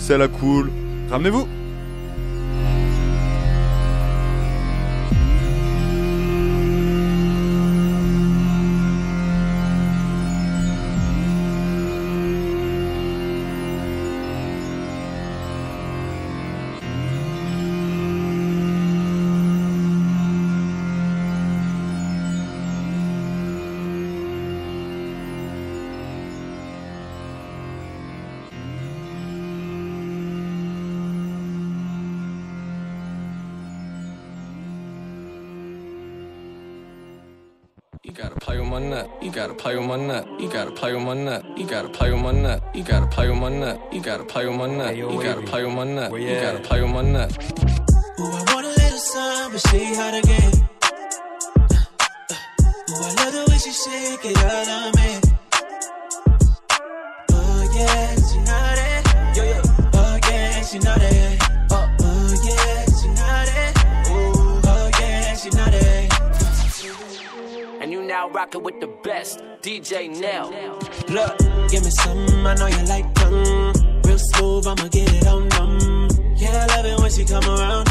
c'est la cool. Ramenez-vous You gotta play with my nut. You gotta play with my nut. You gotta play with my nut. You gotta play with my nut. You gotta play with my nut. You gotta play with my nut. You gotta play with my nut. Ooh, I want a little sun, but she hot again. Ooh, I love the way she shake it out on me. DJ Nell. Look, give me some, I know you like tongue. Real smooth, I'ma get it on numb. Yeah, I love it when she come around.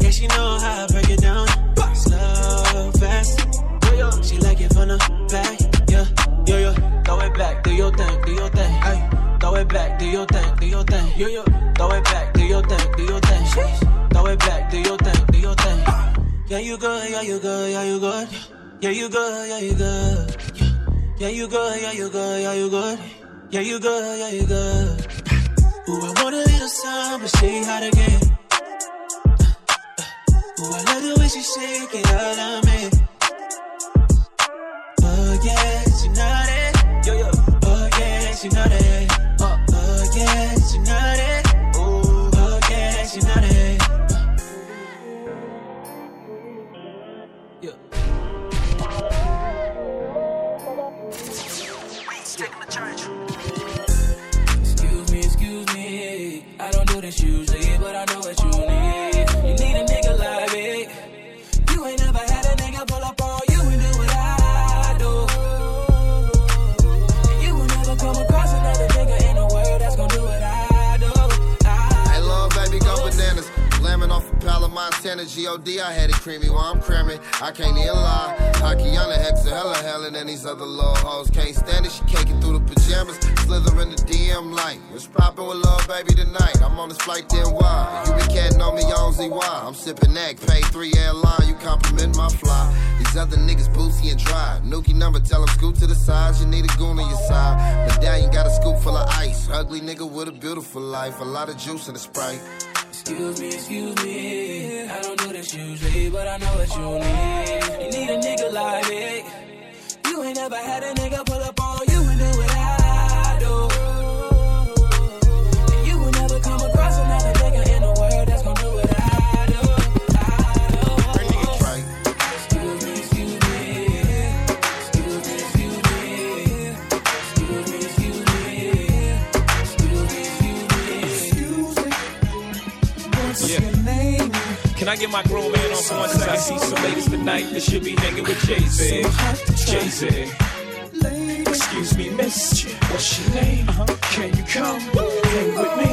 Yeah, she know how I break it down. Slow, fast. She like it from the back. Yeah, yo, yo, throw it back, do your thing, do your thing. Ay, throw it back, do your thing, do your thing. Yo, yo, throw it back, do your thing, do your thing. Throw it back, do your thing, do your thing. Yeah, you good, yeah, you good, yeah, you good. Yeah, you good, yeah, you good. Yeah, you good, yeah, you good, yeah, you good. Yeah, you good, yeah, you good. Ooh, I want a little sun, but she hot again. Uh, uh, uh. Ooh, I love the way she shake it out on me. I don't Montana, G.O.D. I had it creamy while I'm creamy. I can't even lie. Akiana Hexa, hella hella and these other little hoes. Can't stand it, she caking through the pajamas. Slither in the DM light. What's poppin' with love, baby tonight? I'm on this flight, then why? You be catting on me on ZY. I'm sipping that, pay three airline. You compliment my fly. These other niggas boozy and dry. Nuki number, tell them scoot to the side. You need a goon on your side. Medallion got a scoop full of ice. Ugly nigga with a beautiful life. A lot of juice in the sprite. Excuse me, excuse me. I don't do this usually, but I know what you need. You need a nigga like me. You ain't never had a nigga pull up on Can I get my grown man on for one second? I see some ladies tonight that should be hanging with Jay Z. Jay Z. Excuse me, miss. What's your name? Uh-huh. Can you come hang with me?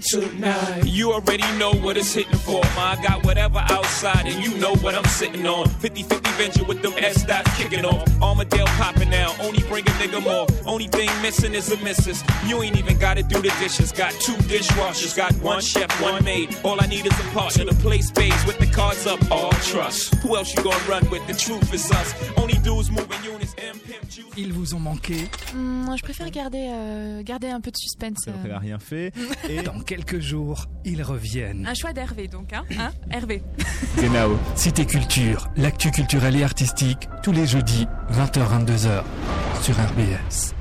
Out tonight? You already know what it's hitting for. Ma, I got whatever outside, and you know what I'm sitting on. 50 50 venture with them S dots kicking off. Armadale popping now. Only bring a nigga more. Only thing missing is a missus. You ain't even gotta do the dishes. Got two dishwashers. Got one chef, one maid. All I need is a partner to play spades with the cards up. All trust. Who else you gonna run with? The truth is us. Only dudes moving units. M pimp juice. Ils vous ont manqué. Moi, je préfère garder, euh, garder un peu de suspense. Euh. rien fait. Et quelques jours, ils reviennent. Un choix d'Hervé, donc, hein, hein Hervé. Genau. Cité Culture, l'actu culturelle et artistique, tous les jeudis, 20h-22h, sur RBS.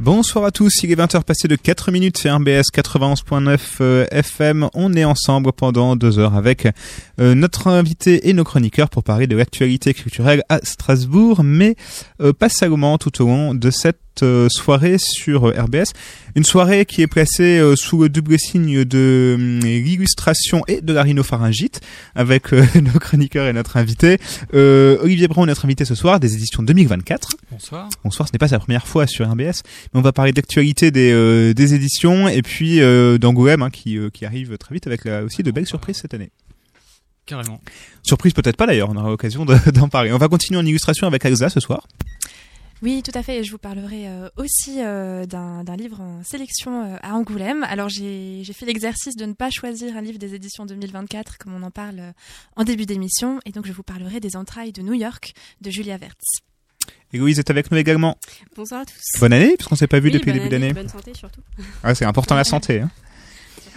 Bonsoir à tous, il est 20h passé de 4 minutes, c'est RBS 91.9 euh, FM. On est ensemble pendant deux heures avec euh, notre invité et nos chroniqueurs pour parler de l'actualité culturelle à Strasbourg, mais euh, pas seulement tout au long de cette soirée sur euh, RBS. Une soirée qui est placée euh, sous le double signe de hum, l'illustration et de la rhinopharyngite avec euh, nos chroniqueurs et notre invité. Euh, Olivier Brun, notre invité ce soir, des éditions 2024. Bonsoir. Bonsoir, ce n'est pas sa première fois sur RBS, mais on va parler d'actualité des, euh, des éditions et puis euh, d'Angoulême hein, qui, euh, qui arrive très vite avec là, aussi de belles surprises cette année. Carrément. Surprise peut-être pas d'ailleurs, on aura l'occasion de- d'en parler. On va continuer en illustration avec Alza ce soir. Oui, tout à fait. Et je vous parlerai euh, aussi euh, d'un livre en sélection euh, à Angoulême. Alors, j'ai fait l'exercice de ne pas choisir un livre des éditions 2024, comme on en parle euh, en début d'émission. Et donc, je vous parlerai des entrailles de New York de Julia Vertz. Et Louise est avec nous également. Bonsoir à tous. Bonne année, puisqu'on s'est pas vu Oui, depuis le début année, d'année. Bonne santé surtout. Ouais, c'est important la santé. Hein.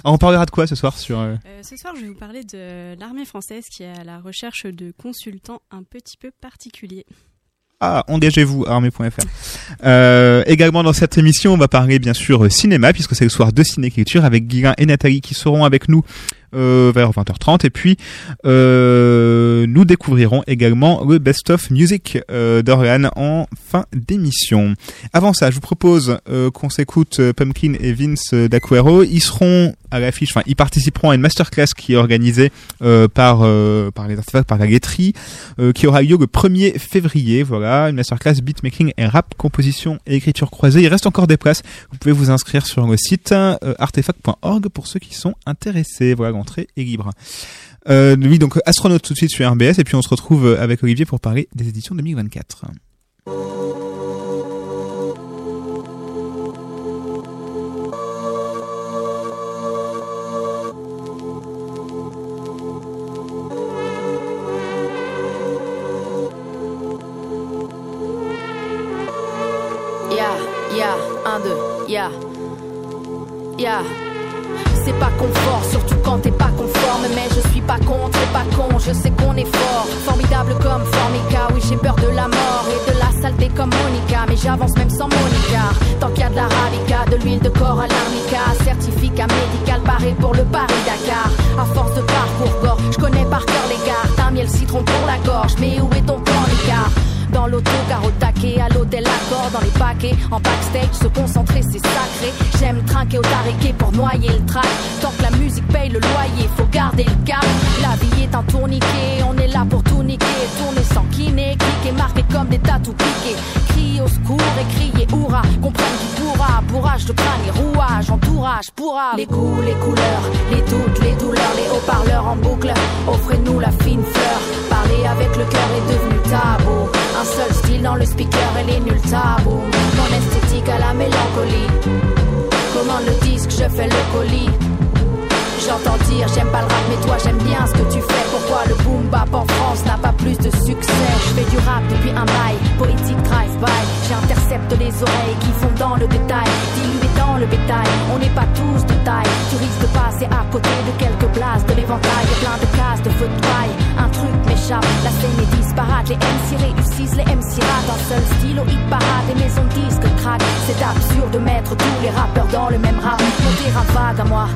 On parlera de quoi ce soir sur Euh, ce soir, je vais vous parler de l'armée française qui est à la recherche de consultants un petit peu particuliers. Ah, engagez-vous, armée.fr. Euh, également dans cette émission, on va parler bien sûr cinéma, puisque c'est le soir de cinéculture avec Guilain et Nathalie qui seront avec nous euh, vers 20h30. Et puis, euh, nous découvrirons également le Best of Music euh, d'Orlan en fin d'émission. Avant ça, je vous propose euh, qu'on s'écoute Pumpkin et Vince d'Aquero. Ils seront à l'affiche, enfin, ils participeront à une masterclass qui est organisée par, par les artefacts, par la laiterie, qui aura lieu le 1er février. Voilà, une masterclass beatmaking et rap, composition et écriture croisée. Il reste encore des places. Vous pouvez vous inscrire sur le site artefact.org pour ceux qui sont intéressés. Voilà, l'entrée est libre. Euh, oui, donc astronaute tout de suite sur RBS et puis on se retrouve euh, avec Olivier pour parler des éditions 2024. Ya, ya, un, deux, ya. Ya. C'est pas confort, surtout quand t'es pas conforme. Mais je suis pas con, t'es pas con, je sais qu'on est fort. Formidable comme Formica, oui j'ai peur de la mort et de la saleté comme Monica. Mais j'avance même sans Monica. Tant qu'il y a de l'arabica, de l'huile de corps à l'arnica. Certificat médical paré pour le Paris-Dakar. À force de parcours gore, je connais par cœur les gares. D'un miel citron pour la gorge, mais où est ton dans l'autocar au taquet, à l'hôtel accord, dans les paquets, en backstage, se concentrer c'est sacré. J'aime trinquer au tariquet pour noyer le track. Tant que la musique paye le loyer, faut garder le cap. La vie est un tourniquet, on est là pour tout niquer. Tourner sans kiné, cliquer, marqué comme des tatous piqués. Crier au secours et crier hurrah, comprendre qui pourra. Bourrage de crâne et rouage, Les goûts, les couleurs, les doutes, les douleurs, les haut-parleurs en boucle. Offrez-nous la fine fleur. Parler avec le cœur est devenu tabou. Un seul style dans le speaker, elle est nulle tabou. Mon esthétique à la mélancolie. Comment le disque, je fais le colis. J'entends dire j'aime pas le rap mais toi j'aime bien ce que tu fais. Pourquoi le boom bap en France n'a pas plus de succès? Je fais du rap depuis un bail, poétique drive-by. J'intercepte les oreilles qui font dans le détail. Dilué dans le bétail, on n'est pas tous de taille. Tu risques de passer à côté de quelques places de l'éventail. Plein de cases de feu de paille, un truc La scène est disparate, les MC réussissent, les MC ratent Un seul stylo hit parade, les maisons de disques craquent. C'est absurde de mettre tous les rappeurs dans le même rap Mon vague à moi,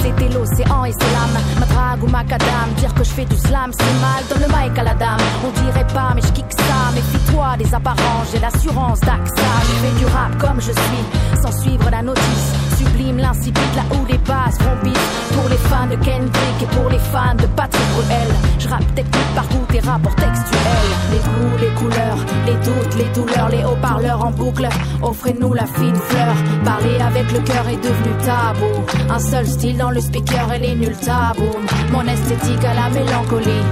c'était l'océan et c'est l'âme Ma drague ou ma cadame, dire que je fais du slam c'est mal. Donne le mic à la dame, on dirait pas mais je kick ça. Méfie-toi des apparences, j'ai l'assurance d'AXA. Je fais du rap comme je suis, sans suivre la notice Sublime l'insipide là où les bases pire Pour les fans de Kendrick et pour les fans de Patrick Bruel Je rappe technique par goût et rapport textuel. Les goûts, les couleurs, les doutes, les douleurs Les haut-parleurs en boucle, offrez-nous la fine fleur. Parler avec le cœur est devenu tabou. Un seul style dans le speaker, elle est nulle tabou. Mon esthétique à la mélancolie.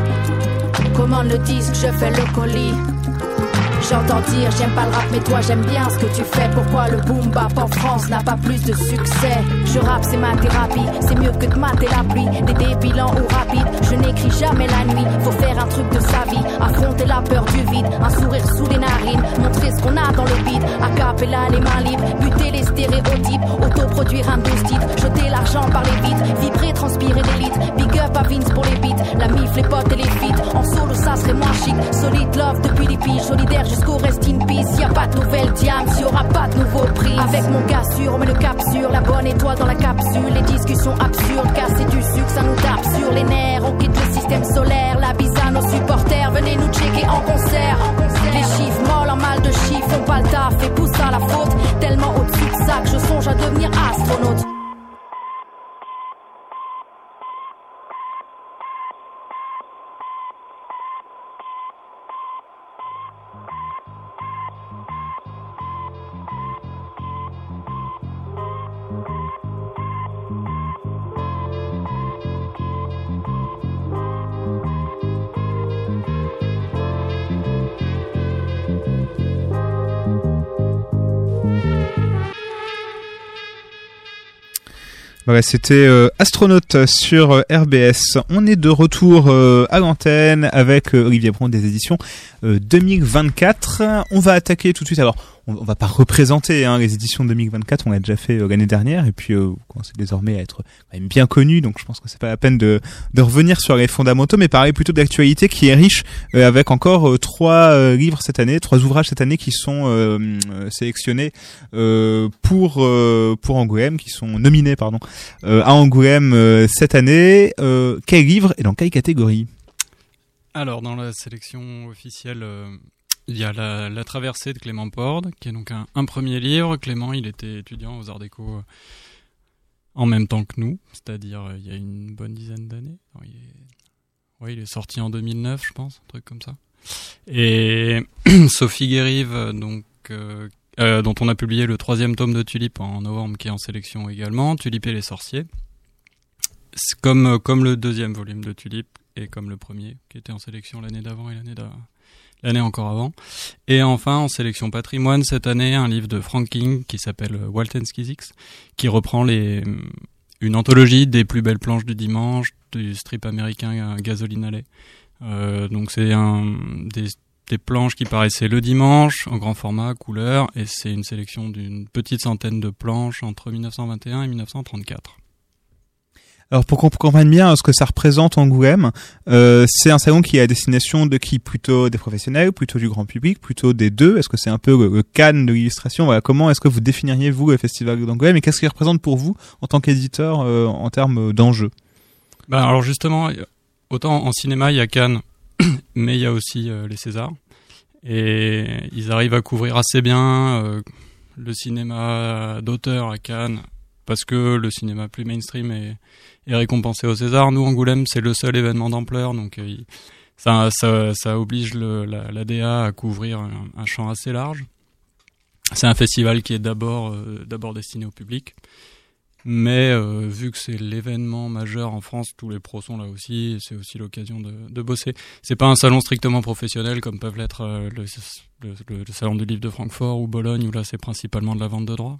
Commande le disque, je fais le colis J'entends dire j'aime pas le rap mais toi j'aime bien ce que tu fais. Pourquoi le boom bap en France n'a pas plus de succès? Je rappe c'est ma thérapie. C'est mieux que de mater la pluie Des dépilants ou rapides Je n'écris jamais la nuit. Faut faire un truc de sa vie. Affronter la peur du vide. Un sourire sous les narines. Montrer ce qu'on a dans le beat Acapella les mains libres. Buter les stéréotypes. Autoproduire un douze titres Jeter l'argent par les vitres. Vibrer transpirer l'élite Big up à Vince pour les beats. La mif les potes et les feats. En solo ça serait moins chic. Solide love depuis les piges. Solidaire jusqu'au rest in peace. Y a pas de nouvelle diams, y aura pas de nouveau prix. Avec mon gars sûr, on met le cap sur la bonne étoile dans la capsule. Les discussions absurdes, casser du sucre, ça nous tape sur les nerfs. On quitte le système solaire, la bise à nos supporters. Venez nous checker en concert. Les chiffres molles en mal de chiffres font pas le taf et poussent à la faute. Tellement au-dessus de ça que je songe à devenir astronaute. Voilà, c'était euh, Astronaute sur euh, RBS. On est de retour euh, à l'antenne avec euh, Olivier Bron des éditions euh, 2024. On va attaquer tout de suite. Alors, on, on va pas représenter hein, les éditions 2024. On l'a déjà fait euh, l'année dernière et puis euh, commencez désormais à être même bien connu. Donc, je pense que c'est pas la peine de, de revenir sur les fondamentaux, mais parler plutôt d'actualité qui est riche euh, avec encore euh, trois euh, livres cette année, trois ouvrages cette année qui sont sélectionnés pour pour Angoulême, qui sont nominés pardon à Angoulême cette année. Quel livre et dans quelle catégorie? Alors, dans la sélection officielle, euh, il y a la, la Traversée de Clément Porde, qui est donc un, un premier livre. Clément, il était étudiant aux Arts Déco euh, en même temps que nous, c'est-à-dire euh, il y a une bonne dizaine d'années. Il il est sorti en 2009, je pense, un truc comme ça. Et Sophie Guérive, euh, donc, euh, dont on a publié le troisième tome de Tulip en novembre, qui est en sélection également, Tulip et les sorciers. Comme, comme le deuxième volume de Tulip et comme le premier, qui était en sélection l'année d'avant et l'année d'avant l'année encore avant. Et enfin, en sélection patrimoine, cette année, un livre de Frank King qui s'appelle euh, Walton Skizix, qui reprend les, une anthologie des plus belles planches du dimanche, du strip américain euh, Gasoline Alley. Euh, donc c'est un, des, des planches qui paraissaient le dimanche, en grand format, couleur, et c'est une sélection d'une petite centaine de planches entre 1921 et 1934. Alors pour qu'on comprenne bien ce que ça représente Angoulême, euh, c'est un salon qui est à destination de qui? Plutôt des professionnels, plutôt du grand public, plutôt des deux? Est-ce que c'est un peu le, le Cannes de l'illustration? Voilà, Comment est-ce que vous définiriez vous le festival d'Angoulême et qu'est-ce qu'il représente pour vous en tant qu'éditeur euh, en termes d'enjeux? Ben alors justement, autant en cinéma il y a Cannes, mais il y a aussi euh, les Césars. Et ils arrivent à couvrir assez bien euh, le cinéma d'auteur à Cannes, parce que le cinéma plus mainstream est, récompensé au César. Nous, Angoulême, c'est le seul événement d'ampleur, donc euh, ça, ça, ça oblige le, la, DA à couvrir un, champ assez large. C'est un festival qui est d'abord euh, destiné au public. Mais euh, vu que c'est l'événement majeur en France, tous les pros sont là aussi, c'est aussi l'occasion de, de bosser. C'est pas un salon strictement professionnel comme peuvent l'être le, le- le salon du livre de Francfort ou Bologne, où là c'est principalement de la vente de droits.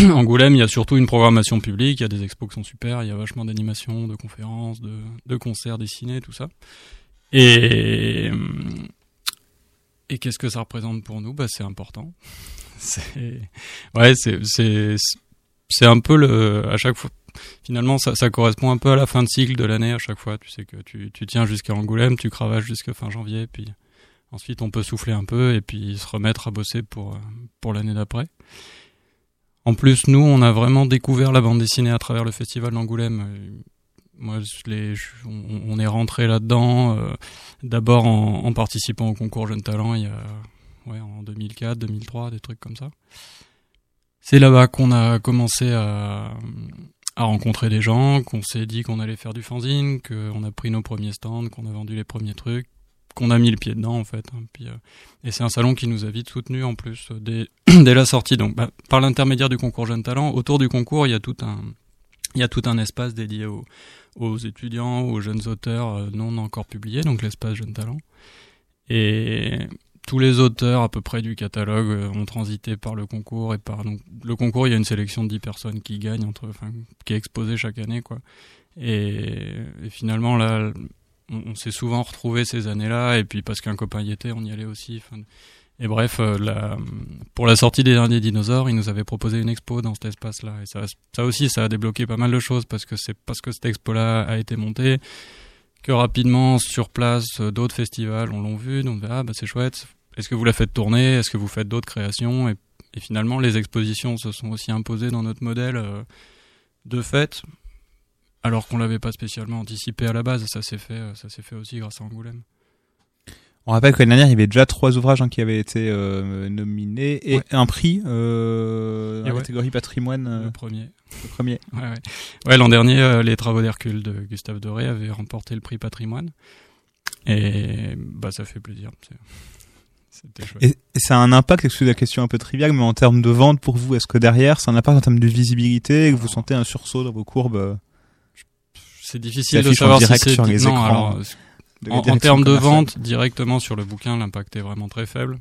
Angoulême, il y a surtout une programmation publique, il y a des expos qui sont super, il y a vachement d'animations, de conférences, de, de concerts dessinés, tout ça. Et, et qu'est-ce que ça représente pour nous? Bah, C'est important. C'est ouais, c'est c'est un peu le à chaque fois. Finalement, ça, ça correspond un peu à la fin de cycle de l'année à chaque fois. Tu sais que tu, tu tiens jusqu'à Angoulême, tu cravaches jusqu'à fin janvier, puis ensuite on peut souffler un peu et puis se remettre à bosser pour pour l'année d'après. En plus, nous, on a vraiment découvert la bande dessinée à travers le festival d'Angoulême. Moi, on, est rentré là-dedans euh, d'abord en, en participant au concours Jeunes Talents il y a ouais, en 2004, 2003, des trucs comme ça. C'est là-bas qu'on a commencé à, à rencontrer des gens, qu'on s'est dit qu'on allait faire du fanzine, qu'on a pris nos premiers stands, qu'on a vendu les premiers trucs, qu'on a mis le pied dedans en fait. hein. Puis, euh, et c'est un salon qui nous a vite soutenus en plus euh, dès, la sortie. Donc bah, par l'intermédiaire du concours Jeunes Talents, autour du concours, il y a tout un il y a tout un espace dédié aux, aux étudiants, aux jeunes auteurs euh, non encore publiés, donc l'espace Jeunes Talents. Et tous les auteurs à peu près du catalogue ont transité par le concours et par donc le concours il y a une sélection de 10 personnes qui gagnent entre qui est exposée chaque année quoi et finalement là on, s'est souvent retrouvé ces années-là et puis parce qu'un copain y était on y allait aussi et bref euh, pour la sortie des derniers dinosaures il nous avait proposé une expo dans cet espace là et ça aussi ça a débloqué pas mal de choses parce que c'est parce que cette expo là a été montée que rapidement sur place euh, d'autres festivals on l'ont vu donc ah bah c'est chouette. Est-ce que vous la faites tourner? Est-ce que vous faites d'autres créations? Et, et, finalement, les expositions se sont aussi imposées dans notre modèle euh, de fait, alors qu'on l'avait pas spécialement anticipé à la base. Ça s'est fait, ça s'est fait aussi grâce à Angoulême. On rappelle que l'année dernière, il y avait déjà trois ouvrages hein, qui avaient été euh, nominés et ouais. un prix euh, dans la ouais. catégorie patrimoine. Euh, le premier. Le premier. Ouais, ouais. ouais l'an dernier, euh, les travaux d'Hercule de Gustave Doré avaient remporté le prix patrimoine. Et bah, ça fait plaisir. C'était chouette. Et, et ça a un impact, excusez la question un peu triviale, mais en termes de vente pour vous, est-ce que derrière, ça a un impact en termes de visibilité et que vous sentez un sursaut dans vos courbes C'est difficile de savoir si c'est... sur les non, écrans. alors, en, en, termes de vente, directement sur le bouquin, l'impact est vraiment très faible.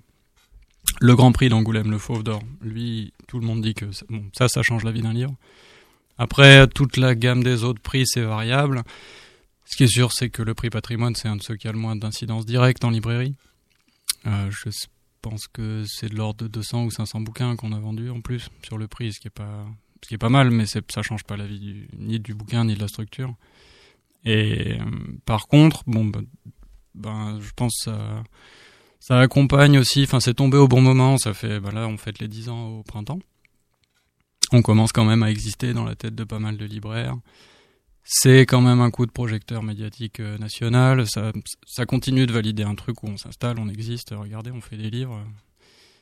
Le Grand Prix d'Angoulême, le Fauve d'Or, lui, tout le monde dit que bon, ça, ça change la vie d'un livre. Après, toute la gamme des autres prix, c'est variable. Ce qui est sûr, c'est que le prix patrimoine, c'est un de ceux qui a le moins d'incidence directe en librairie. Euh, je pense que c'est de l'ordre de 200 ou 500 bouquins qu'on a vendus en plus sur le prix, ce qui est pas, ce qui est pas mal, mais ça change pas la vie du, ni du bouquin ni de la structure. Et euh, par contre, bon, ben, ben, je pense ça, ça accompagne aussi. Enfin, c'est tombé au bon moment. Ça fait, ben là, on fête les 10 ans au printemps. On commence quand même à exister dans la tête de pas mal de libraires. C'est quand même un coup de projecteur médiatique euh, national. Ça, ça continue de valider un truc où on s'installe, on existe. Regardez, on fait des livres.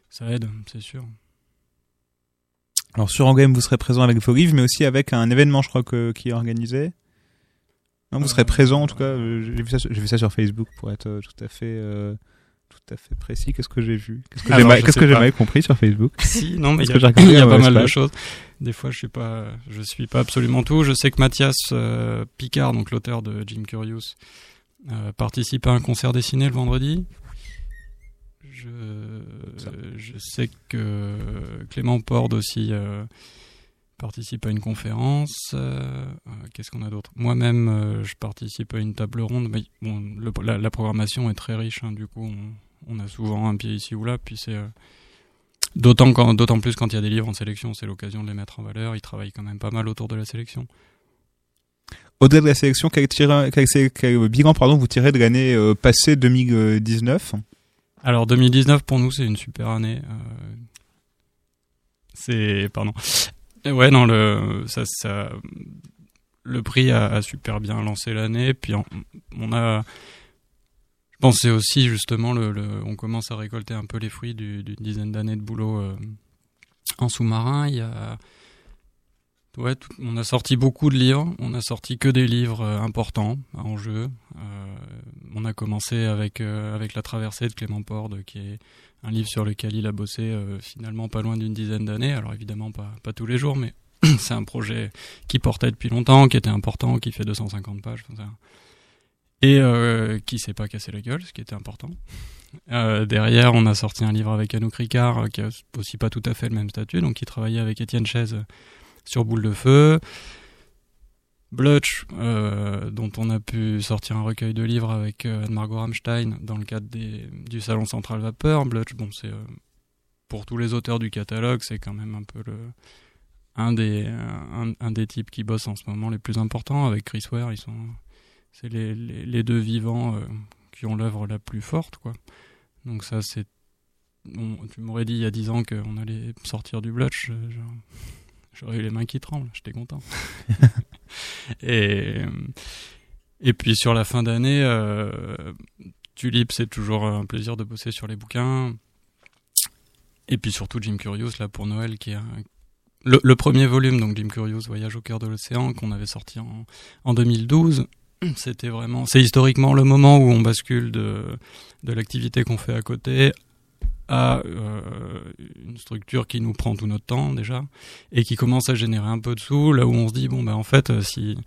Ça aide, c'est sûr. Alors sur Angoulême, vous serez présent avec vos livres, mais aussi avec un événement, je crois, qui est organisé. Non, vous serez présent en tout cas. J'ai vu vu ça sur Facebook pour être euh, tout à fait, euh, tout à fait précis. Qu'est-ce que j'ai vu? Qu'est-ce que j'ai mal, que compris sur Facebook? Si, non, mais il y a, il y a pas mal de choses. Des fois, je suis pas, je suis pas absolument tout. Je sais que Mathias euh, Picard, donc l'auteur de Jim Curious, euh, participe à un concert dessiné le vendredi. Je, je sais que Clément Pord aussi participe à une conférence. Euh, Qu'est-ce qu'on a d'autre? Moi-même, euh, je participe à une table ronde. Mais bon, le, la, la, programmation est très riche. Hein, du coup, on, on, a souvent un pied ici ou là. Puis c'est euh, d'autant quand, d'autant plus quand il y a des livres en sélection, c'est l'occasion de les mettre en valeur. Ils travaillent quand même pas mal autour de la sélection. Au-delà de la sélection, quel, tir, quel, quel bilan pardon, vous tirez de l'année euh, passée 2019 Alors 2019 pour nous c'est une super année. Euh, c'est pardon. Ouais, non, le, ça, ça, le prix a, super bien lancé l'année. Puis on, a, je pense, c'est aussi justement le, on commence à récolter un peu les fruits d'une du dizaine d'années de boulot euh, en sous-marin. Il y a, ouais, on a sorti beaucoup de livres. On a sorti que des livres euh, importants en jeu. Euh, on a commencé avec euh, avec la traversée de Clément Pord, qui est un livre sur lequel il a bossé euh, finalement pas loin d'une dizaine d'années. Alors évidemment pas, pas tous les jours, mais c'est un projet qui portait depuis longtemps, qui était important, qui fait 250 pages. Et euh, qui s'est pas cassé la gueule, ce qui était important. Euh, derrière, on a sorti un livre avec Anouk Ricard, euh, qui a aussi pas tout à fait le même statut, donc qui travaillait avec Étienne Chaise sur Boule de Feu. Blutch, euh, dont on a pu sortir un recueil de livres avec euh, Anne-Margot Rammstein dans le cadre des, du Salon Central Vapeur. Blutch, bon, c'est euh, pour tous les auteurs du catalogue, c'est quand même un peu le un des un, des types qui bossent en ce moment les plus importants avec Chris Ware. Ils sont c'est les, les, deux vivants euh, qui ont l'œuvre la plus forte, quoi. Donc ça, c'est bon, tu m'aurais dit il y a dix ans qu'on allait sortir du Blutch. J'aurais eu les mains qui tremblent, j'étais content. et, et puis sur la fin d'année, euh, Tulip, c'est toujours un plaisir de bosser sur les bouquins. Et puis surtout Jim Curious, là, pour Noël, qui est le, premier volume, donc Jim Curious, Voyage au cœur de l'océan, qu'on avait sorti en, en 2012. C'était vraiment, c'est historiquement le moment où on bascule de, de l'activité qu'on fait à côté à euh, une structure qui nous prend tout notre temps déjà et qui commence à générer un peu de sous là où on se dit bon ben en fait si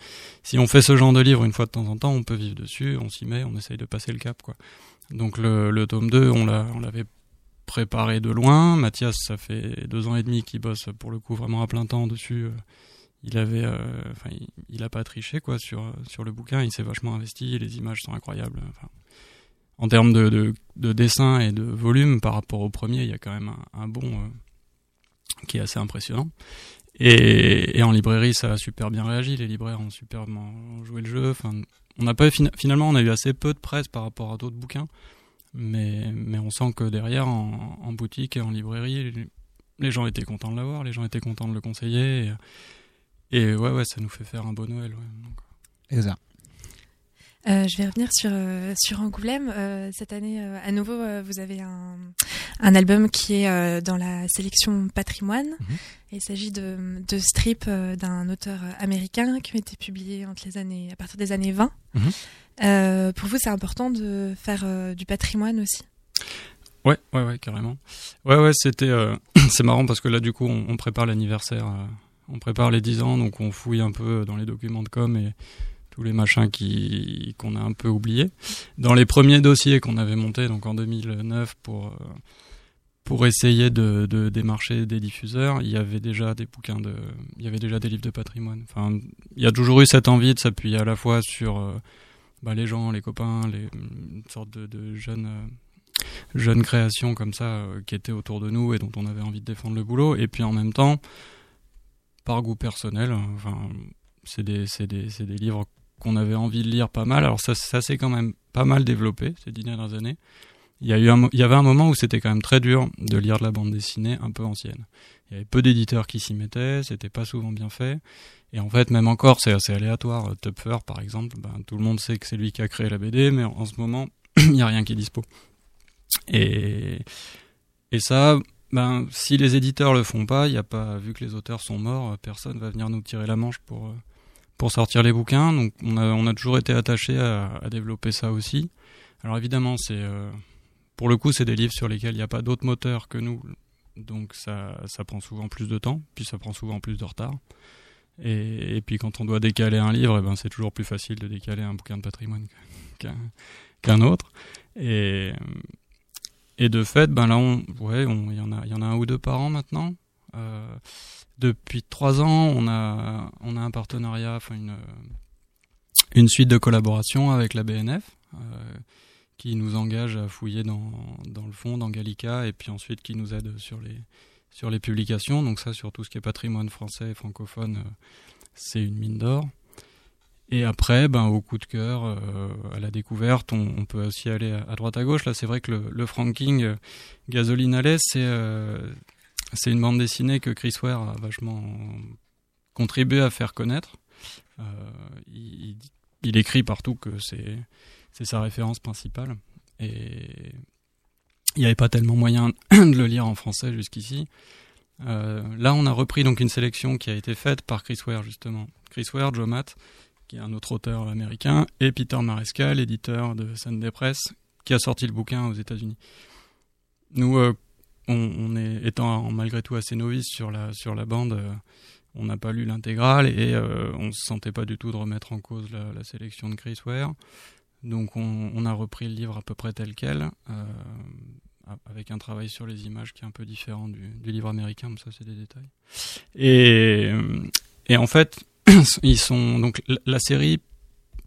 si on fait ce genre de livre une fois de temps en temps on peut vivre dessus on s'y met on essaye de passer le cap quoi. Donc le, le tome 2 on l'a on l'avait préparé de loin. Mathias ça fait deux ans et demi qu'il bosse pour le coup vraiment à plein temps dessus il avait enfin euh, il, il, a pas triché quoi sur sur le bouquin. Il s'est vachement investi les images sont incroyables enfin en termes de, de, de, dessin et de volume par rapport au premier, il y a quand même un, bond euh, qui est assez impressionnant. Et, et, en librairie, ça a super bien réagi. Les libraires ont super bien joué le jeu. Enfin, on n'a pas finalement, on a eu assez peu de presse par rapport à d'autres bouquins. Mais, mais on sent que derrière, en, boutique et en librairie, les, gens étaient contents de l'avoir, les gens étaient contents de le conseiller. Et, et ouais, ouais, ça nous fait faire un beau Noël. Exact. Euh, je vais revenir sur euh, sur Angoulême. Euh, cette année, à nouveau, vous avez un, un album qui est dans la sélection Patrimoine. Mhm. Il s'agit de, de strips d'un auteur américain qui ont été publiés entre les années, à partir des années 20. Mhm. Pour vous, c'est important de faire du patrimoine aussi? Ouais, ouais, ouais, carrément. Ouais, ouais, c'était, c'est marrant parce que là, du coup, on, on prépare l'anniversaire, on prépare les 10 ans, donc on fouille un peu dans les documents de com et les machins qui qu'on a un peu oubliés. Dans les premiers dossiers qu'on avait montés, donc en 2009 pour euh, pour essayer de, de démarcher des diffuseurs, il y avait déjà des bouquins de, il y avait déjà des livres de patrimoine. Enfin, il y a toujours eu cette envie de s'appuyer à la fois sur euh, bah, les gens, les copains, les une sorte de, de jeunes euh, créations comme ça qui étaient autour de nous et dont on avait envie de défendre le boulot. Et puis en même temps, par goût personnel, enfin, c'est des, des, des livres qu'on avait envie de lire pas mal. Alors ça, ça s'est quand même pas mal développé ces dix dernières années. Il y, a eu un, il y avait un moment où c'était quand même très dur de lire de la bande dessinée un peu ancienne. Il y avait peu d'éditeurs qui s'y mettaient, c'était pas souvent bien fait. Et en fait, même encore, c'est assez aléatoire. Tupfer, par exemple, ben, tout le monde sait que c'est lui qui a créé la BD, mais en, en ce moment, il n'y a rien qui est dispo. Et, et ça, ben, si les éditeurs le font pas, il y a pas, vu que les auteurs sont morts, personne va venir nous tirer la manche pour, euh, pour sortir les bouquins. Donc, on a, toujours été attaché à, développer ça aussi. Alors évidemment, c'est, euh, pour le coup, c'est des livres sur lesquels il n'y a pas d'autres moteurs que nous. Donc, ça, prend souvent plus de temps, puis ça prend souvent plus de retard. Et, puis, quand on doit décaler un livre, eh ben, c'est toujours plus facile de décaler un bouquin de patrimoine qu'un, autre. Et, de fait, ben là, ouais, il y en a un ou deux par an maintenant. Euh, depuis trois ans, on a, on a un partenariat, enfin une, une suite de collaboration avec la BNF, euh, qui nous engage à fouiller dans, dans le fond, dans Gallica, et puis ensuite qui nous aide sur les, sur les publications. Donc ça, sur tout ce qui est patrimoine français et francophone, euh, c'est une mine d'or. Et après, ben, au coup de cœur, à la découverte, on, peut aussi aller à, droite à gauche. Là, c'est vrai que le, le Franking euh, Gasoline Alley, c'est c'est une bande dessinée que Chris Ware a vachement contribué à faire connaître. Euh, il, il, écrit partout que c'est sa référence principale. Et il n'y avait pas tellement moyen de le lire en français jusqu'ici. Euh, là, on a repris donc une sélection qui a été faite par Chris Ware justement. Chris Ware, Joe Matt, qui est un autre auteur américain, et Peter Marescal, éditeur de Sunday Press, qui a sorti le bouquin aux États-Unis. Nous, euh, on, on, est étant malgré tout assez novices sur la sur la bande, euh, on n'a pas lu l'intégrale et euh, on se sentait pas du tout de remettre en cause la, la sélection de Chris Ware. Donc on, on, a repris le livre à peu près tel quel, euh, avec un travail sur les images qui est un peu différent du, du livre américain, mais ça c'est des détails. Et, et en fait, ils sont donc la série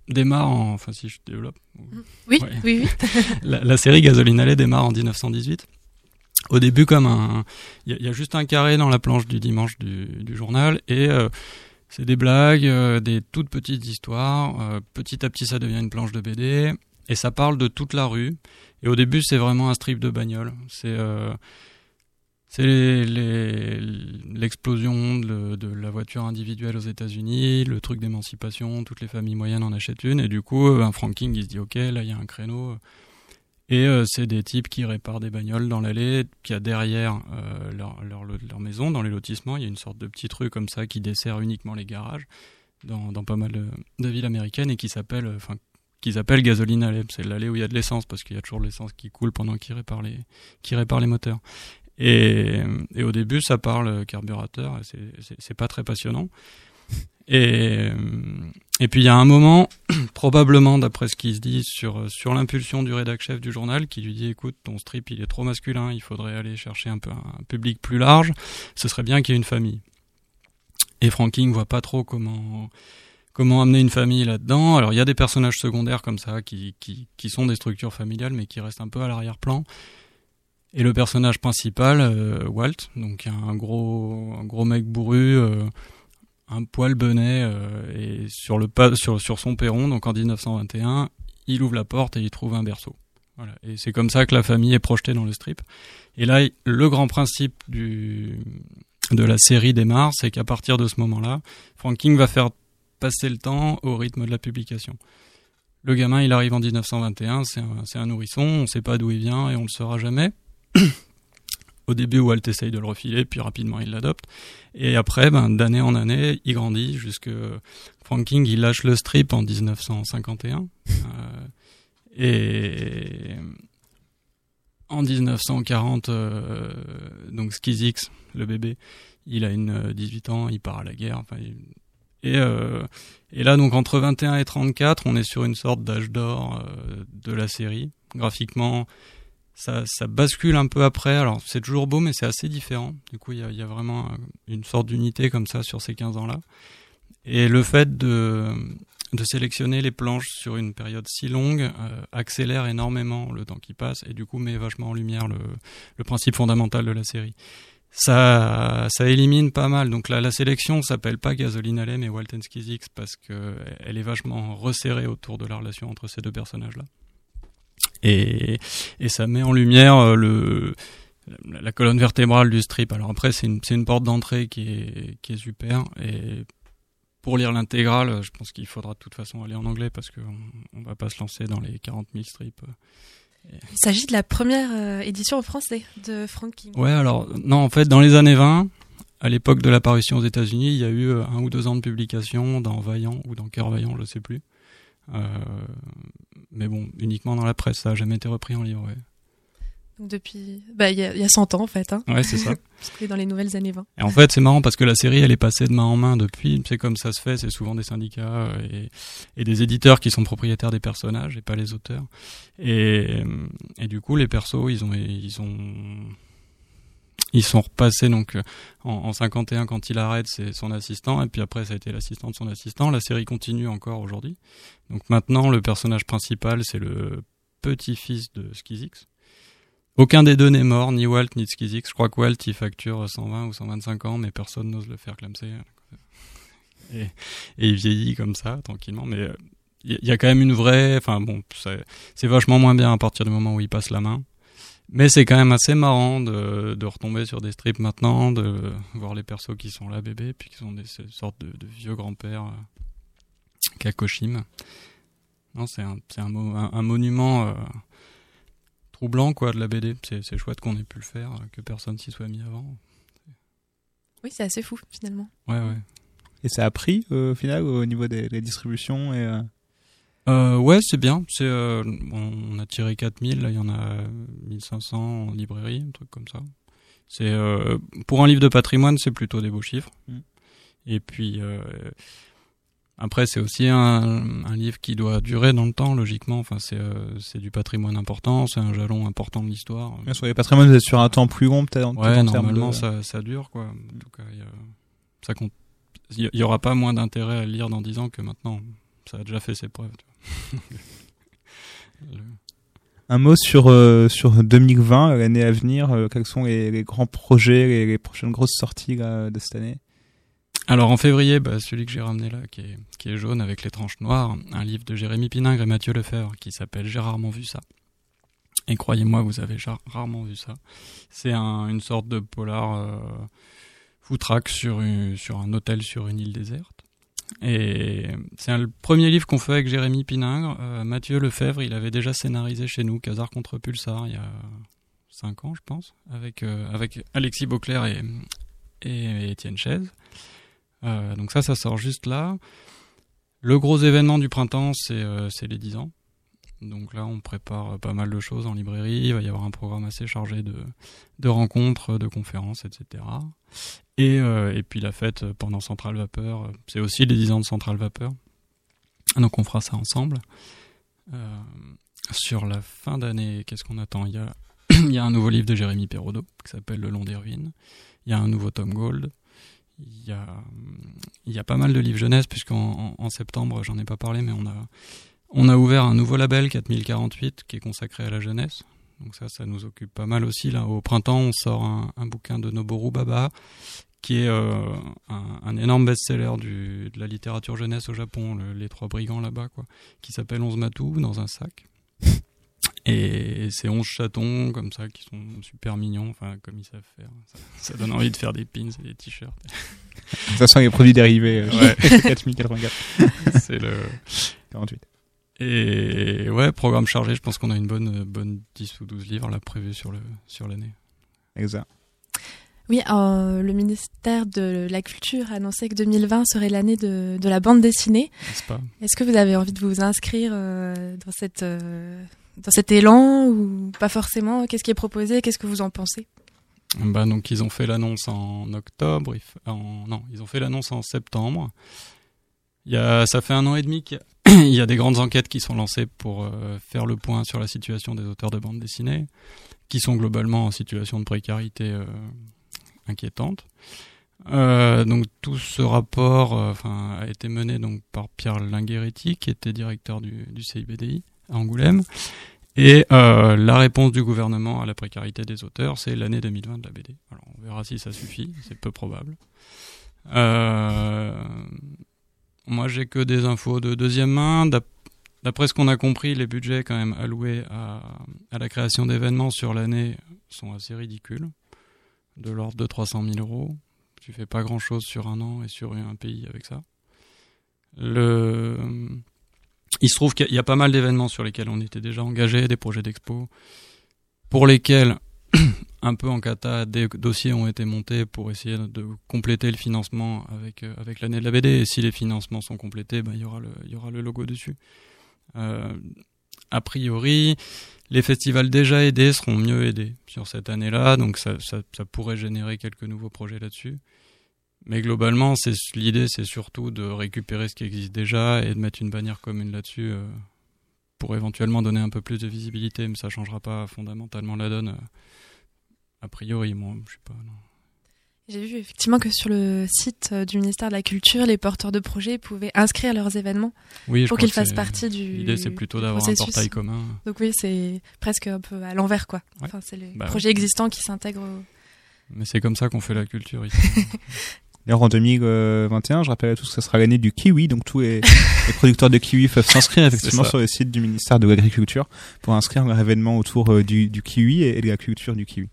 démarre en, enfin si je développe. Oui, ouais. oui, oui. la, la, série Gasoline Alley démarre en 1918. Au début, comme un, il y, a juste un carré dans la planche du dimanche du, journal et euh, c'est des blagues, euh, des toutes petites histoires. Euh, petit à petit, ça devient une planche de BD et ça parle de toute la rue. Et au début, c'est vraiment un strip de bagnole. C'est euh, l'explosion de, de, la voiture individuelle aux États-Unis, le truc d'émancipation, toutes les familles moyennes en achètent une, et du coup, un Frank King il se dit ok, là il y a un créneau, et euh, c'est des types qui réparent des bagnoles dans l'allée, qui a derrière euh, leur, leur, leur, maison, dans les lotissements, il y a une sorte de petit truc comme ça qui dessert uniquement les garages dans, dans pas mal de, villes américaines et qui s'appelle, enfin qu'ils appellent gasoline allée, c'est l'allée où il y a de l'essence parce qu'il y a toujours de l'essence qui coule pendant qu'ils réparent les, qui réparent les moteurs. Et, et, au début, ça parle carburateur, c'est pas très passionnant. Et, et puis il y a un moment, probablement d'après ce qui se dit, sur, sur l'impulsion du rédac chef du journal, qui lui dit écoute, ton strip il est trop masculin, il faudrait aller chercher un peu un public plus large, ce serait bien qu'il y ait une famille. Et Franking voit pas trop comment comment amener une famille là-dedans. Alors il y a des personnages secondaires comme ça qui, qui, qui sont des structures familiales mais qui restent un peu à l'arrière-plan. Et le personnage principal, euh, Walt, donc un gros, un gros mec bourru, euh, un poil benet, euh, et sur, le pas, sur, sur son perron, donc en 1921, il ouvre la porte et il trouve un berceau. Voilà. Et c'est comme ça que la famille est projetée dans le strip. Et là, le grand principe du, de la série démarre, c'est qu'à partir de ce moment-là, Frank King va faire passer le temps au rythme de la publication. Le gamin, il arrive en 1921, c'est un, un, nourrisson, on ne sait pas d'où il vient et on ne le saura jamais. Au début, Walt essaye de le refiler, puis rapidement il l'adopte. Et après, ben, d'année en année, il grandit jusque Frank King, il lâche le strip en 1951. euh, et en 1940, euh, donc Skizix, le bébé, il a une 18 ans, il part à la guerre. Enfin, il... et, euh, et là, donc entre 21 et 34, on est sur une sorte d'âge d'or euh, de la série. Graphiquement, ça, ça, bascule un peu après. Alors, c'est toujours beau, mais c'est assez différent. Du coup, il y a, y a, vraiment une sorte d'unité comme ça sur ces 15 ans-là. Et le fait de, de sélectionner les planches sur une période si longue euh, accélère énormément le temps qui passe et du coup met vachement en lumière le, le principe fondamental de la série. Ça, ça élimine pas mal. Donc là, la sélection s'appelle pas Gasoline Alley mais Walton Skizix parce que elle est vachement resserrée autour de la relation entre ces deux personnages-là. Et, et ça met en lumière euh, le, la colonne vertébrale du strip. Alors après, c'est une, une porte d'entrée qui est, qui est super. Et pour lire l'intégrale, je pense qu'il faudra de toute façon aller en anglais parce qu'on on va pas se lancer dans les 40 000 strips. Il s'agit de la première euh, édition en français de Frank King. Ouais, alors non, en fait, dans les années 20, à l'époque de l'apparition aux États-Unis, il y a eu euh, un ou deux ans de publication dans Vaillant ou dans Cœur Vaillant, je sais plus. Euh, mais bon, uniquement dans la presse, ça a jamais été repris en livre. Ouais. Donc depuis, bah il y, a, y a 100 ans en fait. Hein. Ouais, c'est ça. parce dans les nouvelles années 20. Et en fait, c'est marrant parce que la série, elle est passée de main en main depuis. C'est comme ça se fait. C'est souvent des syndicats et, et, des éditeurs qui sont propriétaires des personnages et pas les auteurs. Et, et du coup, les persos, ils ont, ils ont, ils sont repassés donc en, en 51 quand il arrête, c'est son assistant. Et puis après, ça a été l'assistant de son assistant. La série continue encore aujourd'hui. Donc maintenant, le personnage principal, c'est le petit-fils de Skizix. Aucun des deux n'est mort, ni Walt ni Skizix. Je crois que Walt il facture 120 ou 125 ans, mais personne n'ose le faire clamser. Et, et, il vieillit comme ça, tranquillement. Mais il y, y, a quand même une vraie. Enfin bon, c'est vachement moins bien à partir du moment où il passe la main. Mais c'est quand même assez marrant de, de, retomber sur des strips maintenant, de voir les persos qui sont là, bébés, puis qui sont des sortes de, de vieux grands-pères euh, Kakoshim. Non, c'est un, un, un, un, monument. Euh, troublant quoi de la BD. C'est chouette qu'on ait pu le faire, que personne s'y soit mis avant. Oui, c'est assez fou finalement. Ouais, ouais. Et ça a pris euh, au final au niveau des, des distributions et. Euh... Ouais, c'est bien. C'est euh, on a tiré 4000, là il y en a 1500 en librairie, un truc comme ça. C'est euh, pour un livre de patrimoine, c'est plutôt des beaux chiffres. Mm. Et puis euh, après, c'est aussi un, un, livre qui doit durer dans le temps, logiquement. Enfin, c'est euh, du patrimoine important, c'est un jalon important de l'histoire. Bien sur les patrimoines, vous êtes sur un temps plus long, peut-être. Ouais, en normalement, de... ça, ça dure, quoi. En tout cas, y a, ça compte. Il y, aura pas moins d'intérêt à le lire dans 10 ans que maintenant. Ça a déjà fait ses preuves. Un mot sur euh, sur 2020, l'année à venir. Euh, quels sont les, grands projets, les, prochaines grosses sorties de cette année? Alors en février, bah, celui que j'ai ramené là, qui est, qui est jaune avec les tranches noires, un livre de Jérémy Piningre et Mathieu Lefebvre qui s'appelle J'ai rarement vu ça. Et croyez-moi, vous avez rarement vu ça. C'est un, une sorte de polar euh, sur un hôtel sur une île déserte. Et c'est le premier livre qu'on fait avec Jérémy Piningre. Euh, Mathieu Lefebvre, il avait déjà scénarisé chez nous Casar contre Pulsar il y a 5 ans, je pense, avec, euh, avec Alexis Beauclerc et, et, Étienne Chaise. Euh, donc ça, ça sort juste là. Le gros événement du printemps, c'est les 10 ans. Donc là, on prépare pas mal de choses en librairie. Il va y avoir un programme assez chargé de rencontres, de conférences, etc. Et, euh, et puis la fête pendant Central Vapeur, c'est aussi les 10 ans de Central Vapeur. Donc on fera ça ensemble. Euh, sur la fin d'année, qu'est-ce qu'on attend? Il y, a, il y a un nouveau livre de Jérémy Perraudot qui s'appelle Le long des ruines. Il y a un nouveau Tom Gold il y a, il y a pas mal de livres jeunesse, puisqu'en en, en septembre, j'en ai pas parlé, mais on a, on a ouvert un nouveau label 4048 qui est consacré à la jeunesse. Donc ça, ça nous occupe pas mal aussi. Là, au printemps, on sort un, un bouquin de Noboru Baba, qui est euh, un, un, énorme best-seller de la littérature jeunesse au Japon, le, les trois brigands là-bas, quoi, qui s'appelle Onze Matou dans un sac. Et c'est 11 chatons comme ça qui sont super mignons, enfin comme ils savent faire. Ça, ça donne envie de faire des pins et des t-shirts. Ça sent les produits dérivés. euh, Ouais. 4084. c'est le 48. Et ouais, programme chargé. Je pense qu'on a une bonne bonne 10 ou 12 livres là prévus sur le sur l'année. Exact. Oui, euh, le ministère de la Culture a annoncé que 2020 serait l'année de, de la bande dessinée. N'est-ce pas? Est-ce que vous avez envie de vous inscrire euh, dans, cette, euh, dans cet élan ou pas forcément? Qu'est-ce qui est proposé? Qu'est-ce que vous en pensez? Bah donc ils ont fait l'annonce en octobre, en, non, ils ont fait l'annonce en septembre. Il y a, ça fait un an et demi qu'il y a, il y a des grandes enquêtes qui sont lancées pour euh, faire le point sur la situation des auteurs de bande dessinée, qui sont globalement en situation de précarité euh, inquiétante. Euh, donc tout ce rapport euh, a été mené donc par Pierre Lingueretti, qui était directeur du, du CIBDI à Angoulême. Et euh, la réponse du gouvernement à la précarité des auteurs, c'est l'année 2020 de la BD. Alors on verra si ça suffit, c'est peu probable. Euh, moi j'ai que des infos de deuxième main. D'ap- D'après ce qu'on a compris, les budgets quand même alloués à, la création d'événements sur l'année sont assez ridicules, de l'ordre de 300 000 euros. Tu fais pas grand chose sur un an et sur un pays avec ça. Le... Il se trouve qu'il y a- il y a pas mal d'événements sur lesquels on était déjà engagé, des projets d'expo, pour lesquels, un peu en cata, des dossiers ont été montés pour essayer de compléter le financement avec, euh, avec l'année de la BD. Et si les financements sont complétés, ben, il, y aura le, y aura le logo dessus. Euh, a priori, les festivals déjà aidés seront mieux aidés sur cette année-là, donc ça, ça, ça pourrait générer quelques nouveaux projets là-dessus. Mais globalement, l'idée, c'est surtout de récupérer ce qui existe déjà et de mettre une bannière commune là-dessus euh, pour éventuellement donner un peu plus de visibilité, mais ça changera pas fondamentalement la donne. euh, a priori, moi, je sais pas. non. J'ai vu effectivement que sur le site euh, du ministère de la Culture, les porteurs de projets pouvaient inscrire leurs événements Oui, pour qu'ils fassent partie du. l'idée, c'est plutôt d'avoir un portail commun. Donc oui, c'est presque un peu à l'envers, quoi. Ouais. Enfin, c'est les Bah projets ouais. existants qui s'intègrent. au- Mais c'est comme ça qu'on fait la culture ici. D'ailleurs, en 2021, je rappelle à tous que ce sera l'année du kiwi, donc tous les, les producteurs de kiwi peuvent s'inscrire effectivement ça. sur le site du ministère de l'Agriculture pour inscrire leur événement autour euh, du, du kiwi et, et de la culture du kiwi.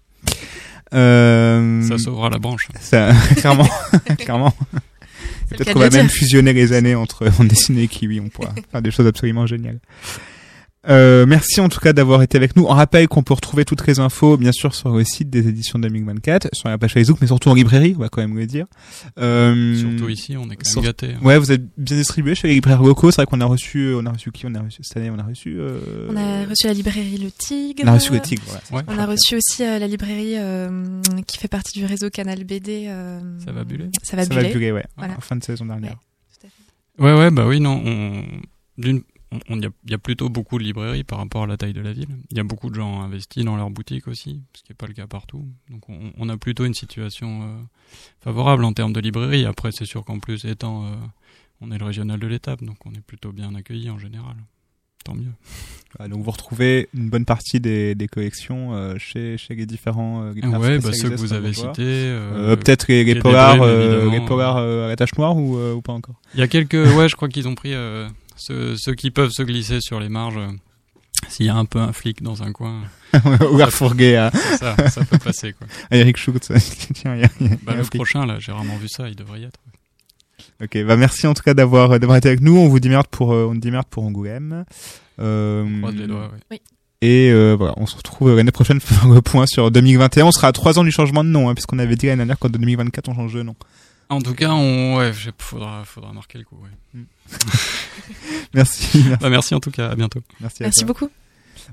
Euh, Ça sauvera la branche. Ça, clairement, clairement. Peut-être qu'on va même fusionner les années entre bande dessinée et kiwi, on pourra faire des choses absolument géniales. Euh, merci en tout cas d'avoir été avec nous. On rappelle qu'on peut retrouver toutes les infos, bien sûr, sur le site des éditions 2024, sur la page Facebook, mais surtout en librairie, on va quand même le dire. Euh, Surtout ici, on est quand même sur- gâtés, hein. Ouais, vous êtes bien distribué chez les libraires locaux. C'est vrai qu'on a reçu, on a reçu qui? On a reçu cette année, on a reçu. Euh... On a reçu la librairie Le Tigre. On a reçu Le Tigre, voilà. Ouais. On a reçu aussi euh, la librairie euh, qui fait partie du réseau Canal BD. euh, Ça va buller Ça va Ça va buller. buller, ouais. Voilà. En fin de saison dernière. Ouais, ouais, bah oui, non. On, d'une, il y y a plutôt beaucoup de librairies par rapport à la taille de la ville. Il y a beaucoup de gens investis dans leur boutique aussi, ce qui n'est pas le cas partout. Donc on, on a plutôt une situation euh, favorable en termes de librairie. Après, c'est sûr qu'en plus, étant, euh, on est le régional de l'étape, donc on est plutôt bien accueilli en général. Tant mieux. Voilà, donc vous retrouvez une bonne partie des, des collections euh, chez, chez les différents euh, Ouais, bah, ceux que vous avez cités, euh, Euh, Peut-être les, les polars, euh, les polars à la tache noire ou, euh, ou pas encore? Il y a quelques, ouais, je crois qu'ils ont pris euh, ceux, ceux qui peuvent se glisser sur les marges. euh, S'il y a un peu un flic dans un coin. Ou à... c'est ça, ça peut passer quoi. Eric Schultz. Tiens, il y a- y a- y Bah, a le prochain là, j'ai rarement vu ça, il devrait y être. Ok, bah merci en tout cas d'avoir d'avoir été avec nous. On vous dit merde pour euh, on dit merde pour Angoulême. Euh, croise les doigts, ouais. Oui. Et euh, voilà, on se retrouve l'année prochaine pour faire le point sur 2021. On sera à trois ans du changement de nom, hein, puisqu'on avait dit l'année dernière qu'en 2024 on change de nom. En tout cas, on, ouais, faudra, faudra marquer le coup. Ouais. Merci. Bah, merci en tout cas, à bientôt. Merci, à Merci toi. beaucoup.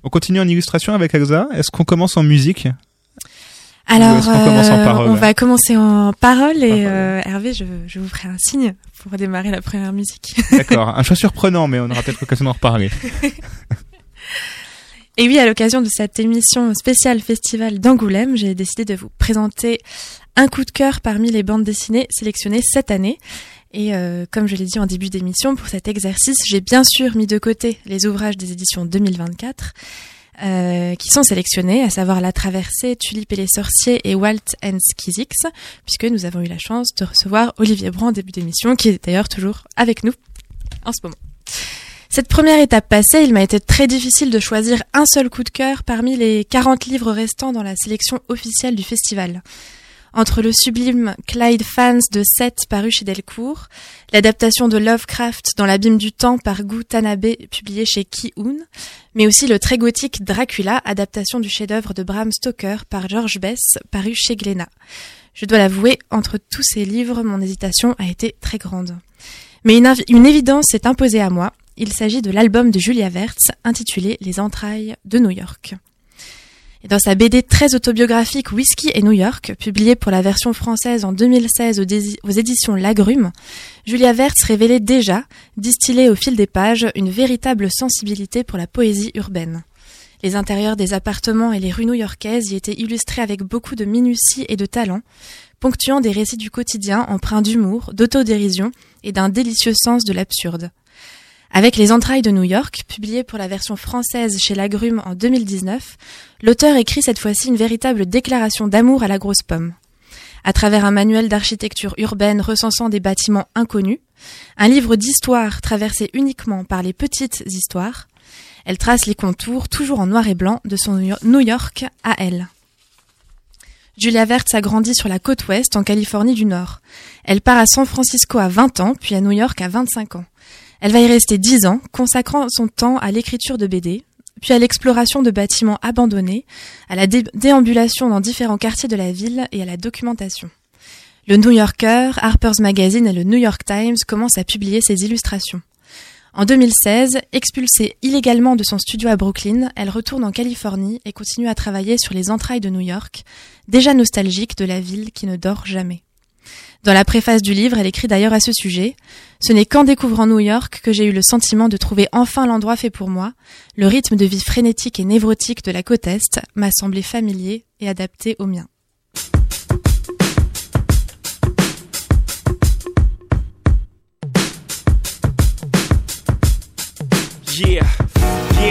On continue en illustration avec Elsa. Est-ce qu'on commence en musique Alors, est-ce qu'on commence en euh, parole on va commencer en parole et euh, Hervé, je, je vous ferai un signe pour démarrer la première musique. D'accord, un choix surprenant, mais on aura peut-être l'occasion d'en reparler. Et oui, à l'occasion de cette émission spéciale Festival d'Angoulême, j'ai décidé de vous présenter un coup de cœur parmi les bandes dessinées sélectionnées cette année. Et euh, comme je l'ai dit en début d'émission, pour cet exercice, j'ai bien sûr mis de côté les ouvrages des éditions 2024 euh, qui sont sélectionnés, à savoir La Traversée, Tulipe et les Sorciers et Walt and Skizix, puisque nous avons eu la chance de recevoir Olivier Brand en début d'émission, qui est d'ailleurs toujours avec nous en ce moment. Cette première étape passée, il m'a été très difficile de choisir un seul coup de cœur parmi les 40 livres restants dans la sélection officielle du festival. Entre le sublime Clyde Fans de Seth paru chez Delcourt, l'adaptation de Lovecraft dans l'abîme du temps par Gu Tanabe publié chez Ki-un, mais aussi le très gothique Dracula, adaptation du chef-d'œuvre de Bram Stoker par George Bess paru chez Glénat. Je dois l'avouer, entre tous ces livres, mon hésitation a été très grande. Mais une évidence s'est imposée à moi. Il s'agit de l'album de Julia Wertz intitulé Les entrailles de New York. Dans sa BD très autobiographique Whisky et New York, publiée pour la version française en 2016 aux, éditions Lagrume, Julia Wertz révélait déjà, distillée au fil des pages, une véritable sensibilité pour la poésie urbaine. Les intérieurs des appartements et les rues new-yorkaises y étaient illustrés avec beaucoup de minutie et de talent, ponctuant des récits du quotidien empreints d'humour, d'autodérision et d'un délicieux sens de l'absurde. Avec Les entrailles de New York, publié pour la version française chez Lagrume en 2019, l'auteur écrit cette fois-ci une véritable déclaration d'amour à la grosse pomme. À travers un manuel d'architecture urbaine recensant des bâtiments inconnus, un livre d'histoire traversé uniquement par les petites histoires, elle trace les contours, toujours en noir et blanc, de son New York à elle. Julia Wertz a grandi sur la côte ouest en Californie du Nord. Elle part à San Francisco à 20 ans, puis à New York à 25 ans. Elle va y rester 10 ans, consacrant son temps à l'écriture de BD, puis à l'exploration de bâtiments abandonnés, à la déambulation dans différents quartiers de la ville et à la documentation. Le New Yorker, Harper's Magazine et le New York Times commencent à publier ses illustrations. En 2016, expulsée illégalement de son studio à Brooklyn, elle retourne en Californie et continue à travailler sur les entrailles de New York, déjà nostalgique de la ville qui ne dort jamais. Dans la préface du livre, elle écrit d'ailleurs à ce sujet Ce n'est qu'en découvrant New York que j'ai eu le sentiment de trouver enfin l'endroit fait pour moi. Le rythme de vie frénétique et névrotique de la côte Est m'a semblé familier et adapté au mien.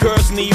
Girls need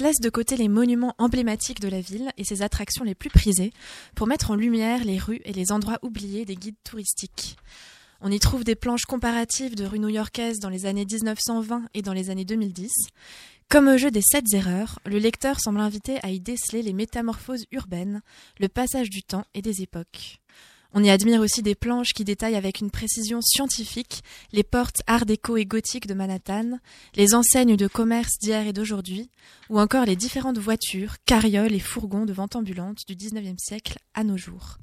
laissent de côté les monuments emblématiques de la ville et ses attractions les plus prisées pour mettre en lumière les rues et les endroits oubliés des guides touristiques. On y trouve des planches comparatives de rues new-yorkaises dans les années 1920 et dans les années 2010. Comme au jeu des sept erreurs, le lecteur semble invité à y déceler les métamorphoses urbaines, le passage du temps et des époques. On y admire aussi des planches qui détaillent avec une précision scientifique les portes art déco et gothiques de Manhattan, les enseignes de commerce d'hier et d'aujourd'hui, ou encore les différentes voitures, carrioles et fourgons de vente ambulante du 19e siècle à nos jours.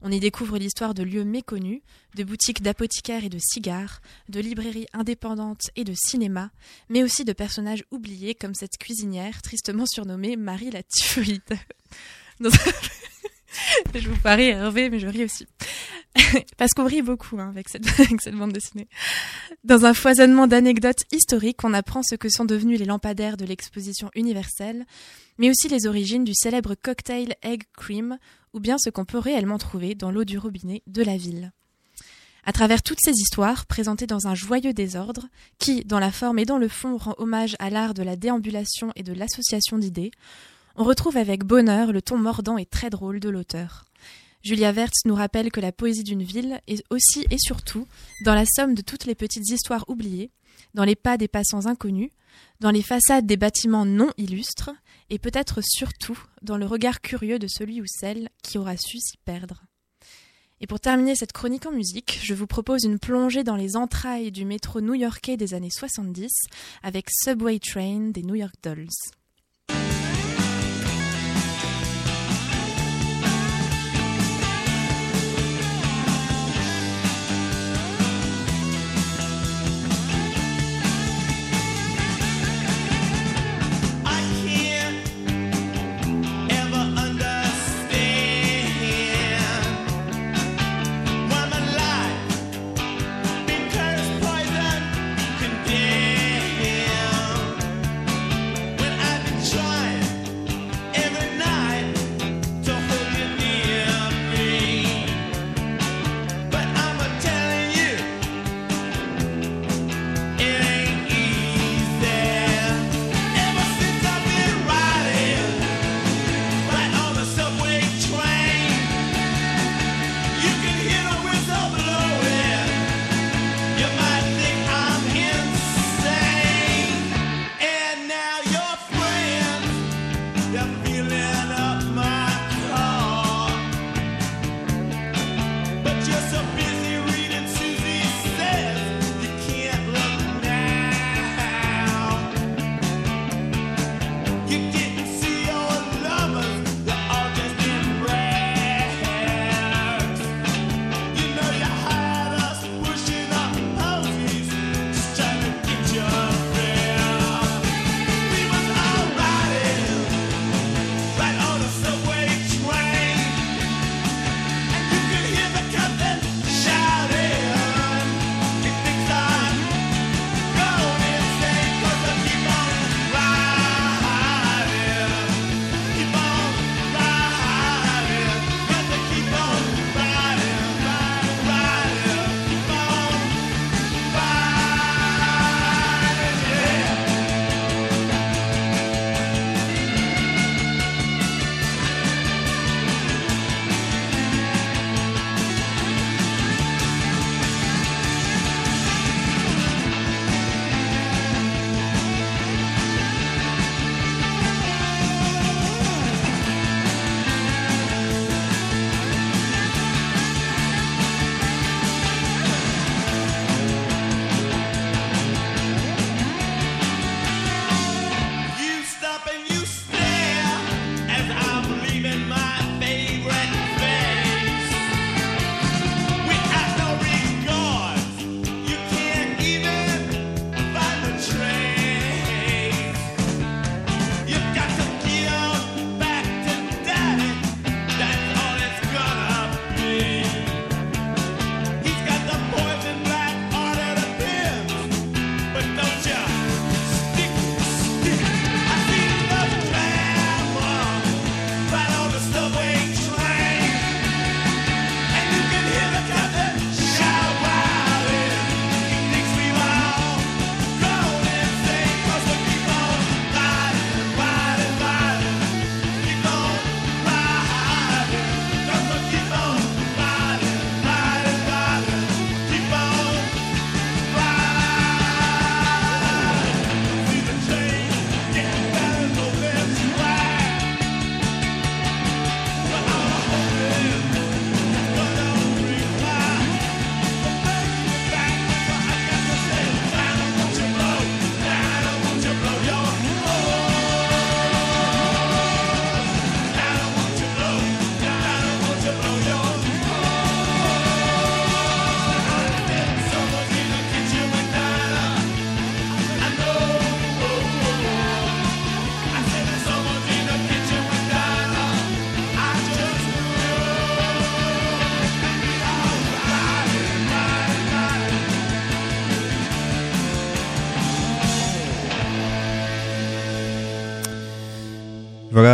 On y découvre l'histoire de lieux méconnus, de boutiques d'apothicaires et de cigares, de librairies indépendantes et de cinéma, mais aussi de personnages oubliés comme cette cuisinière tristement surnommée Marie la un- je vous parie Hervé, mais je ris aussi. Parce qu'on rit beaucoup hein, avec, cette, avec cette bande dessinée. Dans un foisonnement d'anecdotes historiques, on apprend ce que sont devenus les lampadaires de l'exposition universelle, mais aussi les origines du célèbre cocktail Egg Cream, ou bien ce qu'on peut réellement trouver dans l'eau du robinet de la ville. À travers toutes ces histoires, présentées dans un joyeux désordre, qui, dans la forme et dans le fond, rend hommage à l'art de la déambulation et de l'association d'idées, on retrouve avec bonheur le ton mordant et très drôle de l'auteur. Julia Vertz nous rappelle que la poésie d'une ville est aussi et surtout dans la somme de toutes les petites histoires oubliées, dans les pas des passants inconnus, dans les façades des bâtiments non illustres, et peut-être surtout dans le regard curieux de celui ou celle qui aura su s'y perdre. Et pour terminer cette chronique en musique, je vous propose une plongée dans les entrailles du métro new-yorkais des années 70 avec Subway Train des New York Dolls.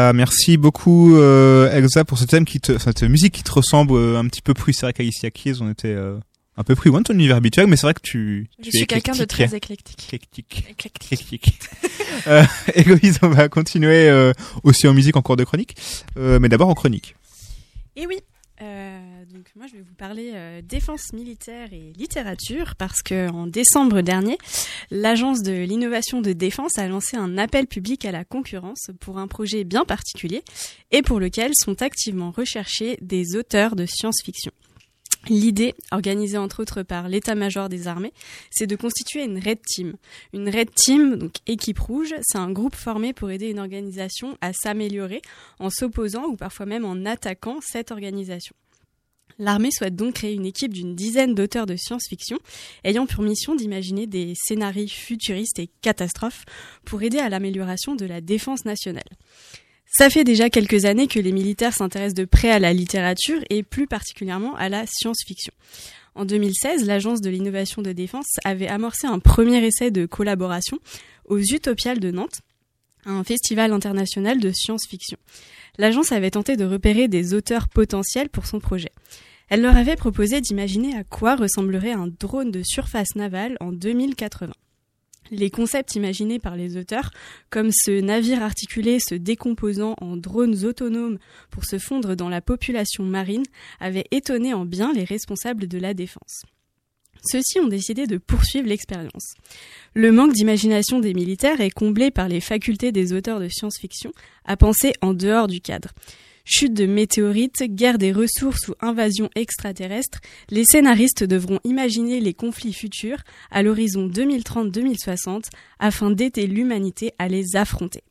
Voilà, merci beaucoup euh, Elsa pour ce thème qui te, cette musique qui te ressemble euh, un petit peu plus. C'est vrai qu'Alicia Keys, on était euh, un peu plus loin de ton univers habituel, mais c'est vrai que tu, Je tu es suis quelqu'un de éclectique. très éclectique. Éclectique. Éclectique. euh, Héloïse, on va continuer euh, aussi en musique en cours de chronique, euh, mais d'abord en chronique. Et oui, euh, donc moi je vais vous parler euh, défense militaire et littérature parce que en décembre dernier, l'agence de l'innovation de défense a lancé un appel public à la concurrence pour un projet bien particulier et pour lequel sont activement recherchés des auteurs de science-fiction. L'idée, organisée entre autres par l'état-major des armées, c'est de constituer une Red Team. Une Red Team, donc équipe rouge, c'est un groupe formé pour aider une organisation à s'améliorer en s'opposant ou parfois même en attaquant cette organisation. L'armée souhaite donc créer une équipe d'une dizaine d'auteurs de science-fiction ayant pour mission d'imaginer des scénarios futuristes et catastrophes pour aider à l'amélioration de la défense nationale. Ça fait déjà quelques années que les militaires s'intéressent de près à la littérature et plus particulièrement à la science-fiction. En 2016, l'Agence de l'innovation de défense avait amorcé un premier essai de collaboration aux Utopiales de Nantes, un festival international de science-fiction. L'agence avait tenté de repérer des auteurs potentiels pour son projet. Elle leur avait proposé d'imaginer à quoi ressemblerait un drone de surface navale en 2080. Les concepts imaginés par les auteurs, comme ce navire articulé se décomposant en drones autonomes pour se fondre dans la population marine, avaient étonné en bien les responsables de la défense. Ceux-ci ont décidé de poursuivre l'expérience. Le manque d'imagination des militaires est comblé par les facultés des auteurs de science-fiction à penser en dehors du cadre. Chute de météorites, guerre des ressources ou invasion extraterrestre, les scénaristes devront imaginer les conflits futurs à l'horizon 2030-2060 afin d'aider l'humanité à les affronter.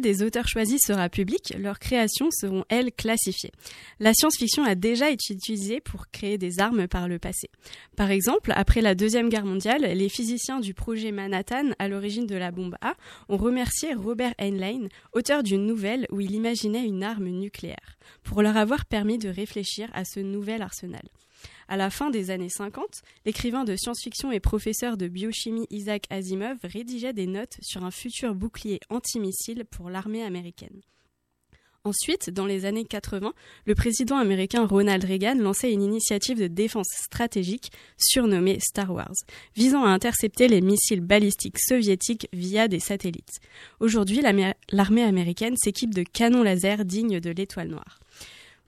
Des auteurs choisis sera publique, leurs créations seront, elles, classifiées. La science-fiction a déjà été utilisée pour créer des armes par le passé. Par exemple, après la Deuxième Guerre mondiale, les physiciens du projet Manhattan, à l'origine de la bombe A, ont remercié Robert Heinlein, auteur d'une nouvelle où il imaginait une arme nucléaire, pour leur avoir permis de réfléchir à ce nouvel arsenal. À la fin des années 50, l'écrivain de science-fiction et professeur de biochimie Isaac Asimov rédigeait des notes sur un futur bouclier antimissile pour l'armée américaine. Ensuite, dans les années 80, le président américain Ronald Reagan lançait une initiative de défense stratégique surnommée Star Wars, visant à intercepter les missiles balistiques soviétiques via des satellites. Aujourd'hui, l'armée américaine s'équipe de canons laser dignes de l'étoile noire.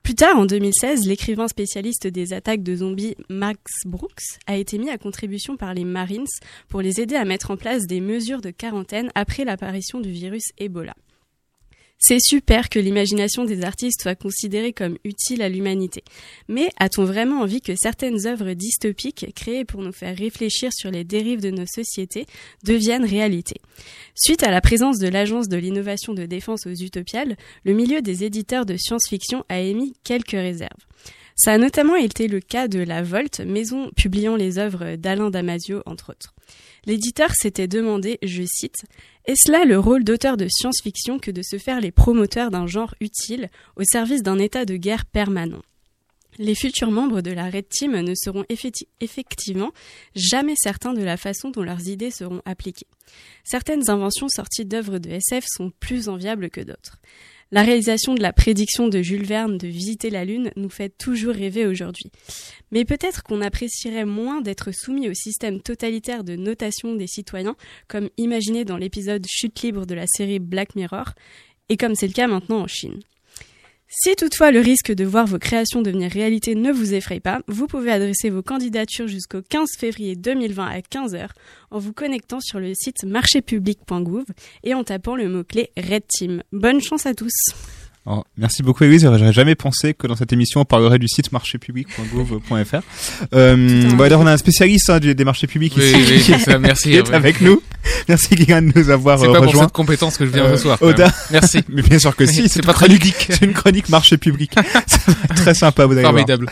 Plus tard, en 2016, l'écrivain spécialiste des attaques de zombies Max Brooks a été mis à contribution par les Marines pour les aider à mettre en place des mesures de quarantaine après l'apparition du virus Ebola. C'est super que l'imagination des artistes soit considérée comme utile à l'humanité. Mais a-t-on vraiment envie que certaines œuvres dystopiques, créées pour nous faire réfléchir sur les dérives de nos sociétés, deviennent réalité? Suite à la présence de l'Agence de l'innovation de défense aux Utopiales, le milieu des éditeurs de science-fiction a émis quelques réserves. Ça a notamment été le cas de La Volte, maison publiant les œuvres d'Alain Damasio, entre autres. L'éditeur s'était demandé, je cite, Est-ce là le rôle d'auteur de science-fiction que de se faire les promoteurs d'un genre utile au service d'un état de guerre permanent? Les futurs membres de la Red Team ne seront effectivement jamais certains de la façon dont leurs idées seront appliquées. Certaines inventions sorties d'œuvres de SF sont plus enviables que d'autres. La réalisation de la prédiction de Jules Verne de visiter la Lune nous fait toujours rêver aujourd'hui. Mais peut-être qu'on apprécierait moins d'être soumis au système totalitaire de notation des citoyens, comme imaginé dans l'épisode Chute libre de la série Black Mirror, et comme c'est le cas maintenant en Chine. Si toutefois le risque de voir vos créations devenir réalité ne vous effraie pas, vous pouvez adresser vos candidatures jusqu'au 15 février 2020 à 15h en vous connectant sur le site marchépublic.gouv et en tapant le mot-clé Red Team. Bonne chance à tous Oh, merci beaucoup, Louise. J'aurais jamais pensé que dans cette émission, on parlerait du site marchépublic.gouv.fr. Euh, bon, alors, on a un spécialiste hein, des marchés publics oui, ici oui, qui, ça, merci, qui est ouais. avec nous. Merci, Guillaume, de nous avoir C'est euh, pas rejoint. pour cette compétence que je viens ce soir, quand Oda. Merci. Mais bien sûr que si. C'est pas très ludique. C'est une chronique marché public. Très sympa, vous allez voir. Formidable.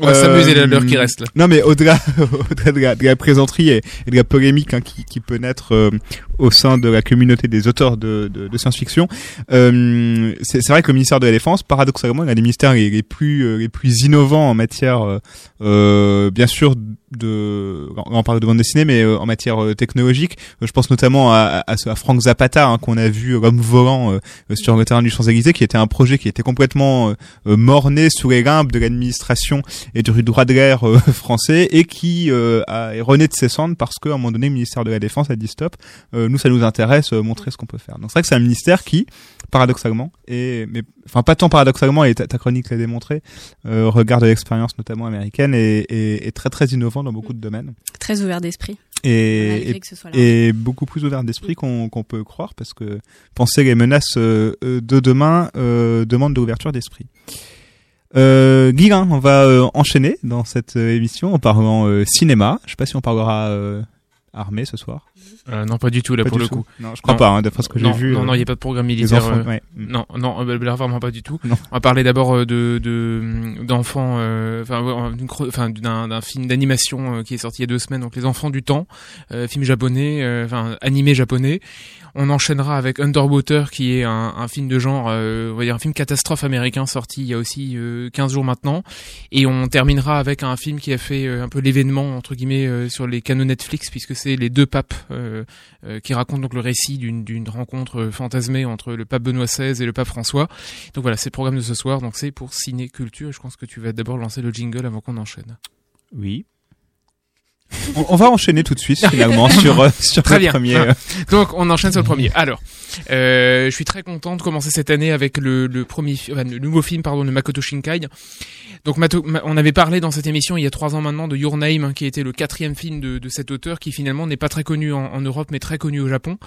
On va s'amuser la- l'heure qui reste, là. Non, mais au-delà, au-delà de, la, de la plaisanterie et, et de la polémique hein, qui, qui peut naître euh, au sein de la communauté des auteurs de, de, de science-fiction, euh, c'est c'est vrai que ministère de la Défense, paradoxalement, l'un des ministères les, euh, plus innovants en matière, euh, euh, bien sûr, de on parle de bande dessinée, mais en matière technologique. Je pense notamment à, à, Frank Zapata hein, qu'on a vu l'homme volant sur le terrain du Champs-Élysées, qui était un projet qui était complètement euh, mort-né sous les limbes de l'administration et du droit de l'air français et qui a, est rené de ses cendres parce qu'à un moment donné, le ministère de la Défense a dit stop. nous, ça nous intéresse, montrer ce qu'on peut faire. Donc c'est vrai que c'est un ministère qui, paradoxalement, et mais enfin pas tant paradoxalement, et ta, ta chronique l'a démontré, euh, regarde l'expérience notamment américaine et, et, et très très innovant dans beaucoup de domaines. Très ouvert d'esprit. Et, et, beaucoup plus ouvert d'esprit qu'on peut croire parce que penser les menaces euh, de demain euh, demande de l'ouverture d'esprit. Euh, on va euh, enchaîner dans cette euh, émission en parlant euh, cinéma. Je sais pas si on parlera euh, armée ce soir. Euh, non, pas du tout là Pas pour le coup. Non, je crois pas, hein, d'après ce que j'ai vu, Non, euh, non, il n'y a pas de programme militaire. enfants, euh, ouais. Non, non, euh, là, vraiment pas du tout. Non. On va parler d'abord euh, de de d'enfants, euh, enfin, d'un d'un film d'animation euh, qui est sorti il y a deux semaines, donc Les Enfants du Temps, euh, film japonais, euh, enfin animé japonais. On enchaînera avec Underwater, qui est un, un film de genre, euh, on va dire un film catastrophe américain sorti il y a aussi euh, 15 jours maintenant. Et on terminera avec un film qui a fait euh, un peu l'événement entre guillemets euh, sur les canaux Netflix, puisque c'est les deux papes euh, euh, qui racontent donc le récit d'une rencontre fantasmée entre le pape Benoît XVI et le pape François. Donc voilà, c'est le programme de ce soir. Donc c'est pour Ciné Culture. Je pense que tu vas d'abord lancer le jingle avant qu'on enchaîne. Oui. On, on va enchaîner tout de suite finalement sur euh, sur Très le bien. premier. Euh, Donc on enchaîne sur le premier. Alors, euh, je suis très content de commencer cette année avec le, le premier, enfin, le nouveau film pardon de Makoto Shinkai. Donc on avait parlé dans cette émission il y a trois ans maintenant de Your Name, hein, qui était le quatrième film de, de cet auteur, qui finalement n'est pas très connu en, Europe, mais très connu au Japon.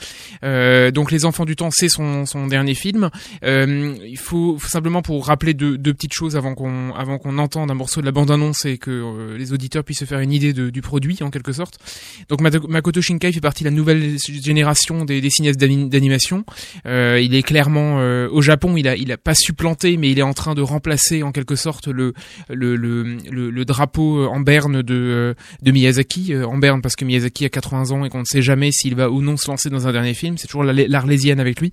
Euh, donc Les Enfants du Temps, c'est son, son dernier film. Euh, il faut, simplement pour rappeler deux, deux petites choses avant qu'on avant qu'on entende un morceau de la bande annonce et que euh, les auditeurs puissent se faire une idée du produit en quelque sorte. Donc Makoto Shinkai fait partie de la nouvelle génération des, des cinéastes d'ani- d'animation. Euh, il est clairement euh, au Japon, il a il a pas supplanté, mais il est en train de remplacer en quelque sorte le le le, le, le drapeau en berne de euh, de Miyazaki euh, en berne parce que Miyazaki a 80 ans et qu'on ne sait jamais s'il va ou non se lancer dans un dernier film. C'est toujours la- l'Arlésienne avec lui.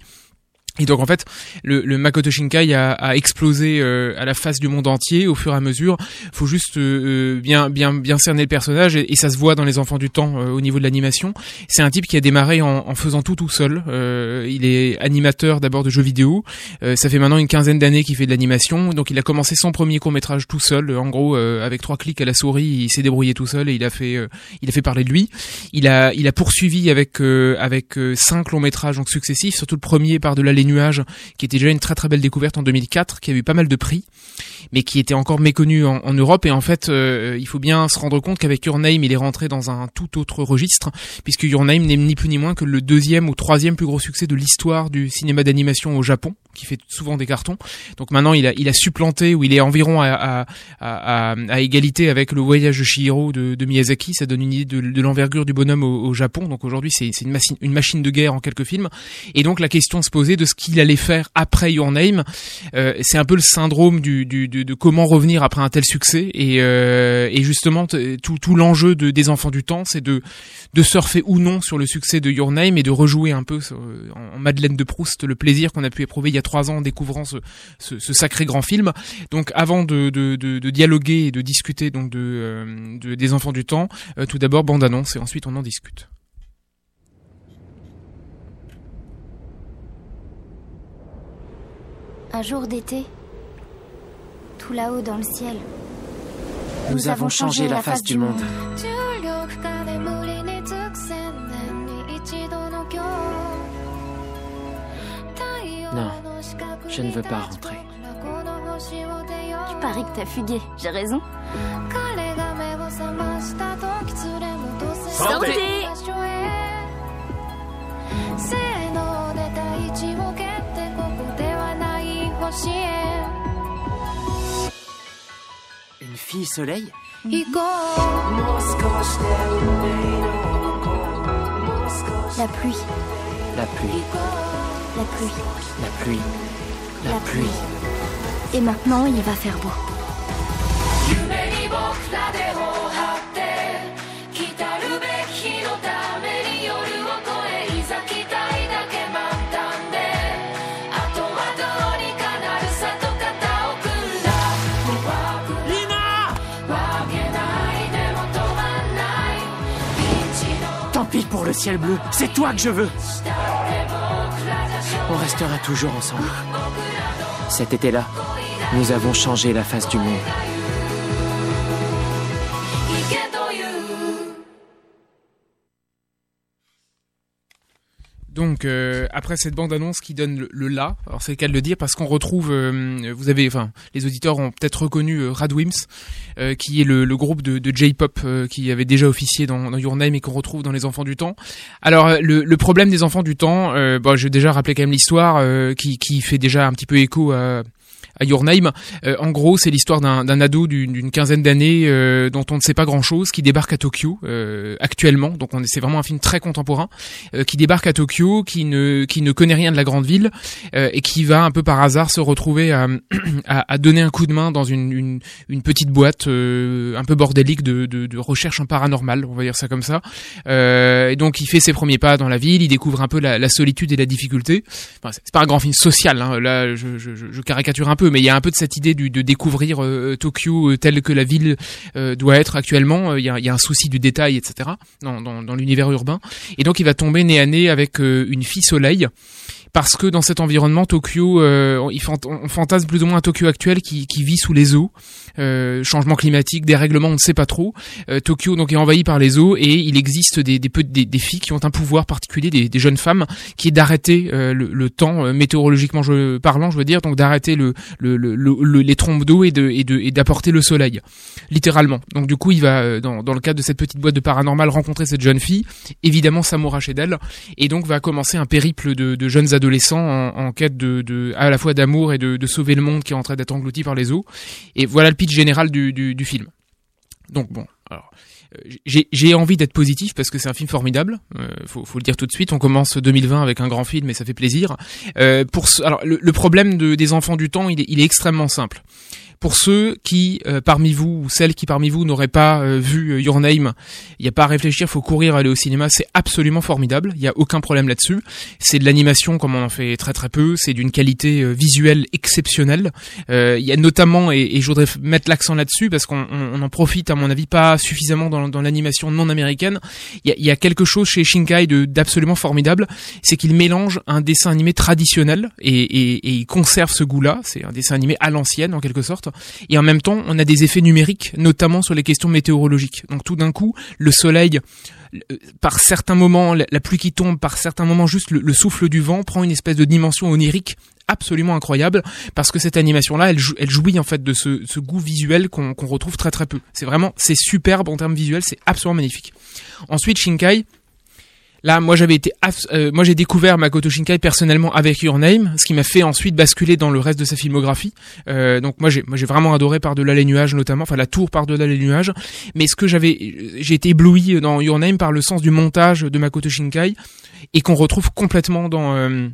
Et donc en fait, le, le Makoto Shinkai a, a explosé euh, à la face du monde entier au fur et à mesure. Faut juste euh, bien bien bien cerner le personnage et, et ça se voit dans les Enfants du Temps euh, au niveau de l'animation. C'est un type qui a démarré en, en faisant tout tout seul. Euh, il est animateur d'abord de jeux vidéo. Euh, ça fait maintenant une quinzaine d'années qu'il fait de l'animation. Donc il a commencé son premier court métrage tout seul. En gros, euh, avec trois clics à la souris, il s'est débrouillé tout seul et il a fait euh, il a fait parler de lui. Il a il a poursuivi avec euh, avec euh, cinq longs métrages donc successifs. Surtout le premier par de les nuages, qui était déjà une très très belle découverte en 2004, qui a eu pas mal de prix, mais qui était encore méconnu en, en Europe. Et en fait, euh, il faut bien se rendre compte qu'avec Your Name, il est rentré dans un tout autre registre, puisque Your Name n'est ni plus ni moins que le deuxième ou troisième plus gros succès de l'histoire du cinéma d'animation au Japon, qui fait souvent des cartons. Donc maintenant, il a, il a supplanté, ou il est environ à, à, égalité avec le voyage de Chihiro de, Miyazaki. Ça donne une idée de, l'envergure du bonhomme au, Japon. Donc aujourd'hui, c'est une, machine une machine de guerre en quelques films. Et donc la question se posait de ce qu'il allait faire après Your Name. Euh, c'est un peu le syndrome du, de, comment revenir après un tel succès. Et, euh, et justement, tout, tout l'enjeu de, des enfants du temps, c'est de, de surfer ou non sur le succès de Your Name et de rejouer un peu en, en Madeleine de Proust le plaisir qu'on a pu éprouver il y a trois ans en découvrant ce, ce, ce sacré grand film. Donc avant de, de, de, de dialoguer et de discuter donc de, euh, de- des enfants du temps, euh, tout d'abord bande annonce et ensuite on en discute. Un jour d'été, tout là-haut dans le ciel, Nous avons changé la face du monde. 重 non, je ne veux pas rentrer. Tu paries que t'as fugué, j'ai raison. Santé Une fille soleil La pluie. La pluie. La pluie. La pluie. La, pluie. pluie. Et maintenant, il va faire beau. Tant pis pour le ciel bleu, c'est toi que je veux. On restera toujours ensemble. Cet été-là, nous avons changé la face du monde. Donc euh, après cette bande annonce qui donne le, le là, alors c'est le cas de le dire parce qu'on retrouve, euh, vous avez, enfin les auditeurs ont peut-être reconnu euh, Radwimps, euh, qui est le, le groupe de, de J-pop euh, qui avait déjà officié dans, dans Your Name et qu'on retrouve dans Les Enfants du Temps. Alors euh, le, le problème des Enfants du Temps, bon, je vais déjà rappeler quand même l'histoire qui, qui fait déjà un petit peu écho à à Name. Euh, en gros, c'est l'histoire d'un ado d'une quinzaine d'années euh, dont on ne sait pas grand-chose, qui débarque à Tokyo euh, actuellement. Donc, on est- c'est vraiment un film très contemporain, euh, qui débarque à Tokyo, qui ne qui ne connaît rien de la grande ville euh, et qui va un peu par hasard se retrouver à, à, à donner un coup de main dans une une, petite boîte un peu bordélique de, de de recherche en paranormal, on va dire ça comme ça. Et donc, il fait ses premiers pas dans la ville, il découvre un peu la, la solitude et la difficulté. Enfin, c'est pas un grand film social, hein, là, je, je- je caricature un peu, mais il y a un peu de cette idée de découvrir euh, Tokyo euh, tel que la ville euh, doit être actuellement. Il y, a, un souci du détail, etc. dans, dans, l'univers urbain. Et donc, il va tomber nez à nez avec une fille soleil. Parce que dans cet environnement, Tokyo, euh, on fantasme plus ou moins un Tokyo actuel qui, vit sous les eaux, euh, changement climatique, dérèglement, on ne sait pas trop. Euh, Tokyo donc est envahi par les eaux et il existe des, des, filles qui ont un pouvoir particulier, des, jeunes femmes, qui est d'arrêter le, temps météorologiquement parlant, je veux dire, donc d'arrêter le, le, le, le- le- les trompes d'eau et d'apporter le soleil, littéralement. Donc du coup, il va dans, dans le cadre de cette petite boîte de paranormal rencontrer cette jeune fille, évidemment s'amouracher d'elle, et donc va commencer un périple de, de jeunes adolescents en, quête de, à la fois d'amour et de, sauver le monde qui est en train d'être englouti par les eaux. Et voilà le pitch général du, du, film. Donc bon, euh, j'ai envie d'être positif parce que c'est un film formidable. Euh, faut, faut le dire tout de suite. On commence 2020 avec un grand film et ça fait plaisir. Euh, pour alors le, problème de, des enfants du temps, il est extrêmement simple. Pour ceux qui, euh, parmi vous, ou celles qui parmi vous n'auraient pas euh, vu euh, Your Name, il n'y a pas à réfléchir, faut courir aller au cinéma, c'est absolument formidable, il n'y a aucun problème là-dessus. C'est de l'animation comme on en fait très très peu, c'est d'une qualité euh, visuelle exceptionnelle. Euh, Il y a notamment, et, et je voudrais mettre l'accent là-dessus, parce qu'on on- en profite à mon avis pas suffisamment dans, dans l'animation non américaine, il y a, y a quelque chose chez Shinkai d'absolument formidable, c'est qu'il mélange un dessin animé traditionnel et, et, et il conserve ce goût-là, c'est un dessin animé à l'ancienne en quelque sorte, et en même temps on a des effets numériques, notamment sur les questions météorologiques. Donc tout d'un coup, le soleil euh, par certains moments, la pluie qui tombe, par certains moments, juste le, le souffle du vent prend une espèce de dimension onirique absolument incroyable parce que cette animation là elle, jou- elle jouit en fait de ce, goût visuel qu'on qu'on retrouve très très peu c'est vraiment c'est superbe en termes visuels c'est absolument magnifique ensuite Shinkai Là, moi, j'avais été, euh, moi, j'ai découvert Makoto Shinkai personnellement avec Your Name, ce qui m'a fait ensuite basculer dans le reste de sa filmographie. Euh, donc, moi, j'ai, moi, j'ai vraiment adoré par-delà les nuages, notamment, enfin, la tour par-delà les nuages. Mais ce que j'avais, j'ai été ébloui dans Your Name par le sens du montage de Makoto Shinkai et qu'on retrouve complètement dans, euh,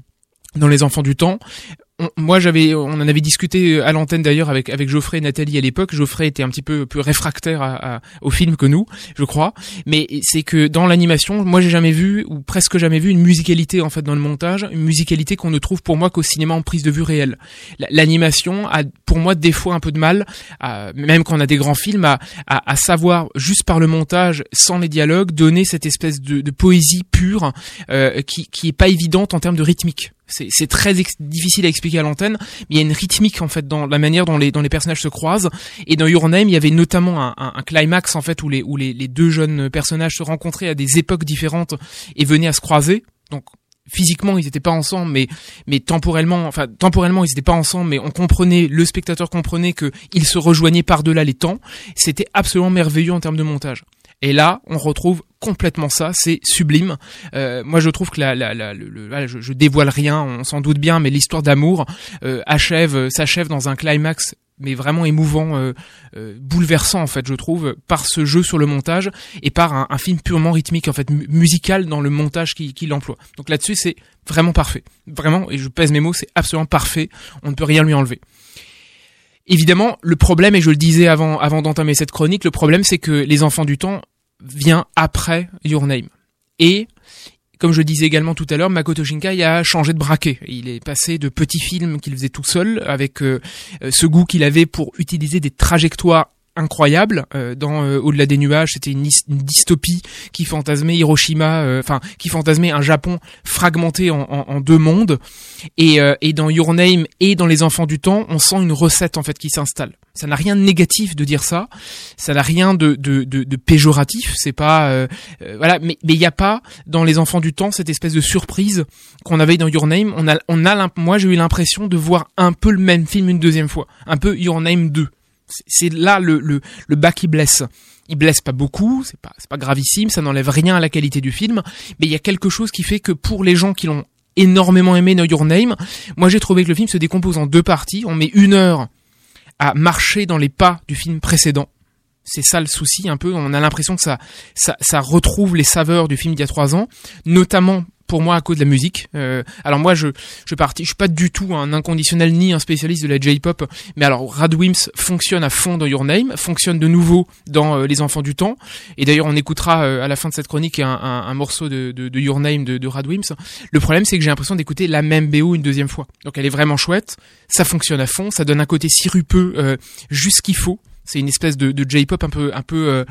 dans Les Enfants du Temps. Moi j'avais on en avait discuté à l'antenne d'ailleurs avec Geoffrey et Nathalie à l'époque. Geoffrey était un petit peu plus réfractaire au film que nous je crois. Mais c'est que dans l'animation moi j'ai jamais vu ou presque jamais vu une musicalité en fait dans le montage. Une musicalité qu'on ne trouve pour moi qu'au cinéma en prise de vue réelle. La- l'animation a pour moi des fois un peu de mal même quand on a des grands films à, savoir juste par le montage sans les dialogues donner cette espèce de, de poésie pure euh, qui qui est pas évidente en termes de rythmique c'est très difficile à expliquer à l'antenne, mais il y a une rythmique en fait dans la manière dont les dont les personnages se croisent. Et dans Your Name, il y avait notamment un, un, climax en fait où les où les, deux jeunes personnages se rencontraient à des époques différentes et venaient à se croiser. Donc physiquement ils n'étaient pas ensemble mais mais temporellement enfin temporellement ils n'étaient pas ensemble mais on comprenait le spectateur comprenait que ils se rejoignaient par-delà les temps c'était absolument merveilleux en termes de montage et là on retrouve complètement ça c'est sublime Euh, moi je trouve que la, la, la- voilà, je, dévoile rien on s'en doute bien mais l'histoire d'amour euh, achève euh, s'achève dans un climax mais vraiment émouvant, euh, euh, bouleversant en fait, je trouve, par ce jeu sur le montage et par un, film purement rythmique en fait, mu- musical dans le montage qu'il qu'il emploie. Donc là-dessus, c'est vraiment parfait, vraiment, et je pèse mes mots, c'est absolument parfait. On ne peut rien lui enlever. Évidemment, le problème, et je le disais avant, avant d'entamer cette chronique, le problème, c'est que Les Enfants du Temps vient après Your Name. Et comme je le disais également tout à l'heure, Makoto Shinkai a changé de braquet. Il est passé de petits films qu'il faisait tout seul, avec euh, euh, ce goût qu'il avait pour utiliser des trajectoires incroyables. Euh, dans euh, Au-delà des nuages, c'était une, une dystopie qui fantasmait Hiroshima, euh, enfin qui fantasmait un Japon fragmenté en, en- en deux mondes. Et, euh, et dans Your Name et dans Les Enfants du Temps, on sent une recette en fait qui s'installe. Ça n'a rien de négatif de dire ça, ça n'a rien de, de, de, de péjoratif. C'est pas euh, euh, voilà, mais mais il n'y a pas dans Les Enfants du Temps cette espèce de surprise qu'on avait dans Your Name. On a on a moi j'ai eu l'impression de voir un peu le même film une deuxième fois, un peu Your Name 2. C'est- C'est là le, le, le bas qui blesse. Il blesse pas beaucoup, c'est pas, c'est pas gravissime, ça n'enlève rien à la qualité du film, mais il y a quelque chose qui fait que pour les gens qui l'ont énormément aimé Know Your Name, moi j'ai trouvé que le film se décompose en deux parties. On met une heure à marcher dans les pas du film précédent. C'est ça le souci un peu. On a l'impression que ça, ça, ça retrouve les saveurs du film d'il y a trois ans, notamment pour moi à cause de la musique. Euh, alors moi je je parti, je suis pas du tout un inconditionnel ni un spécialiste de la J-pop, mais alors Radwimps fonctionne à fond dans Your Name, fonctionne de nouveau dans euh, Les Enfants du Temps. Et d'ailleurs on écoutera euh, à la fin de cette chronique un, un, un morceau de, de, de Your Name de, de Radwimps. Le problème c'est que j'ai l'impression d'écouter la même BO une deuxième fois. Donc elle est vraiment chouette, ça fonctionne à fond, ça donne un côté sirupeux euh, juste qu'il faut. C'est une espèce de, de J-pop un peu un peu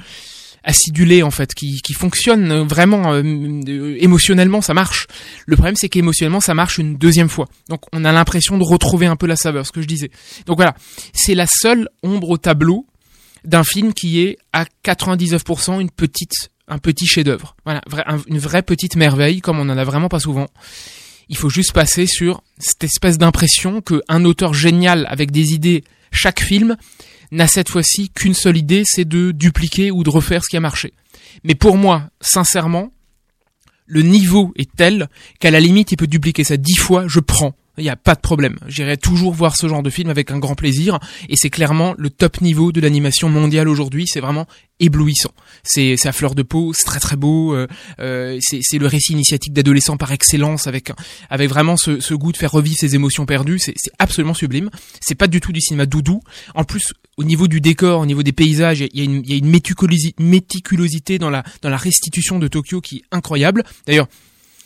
euh, acidulé en fait, qui, qui fonctionne vraiment euh, euh, émotionnellement, ça marche. Le problème c'est qu'émotionnellement ça marche une deuxième fois. Donc on a l'impression de retrouver un peu la saveur, ce que je disais. Donc voilà, c'est la seule ombre au tableau d'un film qui est à 99% une petite un petit chef-d'œuvre. Voilà, une vraie petite merveille comme on en a vraiment pas souvent. Il faut juste passer sur cette espèce d'impression que un auteur génial avec des idées chaque film n'a cette fois-ci qu'une seule idée, c'est de dupliquer ou de refaire ce qui a marché. Mais pour moi, sincèrement, le niveau est tel qu'à la limite, il peut dupliquer ça dix fois, je prends. Il n'y a pas de problème. J'irai toujours voir ce genre de film avec un grand plaisir. Et c'est clairement le top niveau de l'animation mondiale aujourd'hui. C'est vraiment éblouissant. C'est à fleur de peau, c'est très très beau. euh, euh, c'est le récit initiatique d'adolescent par excellence, avec vraiment ce, goût de faire revivre ses émotions perdues. C'est absolument sublime. C'est pas du tout du cinéma doudou. En plus, au niveau du décor, au niveau des paysages, il y a une, méticulosité dans la dans la restitution de Tokyo qui est incroyable. D'ailleurs.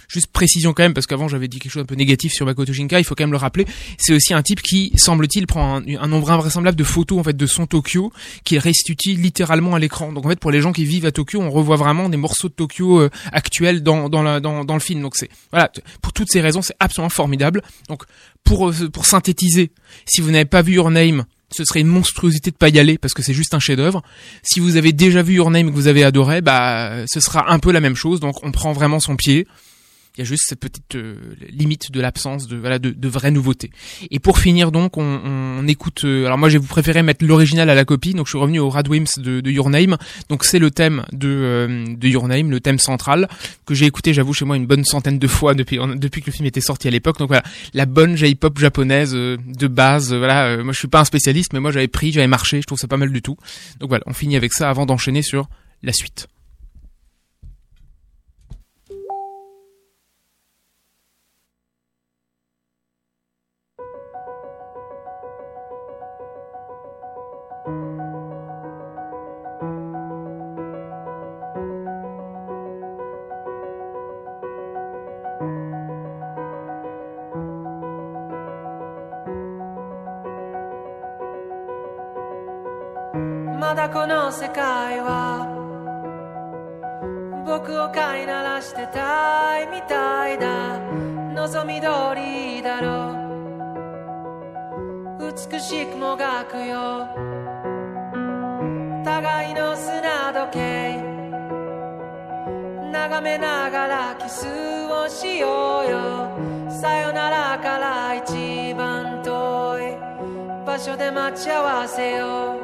Juste précision quand même, parce qu'avant j'avais dit quelque chose un peu négatif sur Makoto Shinkai, il faut quand même le rappeler. C'est aussi un type qui, semble-t-il, prend un, nombre invraisemblable de photos en fait de son Tokyo, qu'il restitue littéralement à l'écran. Donc en fait, pour les gens qui vivent à Tokyo, on revoit vraiment des morceaux de Tokyo euh, actuels dans dans, la, dans le film. Donc c'est voilà, pour toutes ces raisons, c'est absolument formidable. Donc pour euh, pour synthétiser, si vous n'avez pas vu Your Name, ce serait une monstruosité de pas y aller parce que c'est juste un chef-d'œuvre. Si vous avez déjà vu Your Name et que vous avez adoré, bah ce sera un peu la même chose. Donc on prend vraiment son pied. Il y a juste cette petite euh, limite de l'absence de voilà de, de vraies nouveautés. Et pour finir donc, on, on écoute. euh, alors moi j'ai préféré mettre l'original à la copie, donc je suis revenu au Radwims de, de Your Name. Donc c'est le thème de euh, de Your Name, le thème central que j'ai écouté, j'avoue chez moi une bonne centaine de fois depuis depuis que le film était sorti à l'époque. Donc voilà, la bonne J-pop japonaise euh, de base. euh, voilà, euh, moi je suis pas un spécialiste, mais moi j'avais pris, j'avais marché, je trouve ça pas mal du tout. Donc voilà, on finit avec ça avant d'enchaîner sur la suite. この世界は僕を飼いならしてたいみたいだ。望み通りだろう。美しくもがくよ。互いの砂時計。眺めながらキスをしようよ。さよならから一番遠い場所で待ち合わせよう。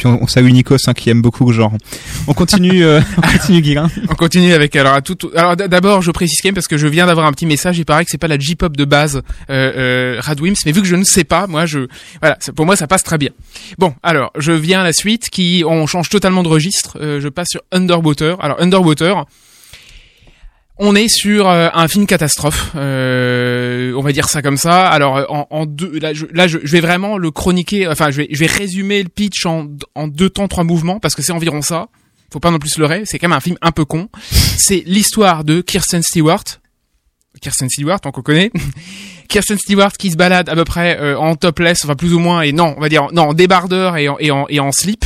Puis on, on salue Nikos hein, qui aime beaucoup le genre. On continue, euh, on continue Guirin. On continue avec alors à tout. Alors d'abord, je précise quand même parce que je viens d'avoir un petit message. Il paraît que c'est pas la J-pop de base euh, euh, Radwims, mais vu que je ne sais pas, moi je voilà, ça- pour moi ça passe très bien. Bon, alors je viens à la suite qui on change totalement de registre. Euh, je passe sur Underwater. Alors Underwater. On est sur euh, un film catastrophe, euh, on va dire ça comme ça. Alors euh, en, en deux, là, je, là je, je vais vraiment le chroniquer. Enfin, je vais, je vais résumer le pitch en, en deux temps, trois mouvements parce que c'est environ ça. faut pas non plus se leurrer, c'est quand même un film un peu con. C'est l'histoire de Kirsten Stewart. Kirsten Stewart, on connaît. Kirsten Stewart qui se balade à peu près euh, en topless, enfin plus ou moins, et non, on va dire, non, en débardeur et en, et en, et en slip,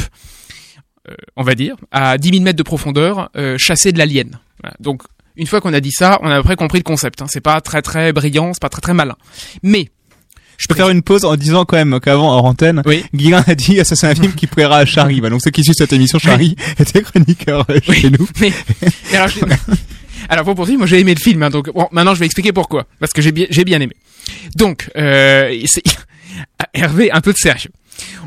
euh, on va dire, à 10 000 mètres de profondeur, euh, chasser de l'alien. Voilà. Donc, une fois qu'on a dit ça, on a à peu près compris le concept. Hein. C'est pas très très brillant, c'est pas très très malin. Mais Je peux faire une pause en disant quand même qu'avant, en antenne, Guirin a dit, ça c'est un film qui plaira à Charlie. Bah, donc ceux qui suivent cette émission, Charlie était chroniqueur euh, chez nous. Mais, mais alors, pour poursuivre, moi j'ai aimé le film, hein, donc bon, maintenant je vais expliquer pourquoi, parce que j'ai bien, j'ai bien aimé. Donc, euh, Hervé, un peu de sérieux.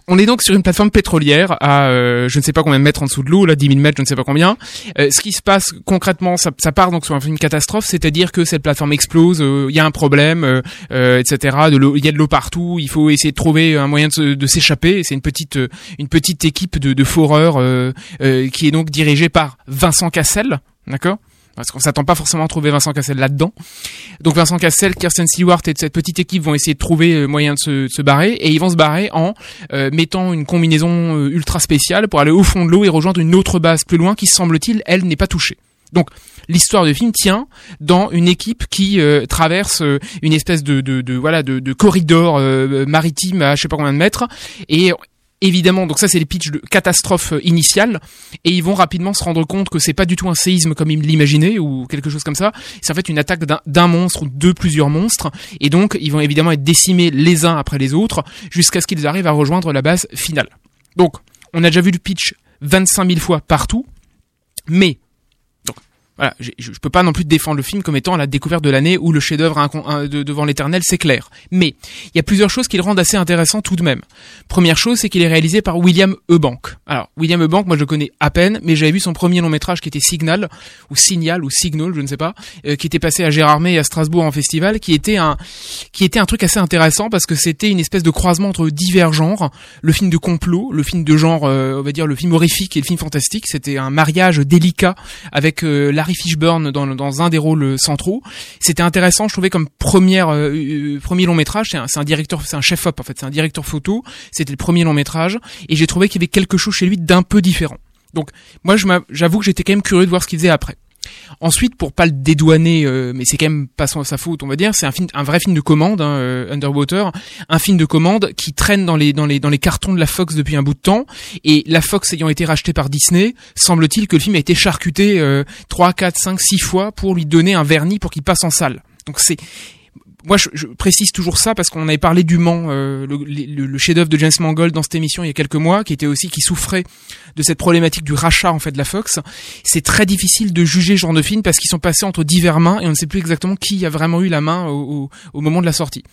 On est donc sur une plateforme pétrolière à euh, je ne sais pas combien de mètres en dessous de l'eau, là 10 000 mètres, je ne sais pas combien. Euh, ce qui se passe concrètement, ça, ça part donc sur une catastrophe, c'est-à-dire que cette plateforme explose, euh, il y a un problème, euh, euh, etc. Il y a de l'eau partout, il faut essayer de trouver un moyen de, s'échapper. C'est une petite euh, une petite équipe de, de foreurs euh, euh, qui est donc dirigée par Vincent Cassel, d'accord? Parce qu'on s'attend pas forcément à trouver Vincent Cassel là-dedans. Donc Vincent Cassel, Kirsten Stewart et cette petite équipe vont essayer de trouver euh, moyen de se, de se barrer et ils vont se barrer en euh, mettant une combinaison euh, ultra spéciale pour aller au fond de l'eau et rejoindre une autre base plus loin qui semble-t-il elle n'est pas touchée. Donc l'histoire du film tient dans une équipe qui euh, traverse euh, une espèce de, de, de voilà de, de corridor euh, maritime à je sais pas combien de mètres et Évidemment, donc ça c'est les pitchs de catastrophe euh, initiale, et ils vont rapidement se rendre compte que c'est pas du tout un séisme comme ils l'imaginaient ou quelque chose comme ça. C'est en fait une attaque d'un- monstre ou de plusieurs monstres, et donc ils vont évidemment être décimés les uns après les autres jusqu'à ce qu'ils arrivent à rejoindre la base finale. Donc, on a déjà vu le pitch 25 000 fois partout, mais voilà, je, je peux pas non plus défendre le film comme étant la découverte de l'année ou le chef-d'œuvre un- de- devant l'éternel, c'est clair. Mais il y a plusieurs choses qui le rendent assez intéressant tout de même. Première chose, c'est qu'il est réalisé par William Eubank. Alors, William Eubank, moi je le connais à peine, mais j'avais vu son premier long métrage qui était Signal, ou Signal, ou Signal, je ne sais pas, euh, qui était passé à Gérardmer et à Strasbourg en festival, qui était un, qui était un truc assez intéressant parce que c'était une espèce de croisement entre divers genres, le film de complot, le film de genre, euh, on va dire le film horrifique et le film fantastique. C'était un mariage délicat avec euh, Larry Fishburne dans, un des rôles centraux. C'était intéressant, je trouvais comme première euh, euh, premier long métrage. C'est un, un directeur, c'est un chef op en fait, c'est un directeur photo. C'était le premier long métrage et j'ai trouvé qu'il y avait quelque chose chez lui d'un peu différent. Donc moi, j'avoue que j'étais quand même curieux de voir ce qu'il faisait après. Ensuite, pour pas le dédouaner, euh, mais c'est quand même pas sa faute, on va dire, c'est un film, un vrai film de commande, hein, euh, Underwater, un film de commande qui traîne dans les dans les dans les cartons de la Fox depuis un bout de temps. Et la Fox ayant été rachetée par Disney, semble-t-il que le film a été charcuté euh, 3, 4, 5, 6 fois pour lui donner un vernis pour qu'il passe en salle. Donc c'est moi, je, je précise toujours ça parce qu'on avait parlé du Mans, euh, le, le- le chef-d'œuvre de James Mangold dans cette émission il y a quelques mois, qui était aussi qui souffrait de cette problématique du rachat en fait de la Fox. C'est très difficile de juger ce genre de film parce qu'ils sont passés entre divers mains et on ne sait plus exactement qui a vraiment eu la main au, au- au moment de la sortie.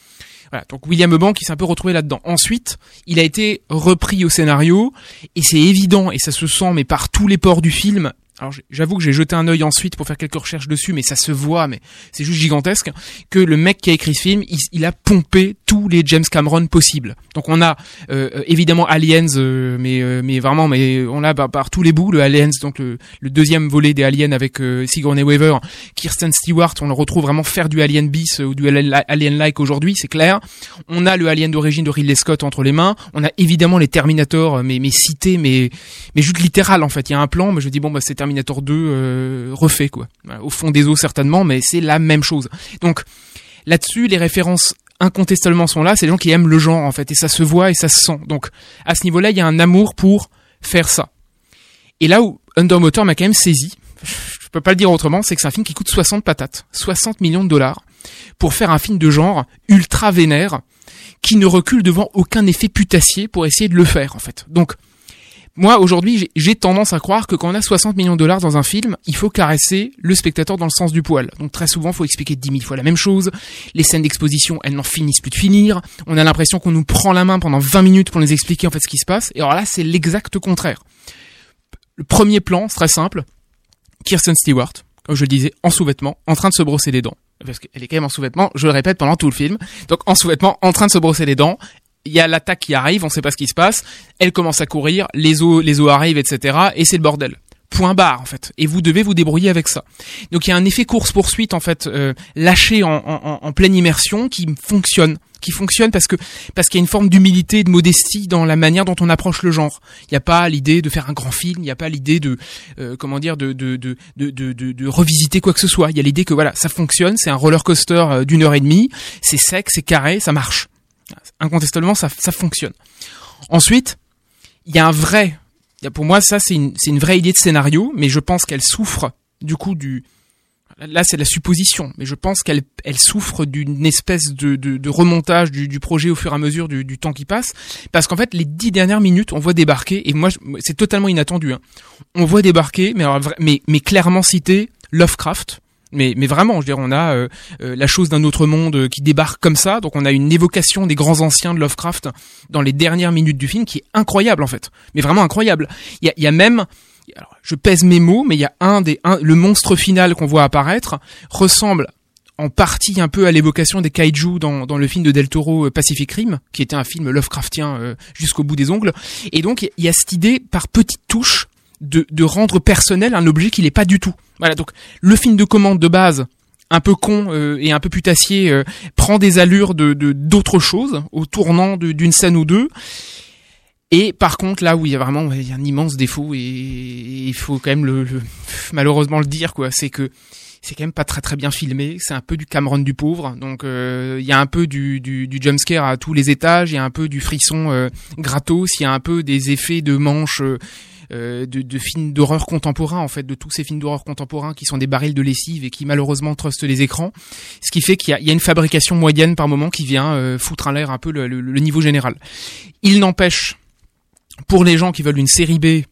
Voilà, donc William Eubank qui s'est un peu retrouvé là-dedans. Ensuite, il a été repris au scénario et c'est évident et ça se sent mais par tous les ports du film. Alors j'avoue que j'ai jeté un œil ensuite pour faire quelques recherches dessus, mais ça se voit, mais c'est juste gigantesque que le mec qui a écrit ce film, il, a pompé tous les James Cameron possibles. Donc on a euh, euh, évidemment Aliens, euh, mais mais vraiment, mais on l'a par, tous les bouts. Le Aliens, donc le, deuxième volet des Aliens avec Sigourney Weaver, Kirsten Stewart, on le retrouve vraiment faire du Alien bis ou du Alien- Alien-like aujourd'hui, c'est clair. On a le Alien d'origine de Ridley Scott entre les mains. On a évidemment les Terminator, mais mais cités, mais mais juste littéral en fait. Il y a un plan, mais je dis bon bah c'est Terminator 2 euh, refait quoi. Au fond des eaux certainement, mais c'est la même chose. Donc là-dessus, les références incontestablement sont là. C'est les gens qui aiment le genre en fait, et ça se voit et ça se sent. Donc à ce niveau-là, il y a un amour pour faire ça. Et là où Underwater m'a quand même saisi, je peux pas le dire autrement, c'est que c'est un film qui coûte 60 patates, 60 millions de dollars, pour faire un film de genre ultra vénère, qui ne recule devant aucun effet putassier pour essayer de le faire en fait. Donc moi aujourd'hui j'ai- tendance à croire que quand on a 60 millions de dollars dans un film, il faut caresser le spectateur dans le sens du poil. Donc très souvent il faut expliquer 10 000 fois la même chose, les scènes d'exposition elles n'en finissent plus de finir, on a l'impression qu'on nous prend la main pendant 20 minutes pour nous expliquer en fait ce qui se passe, et alors là c'est l'exact contraire. Le premier plan, c'est très simple, Kirsten Stewart, comme je le disais, en sous-vêtements, en train de se brosser les dents. Parce qu'elle est quand même en sous-vêtements, je le répète pendant tout le film. Donc en sous-vêtements, en train de se brosser les dents. Il y a l'attaque qui arrive, on sait pas ce qui se passe. Elle commence à courir, les eaux, les eaux arrivent, etc. Et c'est le bordel. Point barre en fait. Et vous devez vous débrouiller avec ça. Donc il y a un effet course poursuite en fait, euh, lâché en, en, en- pleine immersion qui fonctionne, qui fonctionne parce que parce qu'il y a une forme d'humilité de modestie dans la manière dont on approche le genre. Il n'y a pas l'idée de faire un grand film, il n'y a pas l'idée de euh, comment dire de de, de de de de de revisiter quoi que ce soit. Il y a l'idée que voilà, ça fonctionne, c'est un roller coaster euh, d'une heure et demie, c'est sec, c'est carré, ça marche. Incontestablement, ça ça fonctionne. Ensuite, il y a un vrai y a- pour moi ça c'est une une vraie idée de scénario, mais je pense qu'elle souffre du coup du Là, c'est la supposition, mais je pense qu'elle elle souffre d'une espèce de, de, de remontage du, du projet au fur et à mesure du, du temps qui passe, parce qu'en fait, les dix dernières minutes, on voit débarquer, et moi, c'est totalement inattendu. hein. On voit débarquer, mais, mais, mais clairement cité Lovecraft. Mais, mais vraiment, je veux dire, on a euh, euh, la chose d'un autre monde euh, qui débarque comme ça, donc on a une évocation des grands anciens de Lovecraft dans les dernières minutes du film qui est incroyable en fait, mais vraiment incroyable. Il y a, y a même alors, je pèse mes mots, mais il y a un des un, le monstre final qu'on voit apparaître ressemble en partie un peu à l'évocation des kaiju dans, dans le film de Del Toro euh, Pacific Rim, qui était un film Lovecraftien jusqu'au bout des ongles. Et donc il y a cette idée par petites touches de, de rendre personnel un objet qui n'est pas du tout. Voilà, donc le film de commande de base un peu con euh, et un peu putassier euh, prend des allures de d'autres choses au tournant d'une scène ou deux. Et par contre, là où il y a vraiment il y a un immense défaut et il faut quand même le, le- malheureusement le dire quoi, c'est que c'est quand même pas très très bien filmé. C'est un peu du Cameron du pauvre. Donc euh, il y a un peu du, du, du jumpscare à tous les étages. Il y a un peu du frisson euh, gratos. Il y a un peu des effets de manches. euh, de, de films d'horreur contemporains en fait de tous ces films d'horreur contemporains qui sont des barils de lessive et qui malheureusement trustent les écrans. Ce qui fait qu'il y y a une fabrication moyenne par moment qui vient euh, foutre en l'air un peu le, le- le niveau général. Il n'empêche pour les gens qui veulent une série B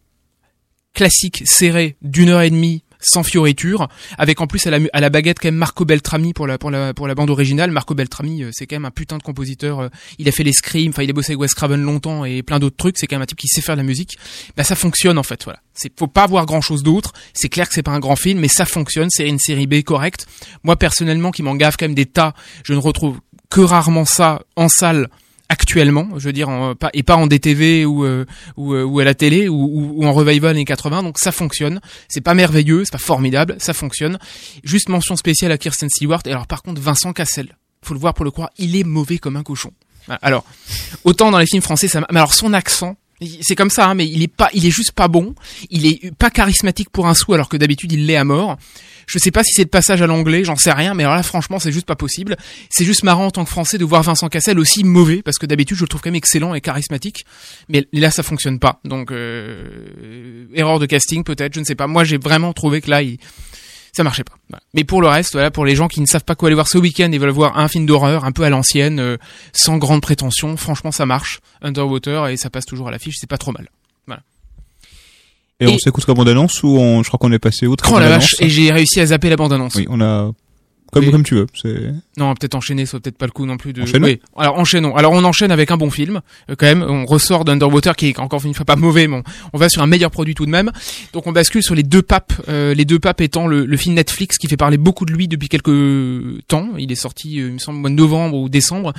classique, serrée, d'une heure et demie, sans fioriture, avec en plus à la, à la baguette quand même Marco Beltrami pour la, pour la, pour la bande originale. Marco Beltrami, euh, c'est quand même un putain de compositeur. euh, Il a fait les Scream, enfin il a bossé avec Wes Craven longtemps et plein d'autres trucs. C'est quand même un type qui sait faire de la musique. Bah ça fonctionne en fait. Voilà. C'est faut pas voir grand chose d'autre. C'est clair que c'est pas un grand film, mais ça fonctionne. C'est une série B correcte. Moi personnellement, qui m'en gave quand même des tas, je ne retrouve que rarement ça en salle actuellement, je veux dire, en, et pas en DTV ou, euh, ou, euh, ou à la télé ou, ou, ou en revival années 80. Donc ça fonctionne. C'est pas merveilleux, c'est pas formidable, ça fonctionne. Juste mention spéciale à Kirsten Stewart. Et alors par contre, Vincent Cassel, faut le voir pour le croire, il est mauvais comme un cochon. Alors, autant dans les films français, ça, m'a- mais alors son accent. C'est comme ça, hein, mais il est pas, il est juste pas bon. Il est pas charismatique pour un sou, alors que d'habitude il l'est à mort. Je sais pas si c'est le passage à l'anglais, j'en sais rien, mais alors là franchement c'est juste pas possible. C'est juste marrant en tant que Français de voir Vincent Cassel aussi mauvais, parce que d'habitude je le trouve quand même excellent et charismatique, mais là ça fonctionne pas. Donc euh, erreur de casting peut-être, je ne sais pas. Moi j'ai vraiment trouvé que là ça marchait pas. Mais pour le reste, voilà, pour les gens qui ne savent pas quoi aller voir ce week-end et veulent voir un film d'horreur un peu à l'ancienne, euh, sans grande prétention, franchement ça marche. Underwater et ça passe toujours à l'affiche, c'est pas trop mal. Voilà. Et, on s'écoute comme bande-annonce ou on, je crois qu'on est passé outre Oh la vache, et j'ai réussi à zapper la bande-annonce. Oui, on a comme, comme tu veux. Non, peut-être enchaîner, soit peut-être pas le coup non plus de. Enchaînons. Oui. Alors enchaînons. Alors on enchaîne avec un bon film, euh, quand même. On ressort d'Underwater qui est encore une fois pas mauvais, mais on, on va sur un meilleur produit tout de même. Donc on bascule sur les deux papes. euh, les deux papes étant le, le film Netflix qui fait parler beaucoup de lui depuis quelques temps. Il est sorti, euh, il me semble, au mois de novembre ou décembre.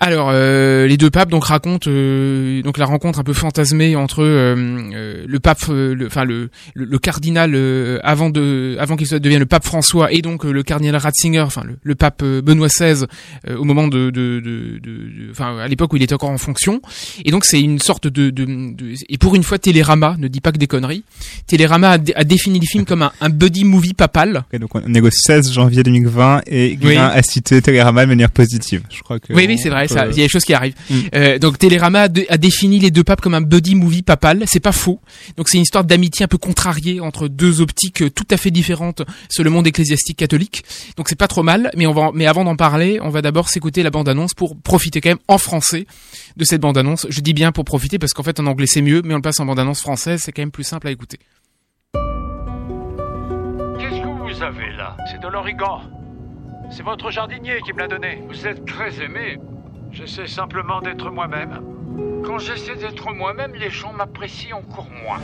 Alors, euh, les deux papes donc racontent euh, donc la rencontre un peu fantasmée entre euh, euh, le pape, euh, le- enfin le, le, le cardinal euh, avant de avant qu'il soit devienne le pape François et donc euh, le cardinal Ratzinger, enfin le, le pape Benoît XVI euh, au moment de, de, de, de- de- enfin à l'époque où il était encore en fonction. Et donc c'est une sorte de, de, de- et pour une fois Télérama ne dit pas que des conneries. Télérama a, dé- a défini le film comme un, un buddy movie papal. Ok, donc on est au 16 janvier 2020 et Guillain Oui. a cité Télérama de manière positive. Je crois que Oui, oui, c'est vrai, ça, peut- il y a des choses qui arrivent. Mm. Euh, donc Télérama a, de- a défini les deux papes comme un buddy movie papal, c'est pas faux. Donc c'est une histoire d'amitié un peu contrariée entre deux optiques euh, tout à fait différentes sur le monde ecclésiastique catholique. Donc c'est pas trop mal, mais on va, mais avant d'en parler, on va d'abord s'écouter la bande-annonce pour profiter quand même en français de cette bande-annonce. Je dis bien pour profiter parce qu'en fait en anglais c'est mieux, mais on le passe en bande-annonce française, c'est quand même plus simple à écouter. Qu'est-ce que vous avez là? C'est de l'origan. C'est votre jardinier qui me l'a donné. Vous êtes très aimé. J'essaie simplement d'être moi-même. Quand j'essaie d'être moi-même, les gens m'apprécient encore moins.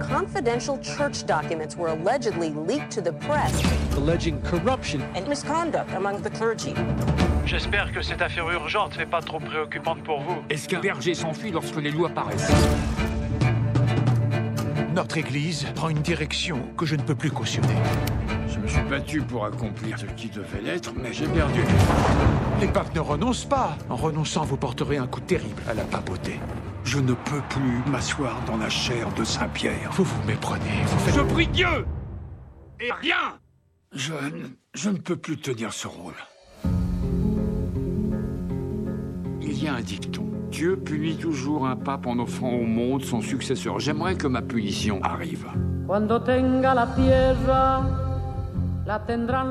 Confidential church documents were allegedly leaked to the press, Alleging corruption. and misconduct among the clergy. J'espère que cette affaire urgente n'est pas trop préoccupante pour vous. Est-ce qu'un berger s'enfuit lorsque les loups apparaissent Notre église prend une direction que je ne peux plus cautionner. Me suis battu pour accomplir ce qui devait l'être, mais j'ai perdu. Les papes ne renoncent pas. En renonçant, vous porterez un coup terrible à la papauté. Je ne peux plus m'asseoir dans la chair de Saint-Pierre. Vous vous méprenez. Vous faites... Je prie Dieu Et rien Je, je ne peux plus tenir ce rôle. Il y a un dicton. Dieu punit toujours un pape en offrant au monde son successeur. J'aimerais que ma punition arrive.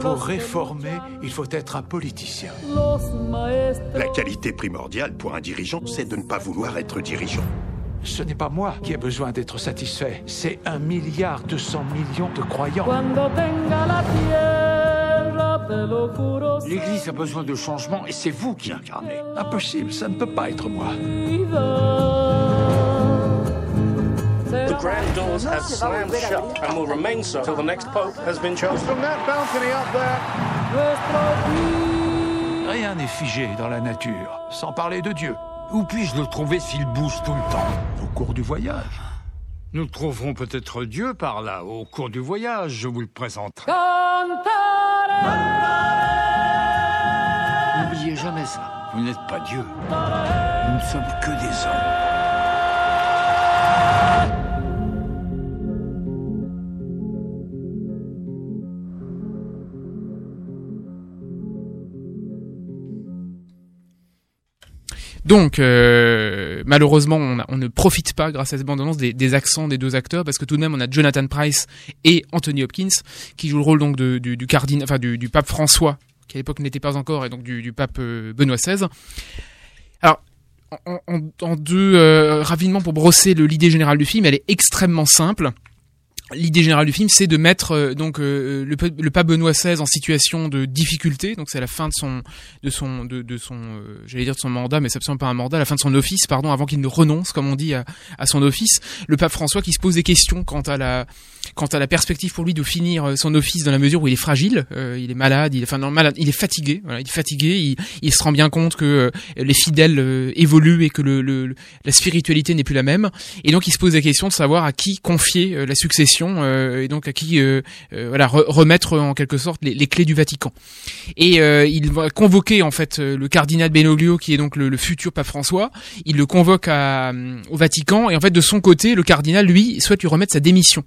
Pour réformer, il faut être un politicien. La qualité primordiale pour un dirigeant, c'est de ne pas vouloir être dirigeant. Ce n'est pas moi qui ai besoin d'être satisfait, c'est un milliard deux cents millions de croyants. L'Église a besoin de changement et c'est vous qui l'incarnez. Impossible, ça ne peut pas être moi. The grand doors have slammed shut and will remain so till the next pope has been chosen. From that balcony up there. Rien n'est figé dans la nature, sans parler de Dieu. Où puis-je le trouver s'il bouge tout le temps? Au cours du voyage. Nous trouverons peut-être Dieu par là, au cours du voyage, je vous le présenterai. N'oubliez jamais ça. Vous n'êtes pas Dieu. Nous ne sommes que des hommes. Donc, euh, malheureusement, on, ne profite pas, grâce à cette bande-annonce, des, accents des deux acteurs, parce que tout de même, on a Jonathan Price et Anthony Hopkins, qui jouent le rôle donc du, du cardinal, enfin du, pape François, qui à l'époque n'était pas encore, et donc du, pape euh, Benoît XVI. Alors, en, en- deux, euh, rapidement pour brosser l'idée générale du film, elle est extrêmement simple. L'idée générale du film, c'est de mettre euh, donc euh, le, pa- le pape Benoît XVI en situation de difficulté. Donc c'est la fin de son de son de, son euh, j'allais dire de son mandat, mais c'est absolument pas un mandat, la fin de son office, pardon, avant qu'il ne renonce, comme on dit, à, son office. Le pape François qui se pose des questions quant à la quant à la perspective pour lui de finir euh, son office dans la mesure où il est fragile, euh, il est malade, il est enfin malade, il est fatigué. Il est fatigué. Il, se rend bien compte que euh, les fidèles euh, évoluent et que la spiritualité n'est plus la même. Et donc il se pose la question de savoir à qui confier euh, la succession euh, et donc à qui euh, euh, voilà re- remettre en quelque sorte les, clés du Vatican. Et il va convoquer en fait le cardinal Benoglio qui est donc le, futur pape François. Il le convoque au Vatican et en fait de son côté le cardinal lui souhaite lui remettre sa démission.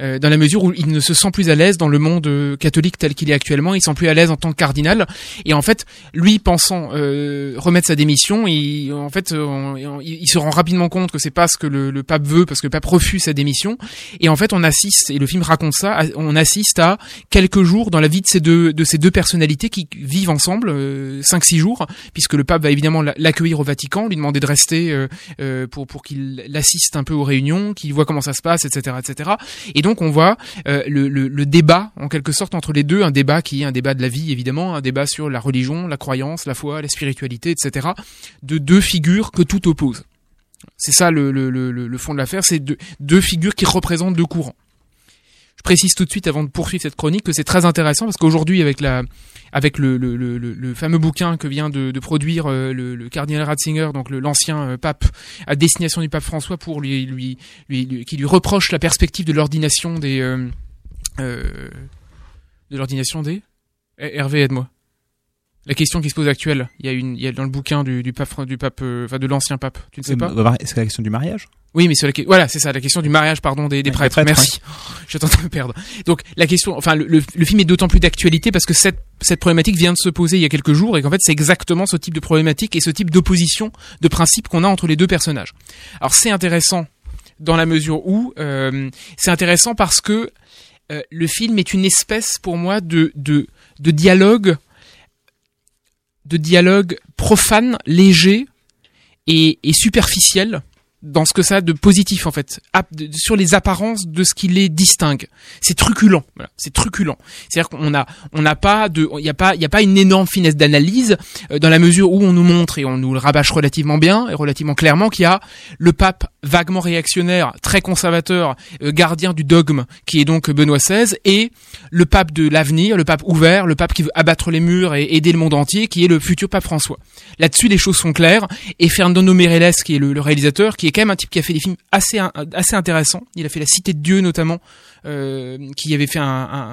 Euh, dans la mesure où il ne se sent plus à l'aise dans le monde euh, catholique tel qu'il est actuellement, il se sent plus à l'aise en tant que cardinal. Et en fait, lui pensant euh, remettre sa démission, il, en fait, euh, il, se rend rapidement compte que c'est pas ce que le, pape veut, parce que le pape refuse sa démission. Et en fait, on assiste, et le film raconte ça, on assiste à quelques jours dans la vie de ces deux de ces deux personnalités qui vivent ensemble, euh, 5-6 jours, puisque le pape va évidemment la- l'accueillir au Vatican, lui demander de rester pour pour qu'il l'assiste un peu aux réunions, qu'il voit comment ça se passe, etc., etc. Et on voit euh, le, débat en quelque sorte entre les deux, un débat qui est un débat de la vie évidemment, un débat sur la religion, la croyance, la foi, la spiritualité, etc. De deux figures que tout oppose. C'est ça le, fond de l'affaire, c'est deux figures qui représentent deux courants. Je précise tout de suite avant de poursuivre cette chronique que c'est très intéressant parce qu'aujourd'hui avec la avec le, le, le, le- fameux bouquin que vient de, de produire euh, le, le cardinal Ratzinger, donc l'ancien euh, pape à destination du pape François pour lui, lui, lui, lui- qui lui reproche la perspective de l'ordination des euh, euh, de l'ordination des Hervé aide-moi. La question qui se pose actuelle, il y a une il y a dans le bouquin du, du pape du pape euh, enfin de l'ancien pape, tu ne sais pas? Est-ce que la question du mariage? Oui, mais sur la voilà, c'est ça, la question du mariage, pardon, des, des prêtres. prêtres, Merci. Je train de me perdre. Donc la question, enfin le, le- le film est d'autant plus d'actualité parce que cette cette problématique vient de se poser il y a quelques jours et qu'en fait c'est exactement ce type de problématique et ce type d'opposition de principe qu'on a entre les deux personnages. Alors c'est intéressant dans la mesure où euh, c'est intéressant parce que euh, le film est une espèce pour moi de de de dialogue de dialogue profane, léger et, et superficiel dans ce que ça a de positif en fait, sur les apparences de ce qui les distingue. C'est truculent, c'est truculent. C'est-à-dire qu'on a, on n'a pas de, il y a pas, il y a pas une énorme finesse d'analyse euh, dans la mesure où on nous montre et on nous le rabâche relativement bien et relativement clairement qu'il y a le pape vaguement réactionnaire, très conservateur, euh, gardien du dogme, qui est donc Benoît XVI, et le pape de l'avenir, le pape ouvert, le pape qui veut abattre les murs et aider le monde entier, qui est le futur pape François. Là-dessus, les choses sont claires. Et Fernando Meirelles, qui est le, le réalisateur, qui est quand même un type qui a fait des films assez assez intéressants. Il a fait La Cité de Dieu notamment, euh, qui avait fait un,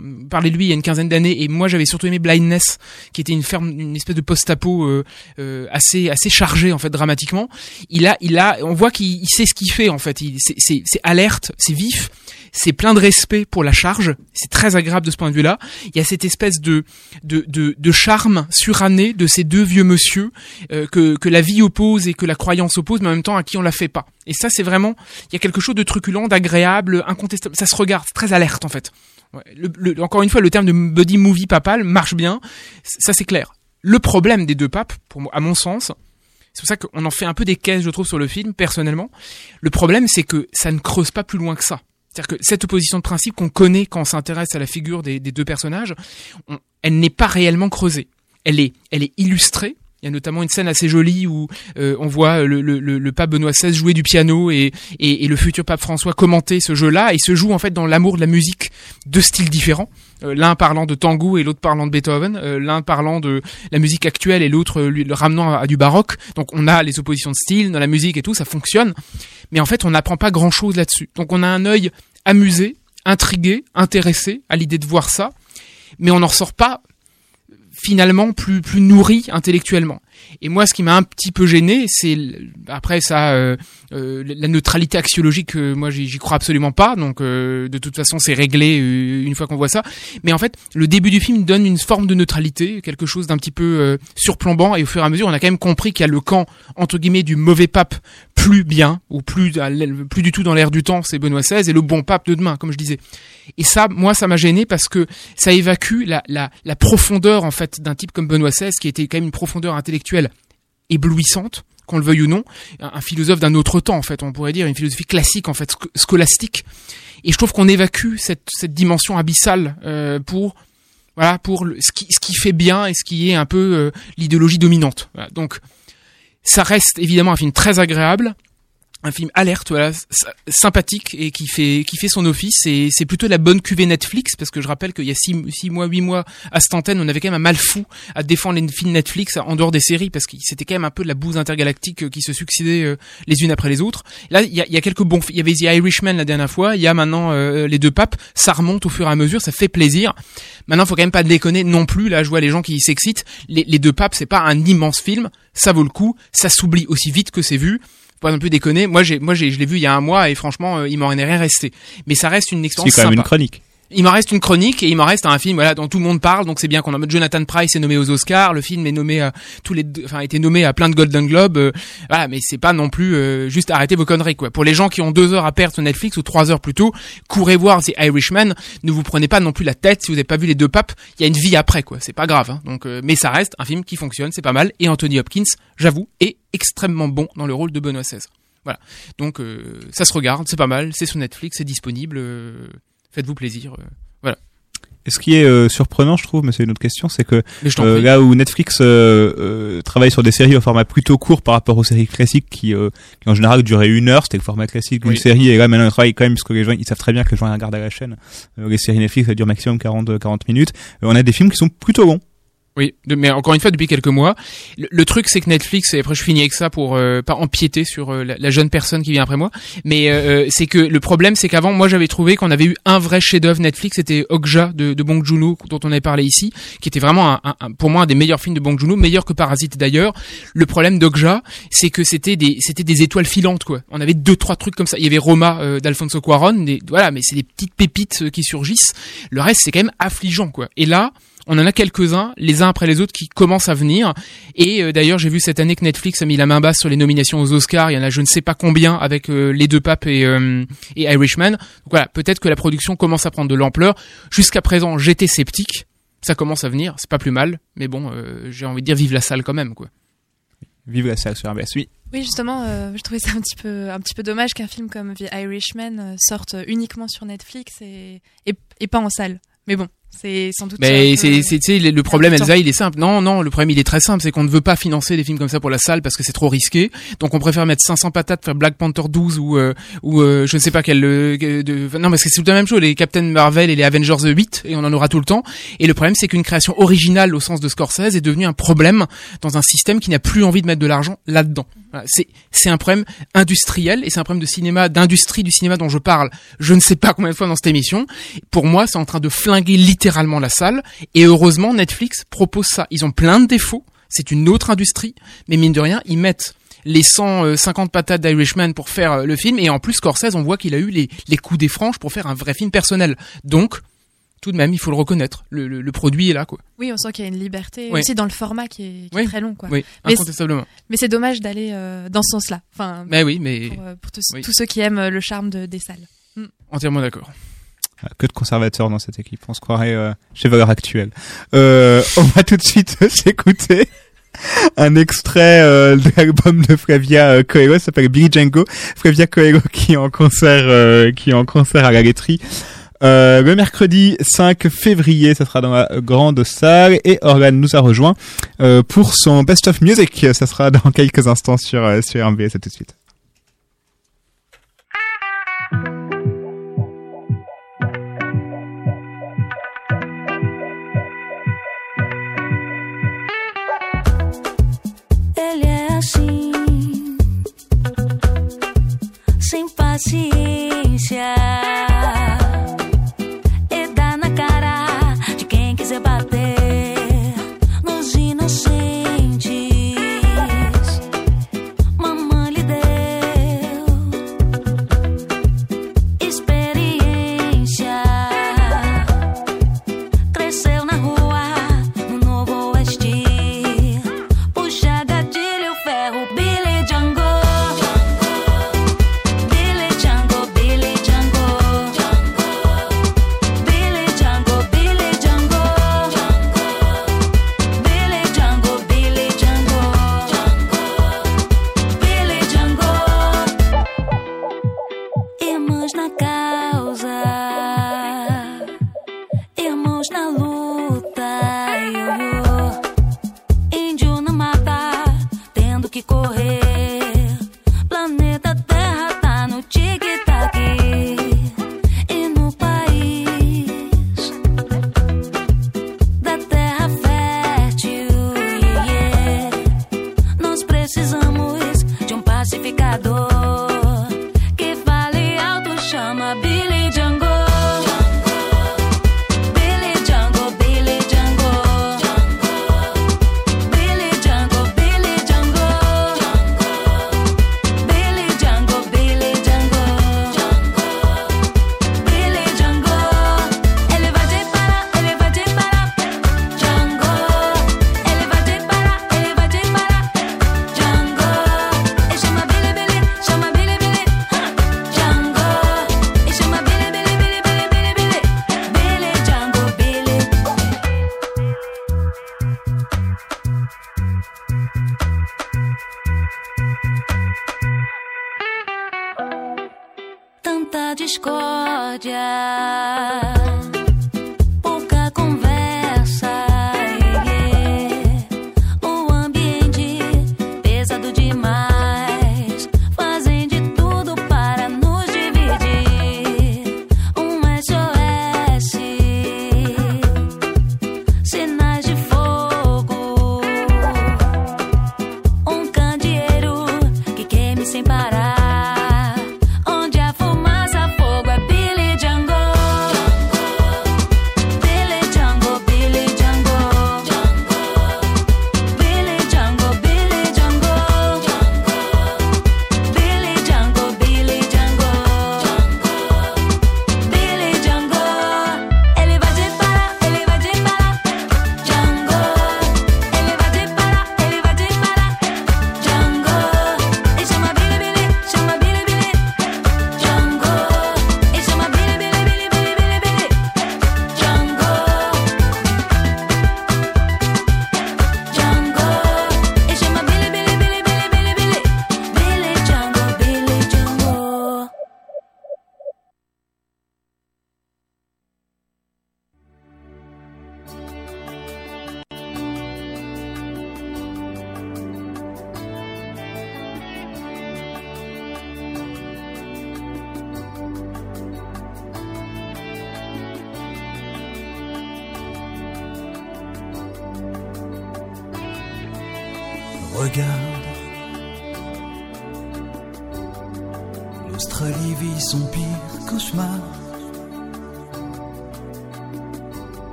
un parler de lui il y a une quinzaine d'années, et moi j'avais surtout aimé Blindness, qui était une ferme, une espèce de post-apo euh, euh, assez assez chargé en fait dramatiquement. Il a, il a, on voit qu'il il sait ce qu'il fait en fait. C'est, alerte, c'est vif, c'est plein de respect pour la charge. C'est très agréable de ce point de vue-là. Il y a cette espèce de de, de, de charme suranné de ces deux vieux monsieur euh, que que la vie oppose et que la croyance oppose, mais en même temps à qui on la fait pas. Et ça, c'est vraiment, il y a quelque chose de truculent, d'agréable, incontestable. Ça se regarde, très alerte en fait. Encore une fois, le terme de buddy movie papal marche bien. Ça, c'est clair. Le problème des deux papes, pour à mon sens, c'est pour ça qu'on en fait un peu des caisses, je trouve, sur le film, personnellement. Le problème, c'est que ça ne creuse pas plus loin que ça. C'est-à-dire que cette opposition de principe qu'on connaît quand on s'intéresse à la figure des, deux personnages, on- elle n'est pas réellement creusée. Elle est, elle est illustrée. Il y a notamment une scène assez jolie où euh, on voit le, pape Benoît XVI jouer du piano et, le futur pape François commenter ce jeu-là. Il se joue en fait dans l'amour de la musique, deux styles différents. Euh, l'un parlant de tango et l'autre parlant de Beethoven. Euh, l'un parlant de la musique actuelle et l'autre le ramenant à, du baroque. Donc on a les oppositions de style dans la musique et tout, ça fonctionne. Mais en fait, on n'apprend pas grand-chose là-dessus. Donc on a un œil amusé, intrigué, intéressé à l'idée de voir ça, mais on n'en ressort pas finalement plus plus nourri intellectuellement. Et moi, ce qui m'a un petit peu gêné, c'est après ça, euh, euh, la neutralité axiologique. euh, moi, j'y crois absolument pas. Donc, de toute façon, c'est réglé une fois qu'on voit ça. Mais en fait, le début du film donne une forme de neutralité, quelque chose d'un petit peu surplombant. Et au fur et à mesure, on a quand même compris qu'il y a le camp entre guillemets du mauvais pape plus bien ou plus plus du tout dans l'air du temps, c'est Benoît XVI, et le bon pape de demain, comme je disais. Et ça, moi, ça m'a gêné parce que ça évacue la, la, la profondeur en fait d'un type comme Benoît XVI, qui était quand même une profondeur intellectuelle éblouissante, qu'on le veuille ou non, un, philosophe d'un autre temps en fait, on pourrait dire une philosophie classique en fait, sc- scolastique. Et je trouve qu'on évacue cette, cette dimension abyssale euh, pour voilà pour ce qui ce qui fait bien et ce qui est un peu euh, l'idéologie dominante. Voilà. Donc ça reste évidemment un film très agréable, un film alerte, voilà, sympathique et qui fait qui fait son office. Et c'est plutôt la bonne cuvée Netflix parce que je rappelle qu'il y a six, six mois, huit mois à cette antenne, on avait quand même un mal fou à défendre les films Netflix en dehors des séries parce que c'était quand même un peu de la bouse intergalactique qui se succédait euh, les unes après les autres. Là, il y a, il y a quelques bons, fi- il y avait The Irishman la dernière fois, il y a maintenant euh, les deux papes. Ça remonte au fur et à mesure, ça fait plaisir. Maintenant, faut quand même pas déconner non plus. Là, je vois les gens qui s'excitent. Les, les deux papes, c'est pas un immense film, ça vaut le coup, ça s'oublie aussi vite que c'est vu pas non plus déconner. Moi, j'ai, moi, j'ai, je l'ai vu il y a un mois et franchement, euh, il m'en est rien resté. Mais ça reste une expérience C'est quand même une chronique. Il m'en reste une chronique et il m'en reste un film voilà dont tout le monde parle. Donc c'est bien qu'on a Jonathan Price est nommé aux Oscars. Le film est nommé à tous les enfin a été nommé à plein de Golden Globes euh, voilà mais c'est pas non plus euh, juste arrêter vos conneries quoi. Pour les gens qui ont deux heures à perdre sur Netflix ou trois heures plutôt courez voir The Irishman. Ne vous prenez pas non plus la tête si vous n'avez pas vu les deux papes. Il y a une vie après quoi. C'est pas grave hein. donc euh, mais ça reste un film qui fonctionne c'est pas mal. Et Anthony Hopkins j'avoue est extrêmement bon dans le rôle de Benoît XVI voilà. Donc euh, ça se regarde c'est pas mal c'est sur Netflix c'est disponible euh, faites-vous plaisir euh, voilà Et ce qui est euh, surprenant, je trouve, mais c'est une autre question, c'est que euh, là où Netflix euh, euh, travaille sur des séries au format plutôt court par rapport aux séries classiques qui, euh, qui en général duraient une heure, c'était le format classique d'une Oui. série, et là maintenant ils travaillent quand même parce que les gens ils savent très bien que les gens regardent à la chaîne. Euh, les séries Netflix ça dure maximum 40 40 minutes. Euh, on a des films qui sont plutôt longs. Oui, mais encore une fois depuis quelques mois, le, truc c'est que Netflix et après je finis avec ça pour euh, pas empiéter sur euh, la, jeune personne qui vient après moi, mais euh, c'est que le problème c'est qu'avant moi j'avais trouvé qu'on avait eu un vrai chef-d'œuvre Netflix, c'était Okja de, de Bong Joon-ho dont on avait parlé ici, qui était vraiment un, un- un- pour moi un des meilleurs films de Bong Joon-ho, meilleur que Parasite d'ailleurs. Le problème d'Okja, c'est que c'était des c'était des étoiles filantes quoi. On avait deux trois trucs comme ça. Il y avait Roma euh, d'Alfonso Cuarón, des, voilà, mais c'est des petites pépites euh, qui surgissent. Le reste c'est quand même affligeant quoi. Et là on en a quelques-uns, les uns après les autres, qui commencent à venir. Et euh, d'ailleurs, j'ai vu cette année que Netflix a mis la main basse sur les nominations aux Oscars. Il y en a je ne sais pas combien avec euh, les deux papes et, euh, et Irishman. Donc voilà, peut-être que la production commence à prendre de l'ampleur. Jusqu'à présent, j'étais sceptique. Ça commence à venir, c'est pas plus mal. Mais bon, euh, j'ai envie de dire vive la salle quand même, quoi. Vive la salle sur RBS, oui. Oui, justement, euh, je trouvais ça un petit peu, un petit peu dommage qu'un film comme The Irishman euh, sorte uniquement sur Netflix et, et, et pas en salle. Mais bon, C'est sans doute. Mais c'est, peu- c'est, tu sais, le problème. Elsa, il est simple. Non, non, le problème, il est très simple. C'est qu'on ne veut pas financer des films comme ça pour la salle parce que c'est trop risqué. Donc, on préfère mettre 500 patates, faire Black Panther 12 ou, euh, ou, euh, je ne sais pas quel, euh, de, non, parce que c'est tout la même chose. Les Captain Marvel et les Avengers 8, et on en aura tout le temps. Et le problème, c'est qu'une création originale au sens de Scorsese est devenue un problème dans un système qui n'a plus envie de mettre de l'argent là-dedans. Voilà, c'est, c'est un problème industriel et c'est un problème de cinéma, d'industrie du cinéma dont je parle. Je ne sais pas combien de fois dans cette émission. Pour moi, c'est en train de flinguer littéralement la salle. Et heureusement, Netflix propose ça. Ils ont plein de défauts. C'est une autre industrie. Mais mine de rien, ils mettent les 150 patates d'Irishman pour faire euh, le film. Et en plus, Scorsese, on voit qu'il a eu les, les coups des franges pour faire un vrai film personnel. Donc, tout de même, il faut le reconnaître. Le, le- le produit est là, quoi. Oui, on sent qu'il y a une liberté Oui. aussi dans le format qui est, qui est Oui. très long, quoi. Oui, Mais incontestablement. c'est- Mais c'est dommage d'aller euh, dans ce sens-là. Enfin, Mais oui, mais- pour, euh, pour tous, tous ceux qui aiment le charme de- des salles. Mm. Entièrement d'accord. Ah, Que de conservateurs dans cette équipe, on se croirait euh, chez Valeur Actuelle. Euh, on va tout de suite s'écouter un extrait euh, de l'album de Flavia euh, Coelho, ça s'appelle Billy Django. Flavia Coelho qui est en concert, euh, qui est en concert à la laiterie. Euh, le mercredi 5 février, ça sera dans la grande salle et Orlan nous a rejoint euh, pour son Best of Music. Ça sera dans quelques instants sur euh, sur RMBS. À tout de suite. paciencia.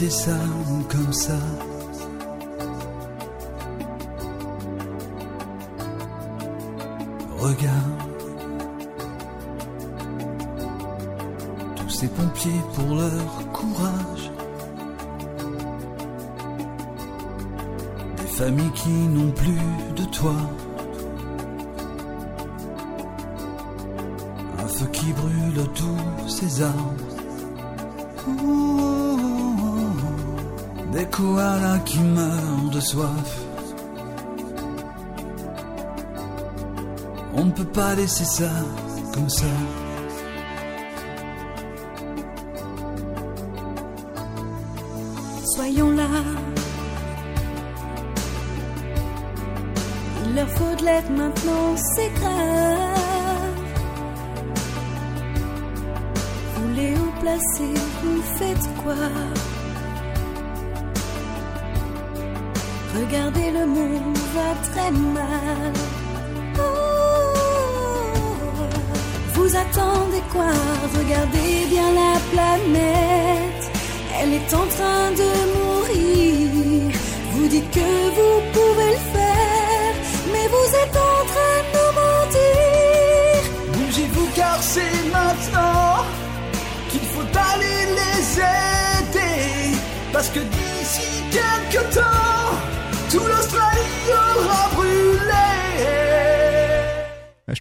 Pas laisser ça laisser ça comme ça.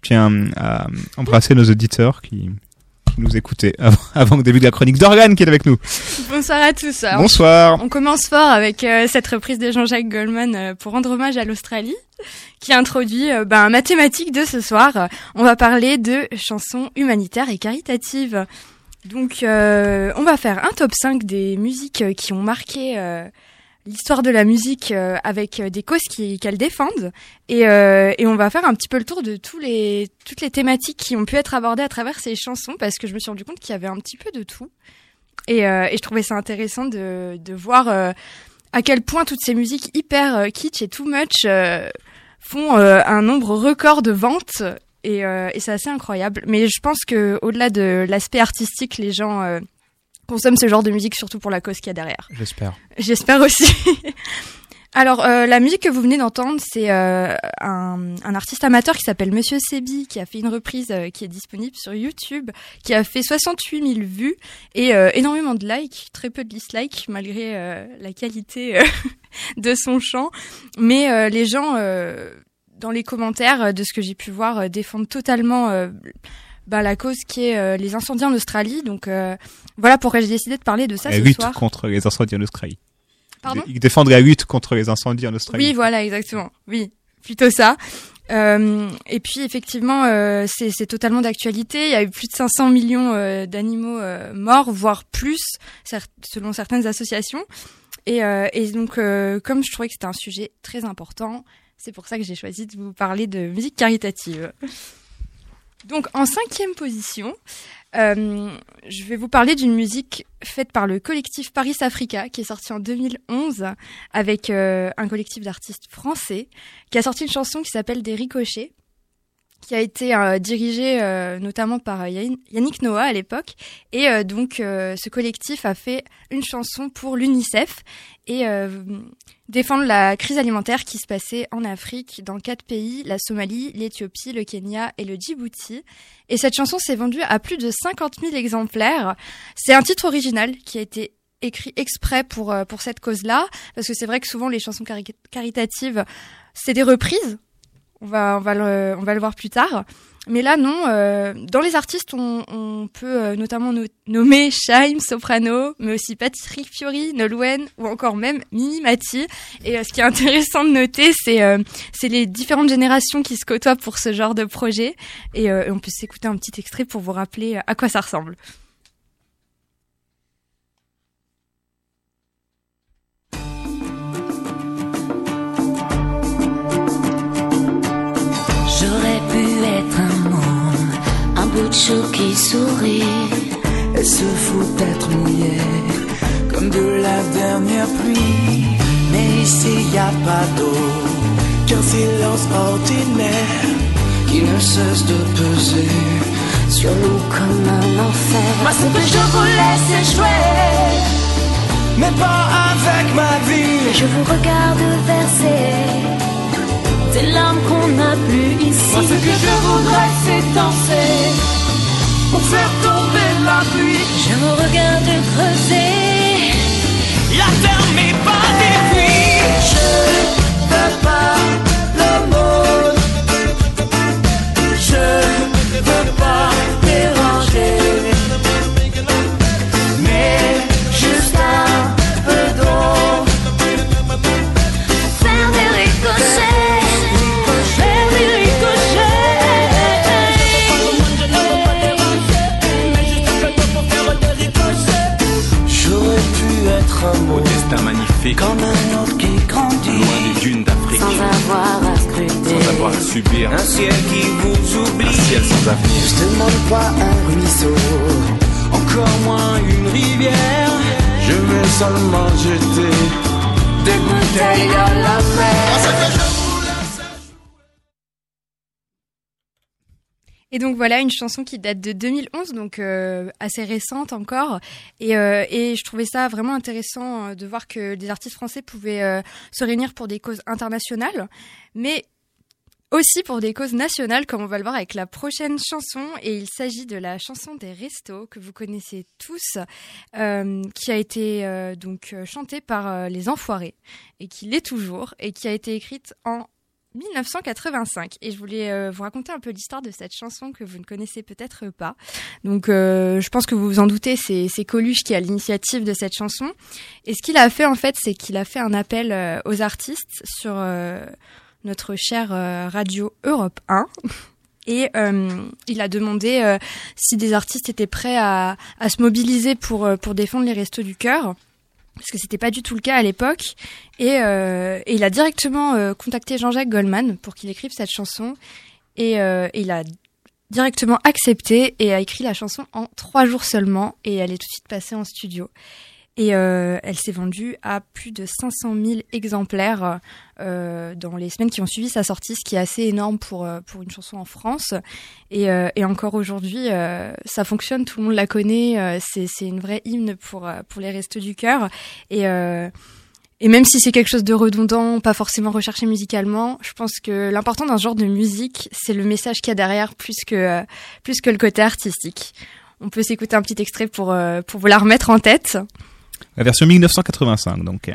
Tiens à embrasser nos auditeurs qui, nous écoutaient avant, avant le début de la chronique. Dorgan qui est avec nous. Bonsoir à tous. Alors, Bonsoir. On commence fort avec euh, cette reprise de Jean-Jacques Goldman euh, pour rendre hommage à l'Australie, qui introduit euh, ben, un mathématique de ce soir. On va parler de chansons humanitaires et caritatives. Donc, euh, on va faire un top 5 des musiques euh, qui ont marqué euh, l'histoire de la musique euh, avec euh, des causes qui- qu'elles défendent. Et, euh, et on va faire un petit peu le tour de tous les, toutes les thématiques qui ont pu être abordées à travers ces chansons, parce que je me suis rendu compte qu'il y avait un petit peu de tout. Et, euh, et je trouvais ça intéressant de, de voir euh, à quel point toutes ces musiques hyper euh, kitsch et too much font un nombre record de ventes. Et, et c'est assez incroyable. Mais je pense que au-delà de l'aspect artistique, les gens consomment ce genre de musique surtout pour la cause qu'il y a derrière. J'espère. J'espère aussi. Alors, euh, la musique que vous venez d'entendre, c'est euh, un, un artiste amateur qui s'appelle Monsieur Sebi, qui a fait une reprise euh, qui est disponible sur YouTube, qui a fait 68 000 vues et euh, énormément de likes, très peu de dislikes malgré euh, la qualité euh, de son chant. Mais euh, les gens, euh, dans les commentaires, de ce que j'ai pu voir, euh, défendent totalement euh, bah, la cause qui est euh, les incendies en Australie. Donc euh, voilà pourquoi j'ai décidé de parler de ça la ce lutte soir. contre les incendies en Australie. Pardon Ils défendent la lutte contre les incendies en Australie. Oui, voilà, exactement. Oui, plutôt ça. Euh, et puis effectivement, euh, c'est totalement d'actualité. Il y a eu plus de 500 millions euh, d'animaux morts, voire plus, selon certaines associations. Et, et donc, comme je trouvais que c'était un sujet très important, c'est pour ça que j'ai choisi de vous parler de musique caritative. Donc, en cinquième position, euh, je vais vous parler d'une musique faite par le collectif Paris Africa, qui est sorti en 2011 avec euh, un collectif d'artistes français, qui a sorti une chanson qui s'appelle Des ricochets, qui a été euh, dirigée euh, notamment par euh, Yann- Yannick Noah à l'époque. Et euh, donc, euh, ce collectif a fait une chanson pour l'UNICEF et euh, défendre la crise alimentaire qui se passait en Afrique dans quatre pays, la Somalie, l'Éthiopie, le Kenya et le Djibouti. Et cette chanson s'est vendue à plus de 50 000 exemplaires. C'est un titre original qui a été écrit exprès pour, pour cette cause-là, parce que c'est vrai que souvent les chansons cari- caritatives, c'est des reprises. On va, on, va le, on va le voir plus tard. Mais là, non. euh, dans les artistes, on, on peut euh, notamment no- nommer Shaim, Soprano, mais aussi Patrick Fiori, Nolwenn ou encore même Mimi Mati. Et euh, ce qui est intéressant de noter, c'est euh, c'est les différentes générations qui se côtoient pour ce genre de projet. Et, euh, on peut s'écouter un petit extrait pour vous rappeler à quoi ça ressemble. De chou qui sourit. Elle se fout d'être mouillée comme de la dernière pluie. Mais ici y a pas d'eau qu'un silence ordinaire qui ne cesse de peser Sur nous comme un enfer. Moi, ce que je vous laisse échouer, mais pas avec ma vie. Je vous regarde verser des larmes qu'on n'a plus ici. Moi, ce que je voudrais, c'est danser pour faire tomber la pluie. Je vous regarde creuser. La terre n'est pas à subir Un ciel qui vous oublie. un ciel sans avenir. Je demande pas un ruisseau, encore moins une rivière. Je vais seulement jeter des bouteilles à la mer. Et donc voilà une chanson qui date de 2011, donc euh, assez récente encore. Et, euh, et je trouvais ça vraiment intéressant euh, de voir que des artistes français pouvaient euh, se réunir pour des causes internationales, mais aussi pour des causes nationales, comme on va le voir avec la prochaine chanson. Et il s'agit de la chanson des restos que vous connaissez tous, euh, qui a été euh, donc euh, chantée par euh, les Enfoirés et qui l'est toujours et qui a été écrite en 1985 et je voulais euh, vous raconter un peu l'histoire de cette chanson que vous ne connaissez peut-être pas. Donc euh, je pense que vous vous en doutez, c'est c'est Coluche qui a l'initiative de cette chanson et ce qu'il a fait en fait, c'est qu'il a fait un appel euh, aux artistes sur notre chère euh, radio Europe 1 et euh, il a demandé euh, si des artistes étaient prêts à, à se mobiliser pour euh, pour défendre les restos du cœur parce que c'était pas du tout le cas à l'époque. Et, euh, et il a directement euh, contacté Jean-Jacques Goldman pour qu'il écrive cette chanson. Et, et il a directement accepté et a écrit la chanson en trois jours seulement. Et elle est tout de suite passée en studio. Et euh, elle s'est vendue à plus de 500 000 exemplaires euh, dans les semaines qui ont suivi sa sortie, ce qui est assez énorme pour, euh, pour une chanson en France. Et, euh, et encore aujourd'hui, euh, ça fonctionne, tout le monde la connaît, euh, c'est une vraie hymne pour, pour les restos du cœur. Et, et même si c'est quelque chose de redondant, pas forcément recherché musicalement, je pense que l'important ce genre de musique, c'est le message qu'il y a derrière plus que, plus que le côté artistique. On peut s'écouter un petit extrait pour, pour vous la remettre en tête. La version 1985, donc.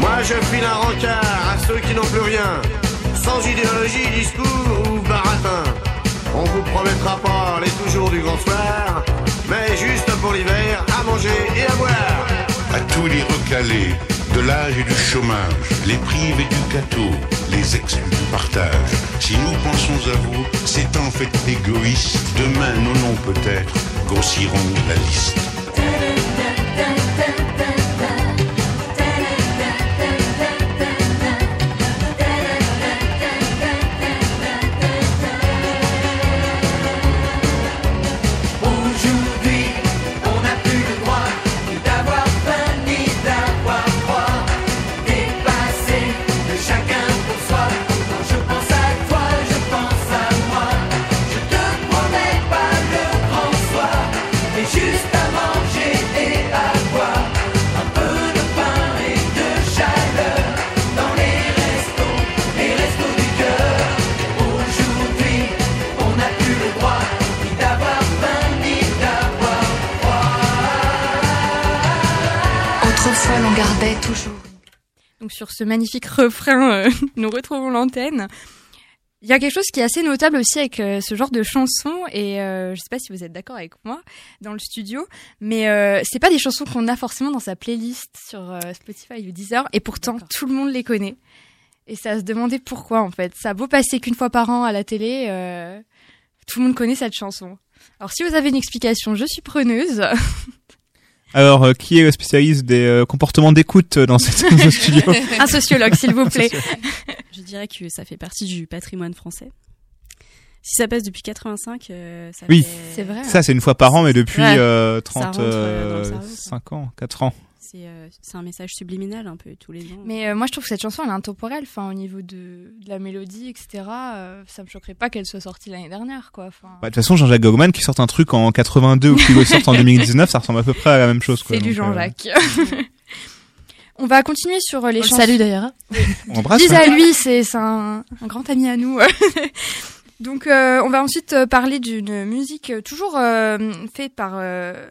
Moi je file un rencard à ceux qui n'ont plus rien, sans idéologie, discours promettra pas les toujours du grand soir, mais juste pour l'hiver, à manger et à boire. À tous les recalés, de l'âge et du chômage, les privés du gâteau, les exclus du partage. Si nous pensons à vous, c'est en fait égoïste. Demain, nos noms peut-être grossiront la liste. Ce magnifique refrain, euh, nous retrouvons l'antenne. Il y a quelque chose qui est assez notable aussi avec euh, ce genre de chansons et euh, je sais pas si vous êtes d'accord avec moi dans le studio, mais euh, c'est pas des chansons qu'on a forcément dans sa playlist sur Spotify ou Deezer et pourtant tout le monde les connaît. Et à se demander pourquoi en fait. Ça a beau passer qu'une fois par an à la télé, tout le monde connaît cette chanson. Alors si vous avez une explication, je suis preneuse. Alors, euh, qui est le spécialiste des euh, comportements d'écoute dans cette dans ce studio Un sociologue, s'il vous plaît. Je dirais que ça fait partie du patrimoine français. Si ça passe depuis 85, euh, ça Oui, fait... C'est vrai. Ça, c'est une fois par an, mais depuis Ouais. euh, euh, dans le cerveau, 35 ans, 4 ans. C'est euh, c'est un message subliminal un peu tous les ans. Mais euh, moi, je trouve que cette chanson, elle est intemporelle. Enfin, au niveau de, de la mélodie, etc. euh, ça me choquerait pas qu'elle soit sortie l'année dernière, quoi. Enfin, Bah, De toute façon, Jean-Jacques Goldman qui sort un truc en 82 ou qui le sort en 2019, ça ressemble à peu près à la même chose. c'est du euh, Jean-Jacques. On va continuer sur les On le chansons. salue d'ailleurs. On embrasse, Dis hein. à lui, c'est un, un grand ami à nous. Donc, euh, on va ensuite parler d'une musique toujours euh, faite par euh,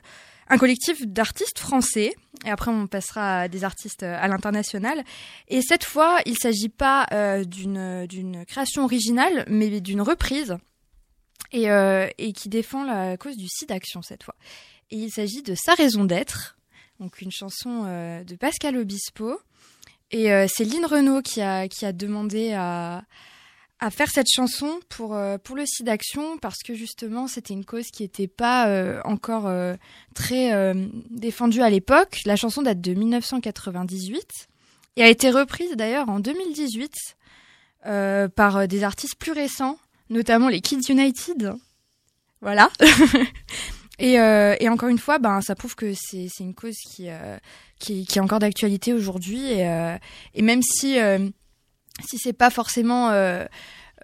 un collectif d'artistes français. Et après, on passera à des artistes euh, à l'international. Et cette fois, il s'agit pas euh, d'une création originale, mais d'une reprise. Et, euh, et qui défend la cause du SIDAction cette fois. Et il s'agit de Sa raison d'être, donc une chanson de Pascal Obispo. Et c'est Lynn Renault qui a, qui a demandé à, à faire cette chanson pour, euh, pour le SIDAction parce que justement c'était une cause qui n'était pas euh, encore euh, très défendue à l'époque. La chanson date de 1998 et a été reprise d'ailleurs en 2018 euh, par des artistes plus récents, notamment les Kids United. Voilà. et, encore une fois, ben, ça prouve que c'est une cause qui, qui, est encore d'actualité aujourd'hui. Et, même si, si c'est pas forcément euh,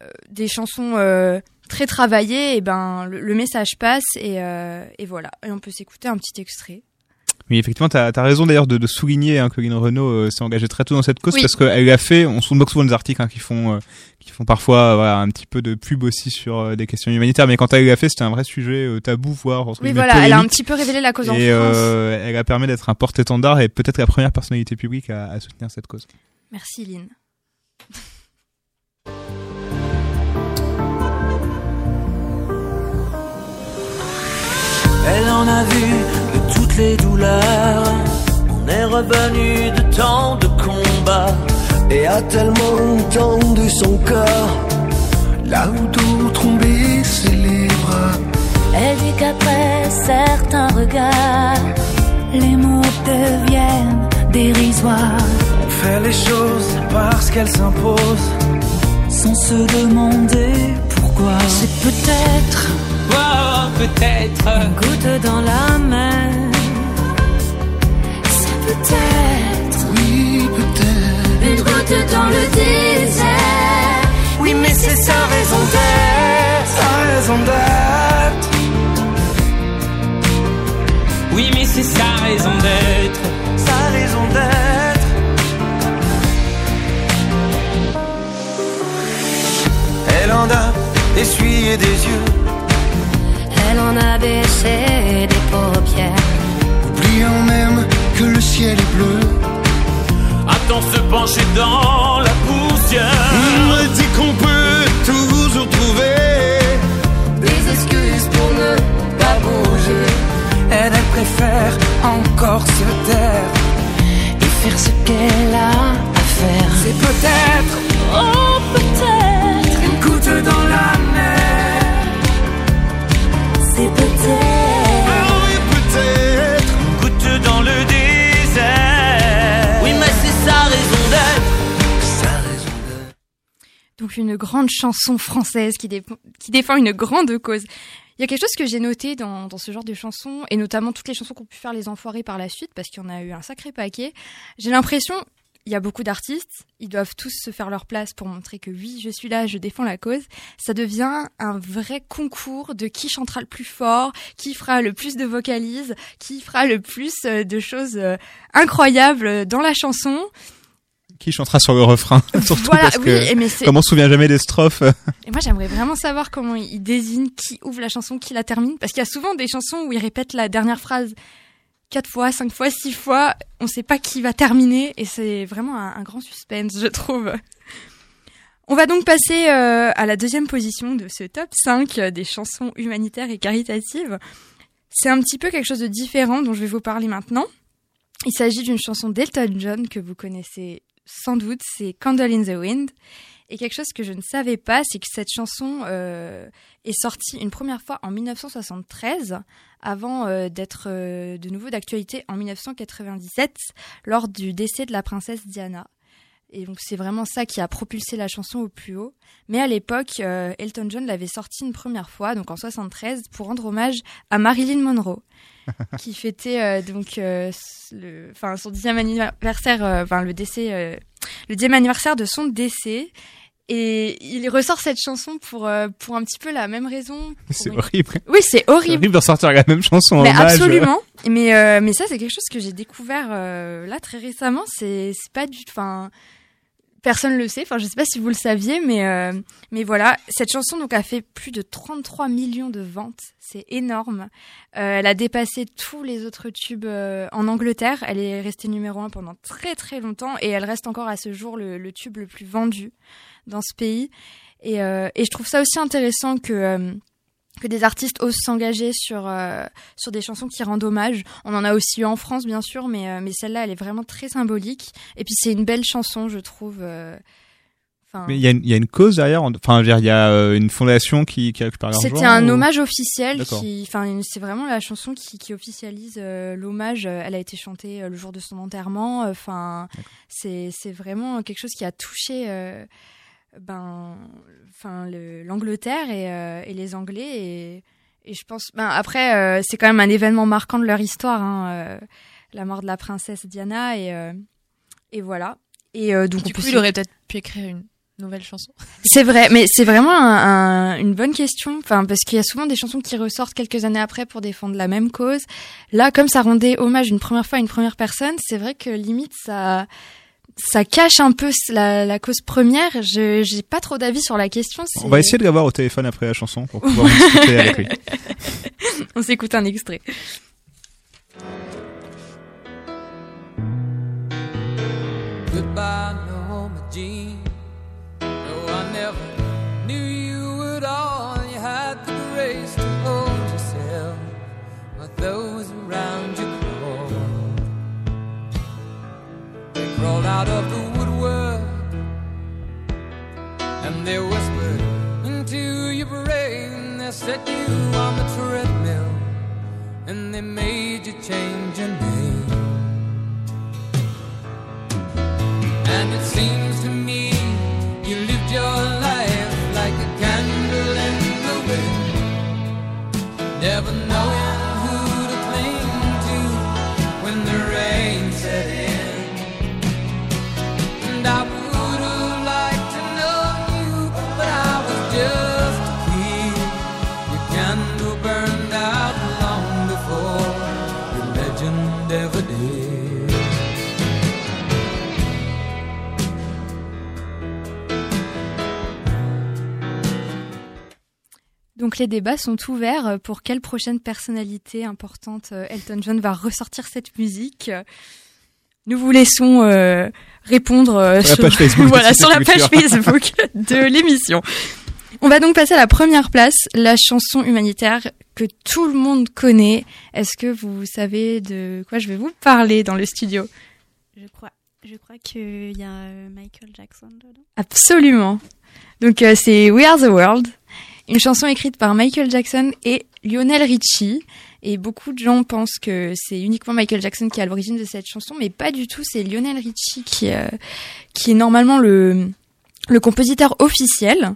euh, des chansons euh, très travaillées, et ben, le, le message passe et, euh, et voilà. Et on peut s'écouter un petit extrait. Oui, effectivement, t'as as raison d'ailleurs de, de souligner hein, que Lynn Renault s'est engagée très tôt dans cette cause Oui. parce qu'elle a fait, on se moque souvent des articles hein, qui font qui font parfois voilà, un petit peu de pub aussi sur des questions humanitaires, mais quand elle l'a fait, c'était un vrai sujet tabou, voire entre Oui, voilà, elle a un petit peu révélé la cause en et France. euh, elle a permis d'être un porte-étendard et peut-être la première personnalité publique à, à soutenir cette cause. Merci Lynn. Elle en a vu de toutes les douleurs. On est revenu de tant de combats. Et a tellement tendu son corps. Là où d'autres ont baissé les bras. Elle dit qu'après certains regards, les mots deviennent dérisoires. On fait les choses parce qu'elles s'imposent. Sans se demander pourquoi. C'est peut-être, Oh, peut-être. une goutte dans la mer. C'est peut-être, Oui, peut-être. une goutte dans le désert. Oui, mais c'est sa raison d'être. Sa raison d'être. Oui, mais c'est sa raison d'être. Sa raison d'être. Elle en a essuyé des yeux. En a baissé des paupières. Oubliant même que le ciel est bleu. Attends se pencher dans la poussière. me dit qu'on peut toujours trouver des excuses pour ne pas bouger. Elle, elle préfère encore se taire Et faire ce qu'elle a à faire. C'est peut-être Oh, peut-être, une goutte dans la Une grande chanson française qui, dé- qui défend une grande cause. Il y a quelque chose que j'ai noté dans, ce genre de chansons, et notamment toutes les chansons qu'ont pu faire les enfoirés par la suite, parce qu'il y en a eu un sacré paquet. J'ai l'impression, il y a beaucoup d'artistes, ils doivent tous se faire leur place pour montrer que oui, je suis là, je défends la cause. Ça devient un vrai concours de qui chantera le plus fort, qui fera le plus de vocalises, qui fera le plus euh, de choses euh, incroyables dans la chanson. Qui chantera sur le refrain surtout Voilà, parce que oui, mais c'est- comme on se souvient jamais des strophes. Et moi, j'aimerais vraiment savoir comment ils désignent qui ouvre la chanson, qui la termine. Parce qu'il y a souvent des chansons où ils répètent la dernière phrase quatre fois, cinq fois, six fois. On sait pas qui va terminer. Et c'est vraiment un, un grand suspense, je trouve. On va donc passer euh, à la deuxième position de ce top 5 des chansons humanitaires et caritatives. C'est un petit peu quelque chose de différent dont je vais vous parler maintenant. Il s'agit d'une chanson d'Elton John que vous connaissez sans doute, c'est Candle in the Wind. Et quelque chose que je ne savais pas, c'est que cette chanson euh, est sortie une première fois en 1973, avant euh, d'être euh, de nouveau d'actualité en 1997, lors du décès de la princesse Diana. Et donc c'est vraiment ça qui a propulsé la chanson au plus haut. Mais à l'époque, euh, Elton John l'avait sortie une première fois, donc en 73, pour rendre hommage à Marilyn Monroe, qui fêtait euh, donc euh, le, enfin son dixième anniversaire, euh, enfin le décès, le dixième anniversaire de son décès. Et il ressort cette chanson pour euh, pour un petit peu la même raison. C'est horrible. Oui, c'est horrible. horrible de ressortir la même chanson Mais absolument. Mais euh, mais ça c'est quelque chose que j'ai découvert euh, là très récemment. C'est c'est pas du, enfin personne le sait. Enfin je sais pas si vous le saviez, mais euh, mais voilà cette chanson donc a fait plus de 33 millions de ventes. C'est énorme. Euh, elle a dépassé tous les autres tubes euh, en Angleterre. Elle est restée numéro un pendant très très longtemps et elle reste encore à ce jour le, tube le plus vendu dans ce pays. Et, je trouve ça aussi intéressant que que des artistes osent s'engager sur euh, sur des chansons qui rendent hommage. On en a aussi eu en France bien sûr, mais euh, mais celle-là elle est vraiment très symbolique. Et puis c'est une belle chanson je trouve. euh, Enfin, Mais il y, a une- il y a une cause derrière. en- Enfin, il y a euh, une fondation qui, qui récupère l'argent. C'était un ou- hommage officiel qui, enfin, c'est vraiment la chanson qui, qui officialise euh, l'hommage. Elle a été chantée euh, le jour de son enterrement. Enfin, c'est c'est vraiment quelque chose qui a touché, euh, ben, enfin, le- l'Angleterre et, euh, et les Anglais et, et je pense, ben après, euh, c'est quand même un événement marquant de leur histoire, hein, euh, la mort de la princesse Diana et euh, et voilà. Et euh, donc Du coup, il aurait peut-être pu écrire une nouvelle chanson. c'est vrai, mais c'est vraiment un- un- une bonne question. Enfin, parce qu'il y a souvent des chansons qui ressortent quelques années après pour défendre la même cause. Là, comme ça rendait hommage une première fois à une première personne, c'est vrai que limite ça, ça cache un peu la, la cause première. Je, j'ai pas trop d'avis sur la question. On va essayer de l'avoir au téléphone après la chanson pour pouvoir discuter avec lui. On s'écoute un extrait. Out of the woodwork and they whispered into your brain. They set you on the treadmill and they made you change your name. And it seems Donc les débats sont ouverts pour quelle prochaine personnalité importante euh, Elton John va ressortir cette musique? Nous vous laissons euh, répondre euh, Sur la page Facebook de voilà, Cité sur la page Culture. Facebook de l'émission. On va donc passer à la première place, la chanson humanitaire que tout le monde connaît. Est-ce que vous savez de quoi je vais vous parler dans le studio? Je crois, je crois qu'il y a euh, Michael Jackson dedans. Absolument. Donc euh, c'est We Are the World, une chanson écrite par Michael Jackson et Lionel Richie. Et beaucoup de gens pensent que c'est uniquement Michael Jackson qui est à l'origine de cette chanson, mais pas du tout. C'est Lionel Richie qui, euh, qui est normalement le, le compositeur officiel.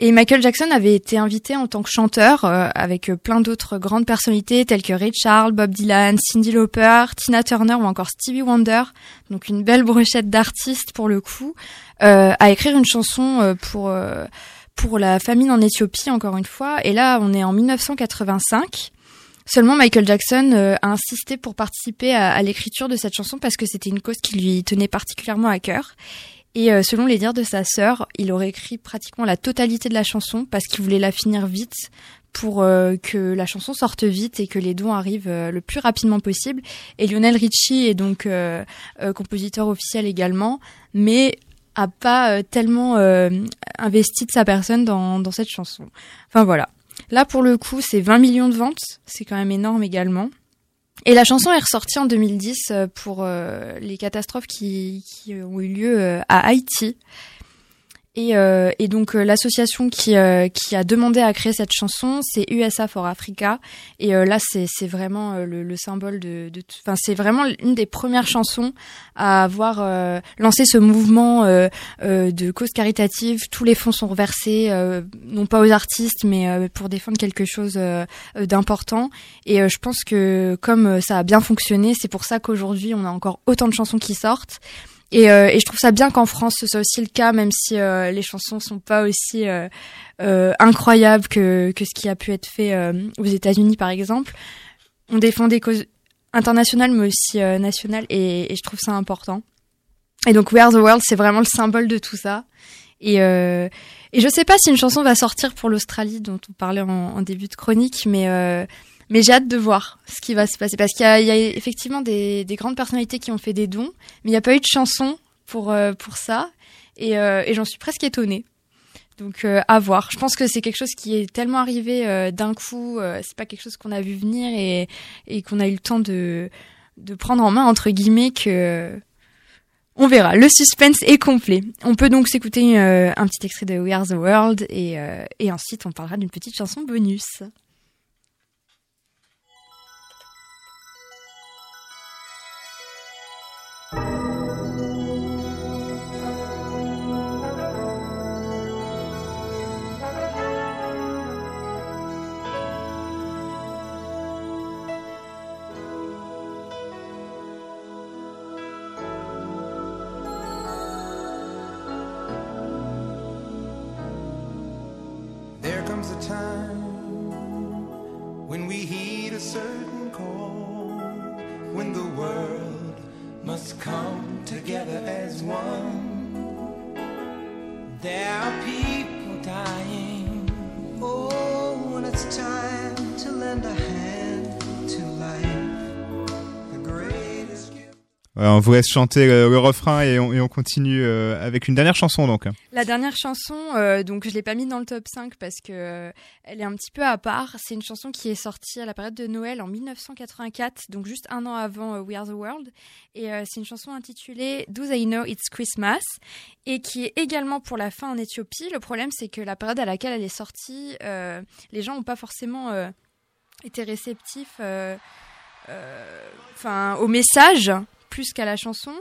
Et Michael Jackson avait été invité en tant que chanteur euh, avec plein d'autres grandes personnalités telles que Ray Charles, Bob Dylan, Cyndi Lauper, Tina Turner ou encore Stevie Wonder. Donc une belle brochette d'artistes pour le coup, euh, à écrire une chanson euh, pour euh, pour la famine en Éthiopie encore une fois. Et là, on est en 1985. Seulement, Michael Jackson euh, a insisté pour participer à, l'écriture de cette chanson parce que c'était une cause qui lui tenait particulièrement à cœur. Et euh, selon les dires de sa sœur, il aurait écrit pratiquement la totalité de la chanson parce qu'il voulait la finir vite pour euh, que la chanson sorte vite et que les dons arrivent le plus rapidement possible. Et Lionel Richie est donc compositeur officiel également, mais a pas euh, tellement euh, investi de sa personne dans, dans cette chanson. Enfin voilà. Là pour le coup, c'est 20 millions de ventes, c'est quand même énorme également. Et la chanson est ressortie en 2010 euh, pour les catastrophes qui, qui ont eu lieu à Haïti. Et, euh, et donc euh, l'association qui, euh, qui a demandé à créer cette chanson, c'est USA for Africa. Et euh, là, c'est vraiment euh, le, le symbole de, enfin c'est vraiment une des premières chansons à avoir lancé ce mouvement de cause caritative. Tous les fonds sont reversés, non pas aux artistes, mais pour défendre quelque chose d'important. Et je pense que comme ça a bien fonctionné, c'est pour ça qu'aujourd'hui on a encore autant de chansons qui sortent. Et, euh, et je trouve ça bien qu'en France ce soit aussi le cas, même si euh, les chansons sont pas aussi euh, euh, incroyables que, que ce qui a pu être fait euh, aux États-Unis par exemple. On défend des causes internationales mais aussi euh, nationales et, et je trouve ça important. Et donc We Are the World c'est vraiment le symbole de tout ça. Et, et je sais pas si une chanson va sortir pour l'Australie dont on parlait en, en début de chronique, mais mais j'ai hâte de voir ce qui va se passer parce qu'il y y a effectivement des, des grandes personnalités qui ont fait des dons, mais il n'y a pas eu de chanson pour euh, pour ça et, euh, et j'en suis presque étonnée. Donc euh, à voir. Je pense que c'est quelque chose qui est tellement arrivé euh, d'un coup. euh, c'est pas quelque chose qu'on a vu venir et, et qu'on a eu le temps de de prendre en main entre guillemets que on verra. Le suspense est complet. On peut donc s'écouter un petit extrait de We Are the World et, et ensuite on parlera d'une petite chanson bonus. Vous laisse chanter euh, le refrain et on, continue euh, avec une dernière chanson donc. La dernière chanson, euh, donc je l'ai pas mis dans le top 5 parce que euh, elle est un petit peu à part. C'est une chanson qui est sortie à la période de Noël en 1984, donc juste un an avant We Are the World. Et c'est une chanson intitulée Do They Know It's Christmas et qui est également pour la fin en Éthiopie. Le problème, c'est que la période à laquelle elle est sortie, les gens n'ont pas forcément été réceptifs. enfin au message plus qu'à la chanson.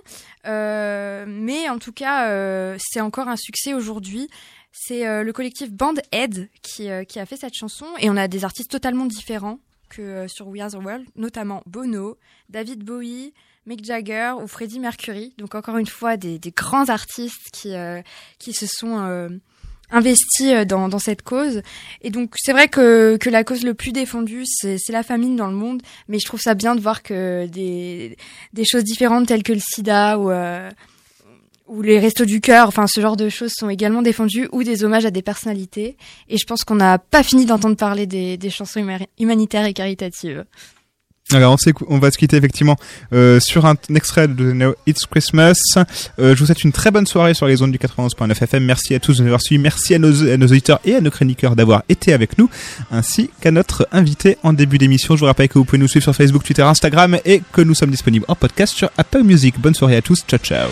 Euh, mais en tout cas, euh, c'est encore un succès aujourd'hui. C'est euh, le collectif Band Aid qui, a fait cette chanson et on a des artistes totalement différents que sur We Are the World, notamment Bono, David Bowie, Mick Jagger ou Freddie Mercury. Donc encore une fois, des, grands artistes qui, qui se sont investis euh, dans, dans cette cause. Et donc c'est vrai que, que la cause le plus défendue, c'est la famine dans le monde, mais je trouve ça bien de voir que des, des choses différentes telles que le sida ou, euh, ou les restos du cœur, enfin ce genre de choses sont également défendues, ou des hommages à des personnalités. Et je pense qu'on n'a pas fini d'entendre parler des, des chansons huma- humanitaires et caritatives. Alors on, on va se quitter effectivement euh, sur un, extrait de No It's Christmas. Euh, je vous souhaite une très bonne soirée sur les zones du 91.9 FM. Merci à tous de nous avoir suivis. Merci à nos auditeurs et à nos chroniqueurs d'avoir été avec nous, ainsi qu'à notre invité en début d'émission. Je vous rappelle que vous pouvez nous suivre sur Facebook, Twitter, Instagram et que nous sommes disponibles en podcast sur Apple Music. Bonne soirée à tous. Ciao ciao.